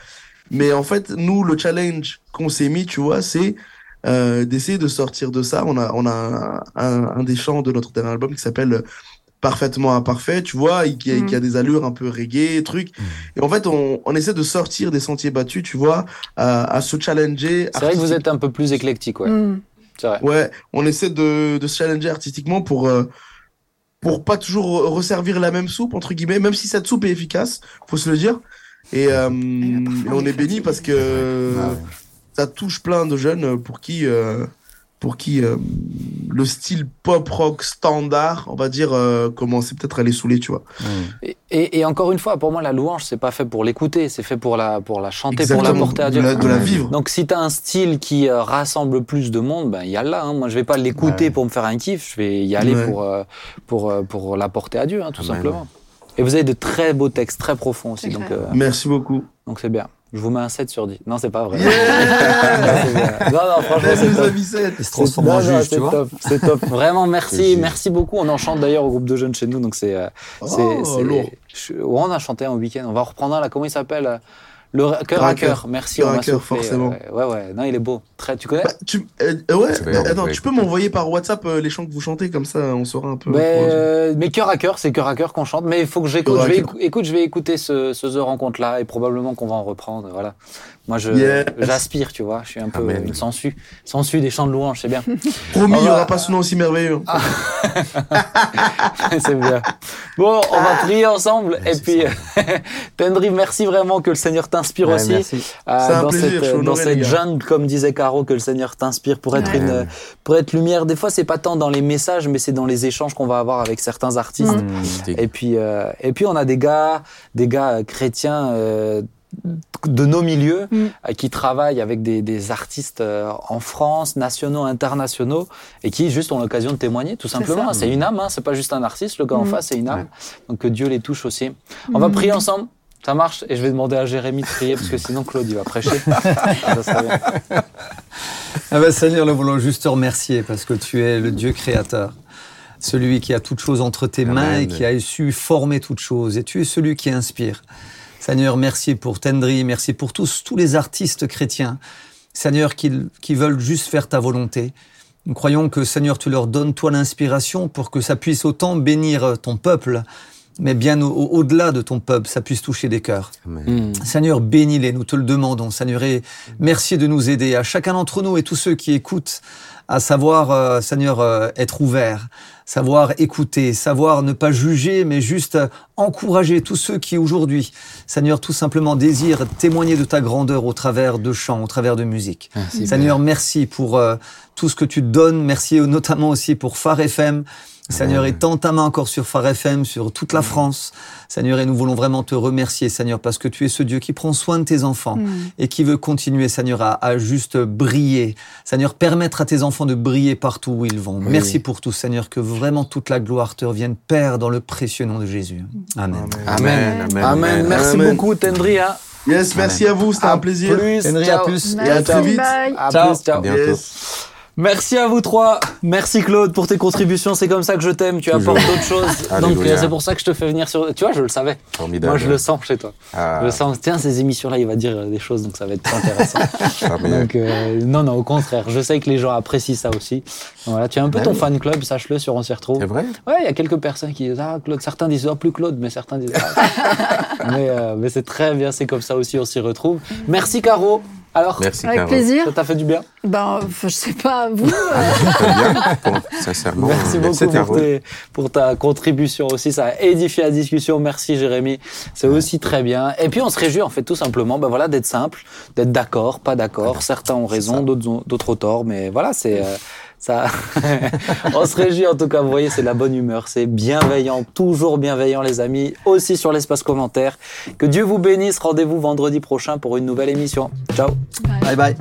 [SPEAKER 5] Mais en fait, nous, le challenge qu'on s'est mis, tu vois, c'est euh, d'essayer de sortir de ça. On a, on a un, un des chants de notre dernier album qui s'appelle Parfaitement imparfait, tu vois, et qui a, qui a des allures un peu reggae, truc. Et en fait, on, on essaie de sortir des sentiers battus, tu vois, à, à se challenger.
[SPEAKER 1] C'est vrai que vous êtes un peu plus éclectique, ouais.
[SPEAKER 4] Mm.
[SPEAKER 1] C'est vrai.
[SPEAKER 5] Ouais, on essaie de, de se challenger artistiquement pour, euh, pour pas toujours re- resservir la même soupe, entre guillemets, même si cette soupe est efficace, faut se le dire. Et, euh, et on est béni parce que
[SPEAKER 3] Ah ouais.
[SPEAKER 5] ça touche plein de jeunes pour qui, euh, pour qui euh, le style pop rock standard, on va dire, euh, commence peut-être à les saouler, tu vois.
[SPEAKER 1] Et, et- et encore une fois, pour moi, la louange, c'est pas fait pour l'écouter, c'est fait pour la, pour la chanter, pour la porter à
[SPEAKER 5] de
[SPEAKER 1] Dieu.
[SPEAKER 5] la, de la vivre.
[SPEAKER 1] Donc si tu as un style qui euh, rassemble plus de monde, ben il y a là. Hein. Moi je vais pas l'écouter
[SPEAKER 3] Ouais.
[SPEAKER 1] pour me faire un kiff, je vais y aller
[SPEAKER 5] Ouais.
[SPEAKER 1] pour euh, pour euh, pour l'apporter à Dieu, hein, tout
[SPEAKER 2] Amen.
[SPEAKER 1] simplement. Et vous avez de très beaux textes, très profonds aussi, donc euh,
[SPEAKER 5] Merci beaucoup.
[SPEAKER 1] donc c'est bien. Je vous mets un 7 sur 10. Non, c'est pas vrai.
[SPEAKER 5] Yeah
[SPEAKER 1] non, non, franchement, c'est top.
[SPEAKER 5] mis sept.
[SPEAKER 3] Il se transforme en juge, tu vois.
[SPEAKER 1] top, c'est top. Vraiment,
[SPEAKER 2] C'est
[SPEAKER 1] merci, merci beaucoup. On en chante d'ailleurs au groupe de jeunes chez nous, donc c'est, euh, c'est,
[SPEAKER 5] Oh,
[SPEAKER 1] c'est-
[SPEAKER 5] lourd.
[SPEAKER 1] je- on a chanté un week-end. On va en reprendre un là. Comment il s'appelle? euh, Le cœur à cœur. Merci,
[SPEAKER 5] Cœur
[SPEAKER 1] on
[SPEAKER 5] à
[SPEAKER 1] m'a
[SPEAKER 5] cœur, forcément.
[SPEAKER 1] euh, ouais, ouais. Non, il est beau. Très. Tu connais?
[SPEAKER 5] Bah, tu, euh, euh, ouais, euh, attends, tu peux m'envoyer par WhatsApp euh, les chants que vous chantez, comme ça on saura un peu.
[SPEAKER 1] Mais, euh, mais cœur à cœur, c'est cœur à cœur qu'on chante. Mais il faut que j'écoute. Je vais, écoute, je vais écouter ce, ce The Rencontre là et probablement qu'on va en reprendre. Voilà. Moi, je,
[SPEAKER 5] Yes.
[SPEAKER 1] j'aspire, tu vois. Je suis un peu
[SPEAKER 2] Amen.
[SPEAKER 1] une sensu, sensu des chants de louange, c'est bien.
[SPEAKER 5] Promis, il n'y aura pas ce nom aussi merveilleux.
[SPEAKER 1] Ah. c'est bien. Bon, on va prier ensemble. Et puis, Tendry, merci vraiment que le Seigneur t'inspire
[SPEAKER 3] Ouais,
[SPEAKER 1] aussi.
[SPEAKER 3] merci.
[SPEAKER 1] Euh,
[SPEAKER 5] un
[SPEAKER 1] dans
[SPEAKER 5] plaisir,
[SPEAKER 1] cette, dans cette jungle, comme disait Caro, que le Seigneur t'inspire pour être
[SPEAKER 4] Ouais.
[SPEAKER 1] une, pour être lumière. Des fois, c'est pas tant dans les messages, mais c'est dans les échanges qu'on va avoir avec certains artistes.
[SPEAKER 3] Mm.
[SPEAKER 1] Et puis, euh, et puis on a des gars, des gars euh, chrétiens euh, de nos milieux
[SPEAKER 4] Mm.
[SPEAKER 1] euh, qui travaillent avec des, des artistes euh, en France, nationaux, internationaux, et qui juste ont l'occasion de témoigner, tout simplement. C'est une âme, hein, c'est pas juste un artiste, le gars en
[SPEAKER 4] Mm.
[SPEAKER 1] face, c'est une âme.
[SPEAKER 3] Ouais.
[SPEAKER 1] Donc que Dieu les touche aussi. On va
[SPEAKER 4] Mm.
[SPEAKER 1] prier ensemble. Ça marche et je vais demander à Jérémy de prier parce que sinon Claude il va prêcher. Ça bien.
[SPEAKER 3] Ah ben, Seigneur, nous voulons juste te remercier parce que tu es le Dieu créateur, celui qui a toutes choses entre tes
[SPEAKER 2] Amen.
[SPEAKER 3] mains et qui a su former toutes choses. Et tu es celui qui inspire. Seigneur, merci pour Tendry, merci pour tous, tous les artistes chrétiens, Seigneur, qui, qui veulent juste faire ta volonté. Nous croyons que, Seigneur, tu leur donnes, toi, l'inspiration pour que ça puisse autant bénir ton peuple, mais bien au- au- au-delà de ton peuple, ça puisse toucher des cœurs.
[SPEAKER 2] Amen.
[SPEAKER 1] Mm.
[SPEAKER 3] Seigneur, bénis-les, nous te le demandons. Seigneur, et merci de nous aider, à chacun d'entre nous et tous ceux qui écoutent, à savoir, euh, Seigneur, euh, être ouvert, savoir écouter, savoir ne pas juger, mais juste encourager tous ceux qui aujourd'hui, Seigneur, tout simplement désirent témoigner de ta grandeur au travers de chants, au travers de musique.
[SPEAKER 1] Merci.
[SPEAKER 3] Seigneur, merci pour euh, tout ce que tu donnes. Merci euh, notamment aussi pour Phare FM. Seigneur, étends ta main encore sur Phare FM, sur toute la France. Seigneur, et nous voulons vraiment te remercier, Seigneur, parce que tu es ce Dieu qui prend soin de tes enfants
[SPEAKER 4] Mm.
[SPEAKER 3] et qui veut continuer, Seigneur, à, à juste briller. Seigneur, permettre à tes enfants de briller partout où ils vont.
[SPEAKER 1] Oui.
[SPEAKER 3] Merci pour tout, Seigneur, que vraiment toute la gloire te revienne, Père, dans le précieux nom de Jésus. Amen.
[SPEAKER 1] Amen.
[SPEAKER 2] Amen.
[SPEAKER 1] Amen. Merci
[SPEAKER 5] Amen.
[SPEAKER 1] beaucoup Tendry. Hein.
[SPEAKER 5] Yes, merci à vous, c'était un plaisir.
[SPEAKER 1] Plus.
[SPEAKER 3] Henry, à plus.
[SPEAKER 5] Et à très vite.
[SPEAKER 4] bye.
[SPEAKER 1] À
[SPEAKER 3] Ciao.
[SPEAKER 1] plus. Ciao.
[SPEAKER 2] À bientôt.
[SPEAKER 5] Yes.
[SPEAKER 1] Merci à vous trois. Merci Claude pour tes contributions. C'est comme ça que je t'aime. Tu
[SPEAKER 2] Toujours.
[SPEAKER 1] apportes d'autres choses. Donc
[SPEAKER 2] Alléluia.
[SPEAKER 1] c'est pour ça que je te fais venir sur. Tu vois, je le savais.
[SPEAKER 2] Formidable.
[SPEAKER 1] Moi, je le sens chez toi.
[SPEAKER 2] Ah,
[SPEAKER 1] Je le sens. Tiens, ces émissions-là, il va dire euh, des choses, donc ça va être intéressant.
[SPEAKER 2] ah, mais-
[SPEAKER 1] donc euh, non, non, au contraire. Je sais que les gens apprécient ça aussi. Voilà, tu as un peu
[SPEAKER 2] Ah
[SPEAKER 1] ton fan club, sache-le, sur On s'y retrouve.
[SPEAKER 2] C'est vrai?
[SPEAKER 1] Ouais, il y a quelques personnes qui disent ah Claude. Certains disent oh plus Claude, mais certains disent. Ah. mais euh, mais c'est très bien. C'est comme ça aussi, on s'y retrouve. Merci Caro. Alors,
[SPEAKER 2] Merci,
[SPEAKER 4] Avec plaisir.
[SPEAKER 1] ça t'a fait du bien.
[SPEAKER 4] Ben, je sais pas, vous.
[SPEAKER 2] Très bien, bon, sincèrement.
[SPEAKER 1] Merci
[SPEAKER 2] euh,
[SPEAKER 1] beaucoup pour,
[SPEAKER 2] Caro.
[SPEAKER 1] tes- pour ta contribution aussi. Ça a édifié la discussion. Merci Jérémy. C'est aussi très bien. Et puis on se réjouit en fait tout simplement ben voilà, d'être simple, d'être d'accord, pas d'accord. Certains ont raison, d'autres ont, d'autres ont tort. Mais voilà, c'est euh, ça. on se réjouit en tout cas. Vous voyez, c'est de la bonne humeur. C'est bienveillant, toujours bienveillant les amis. Aussi sur l'espace commentaire. Que Dieu vous bénisse. Rendez-vous vendredi prochain pour une nouvelle émission. Ciao.
[SPEAKER 3] Bye bye.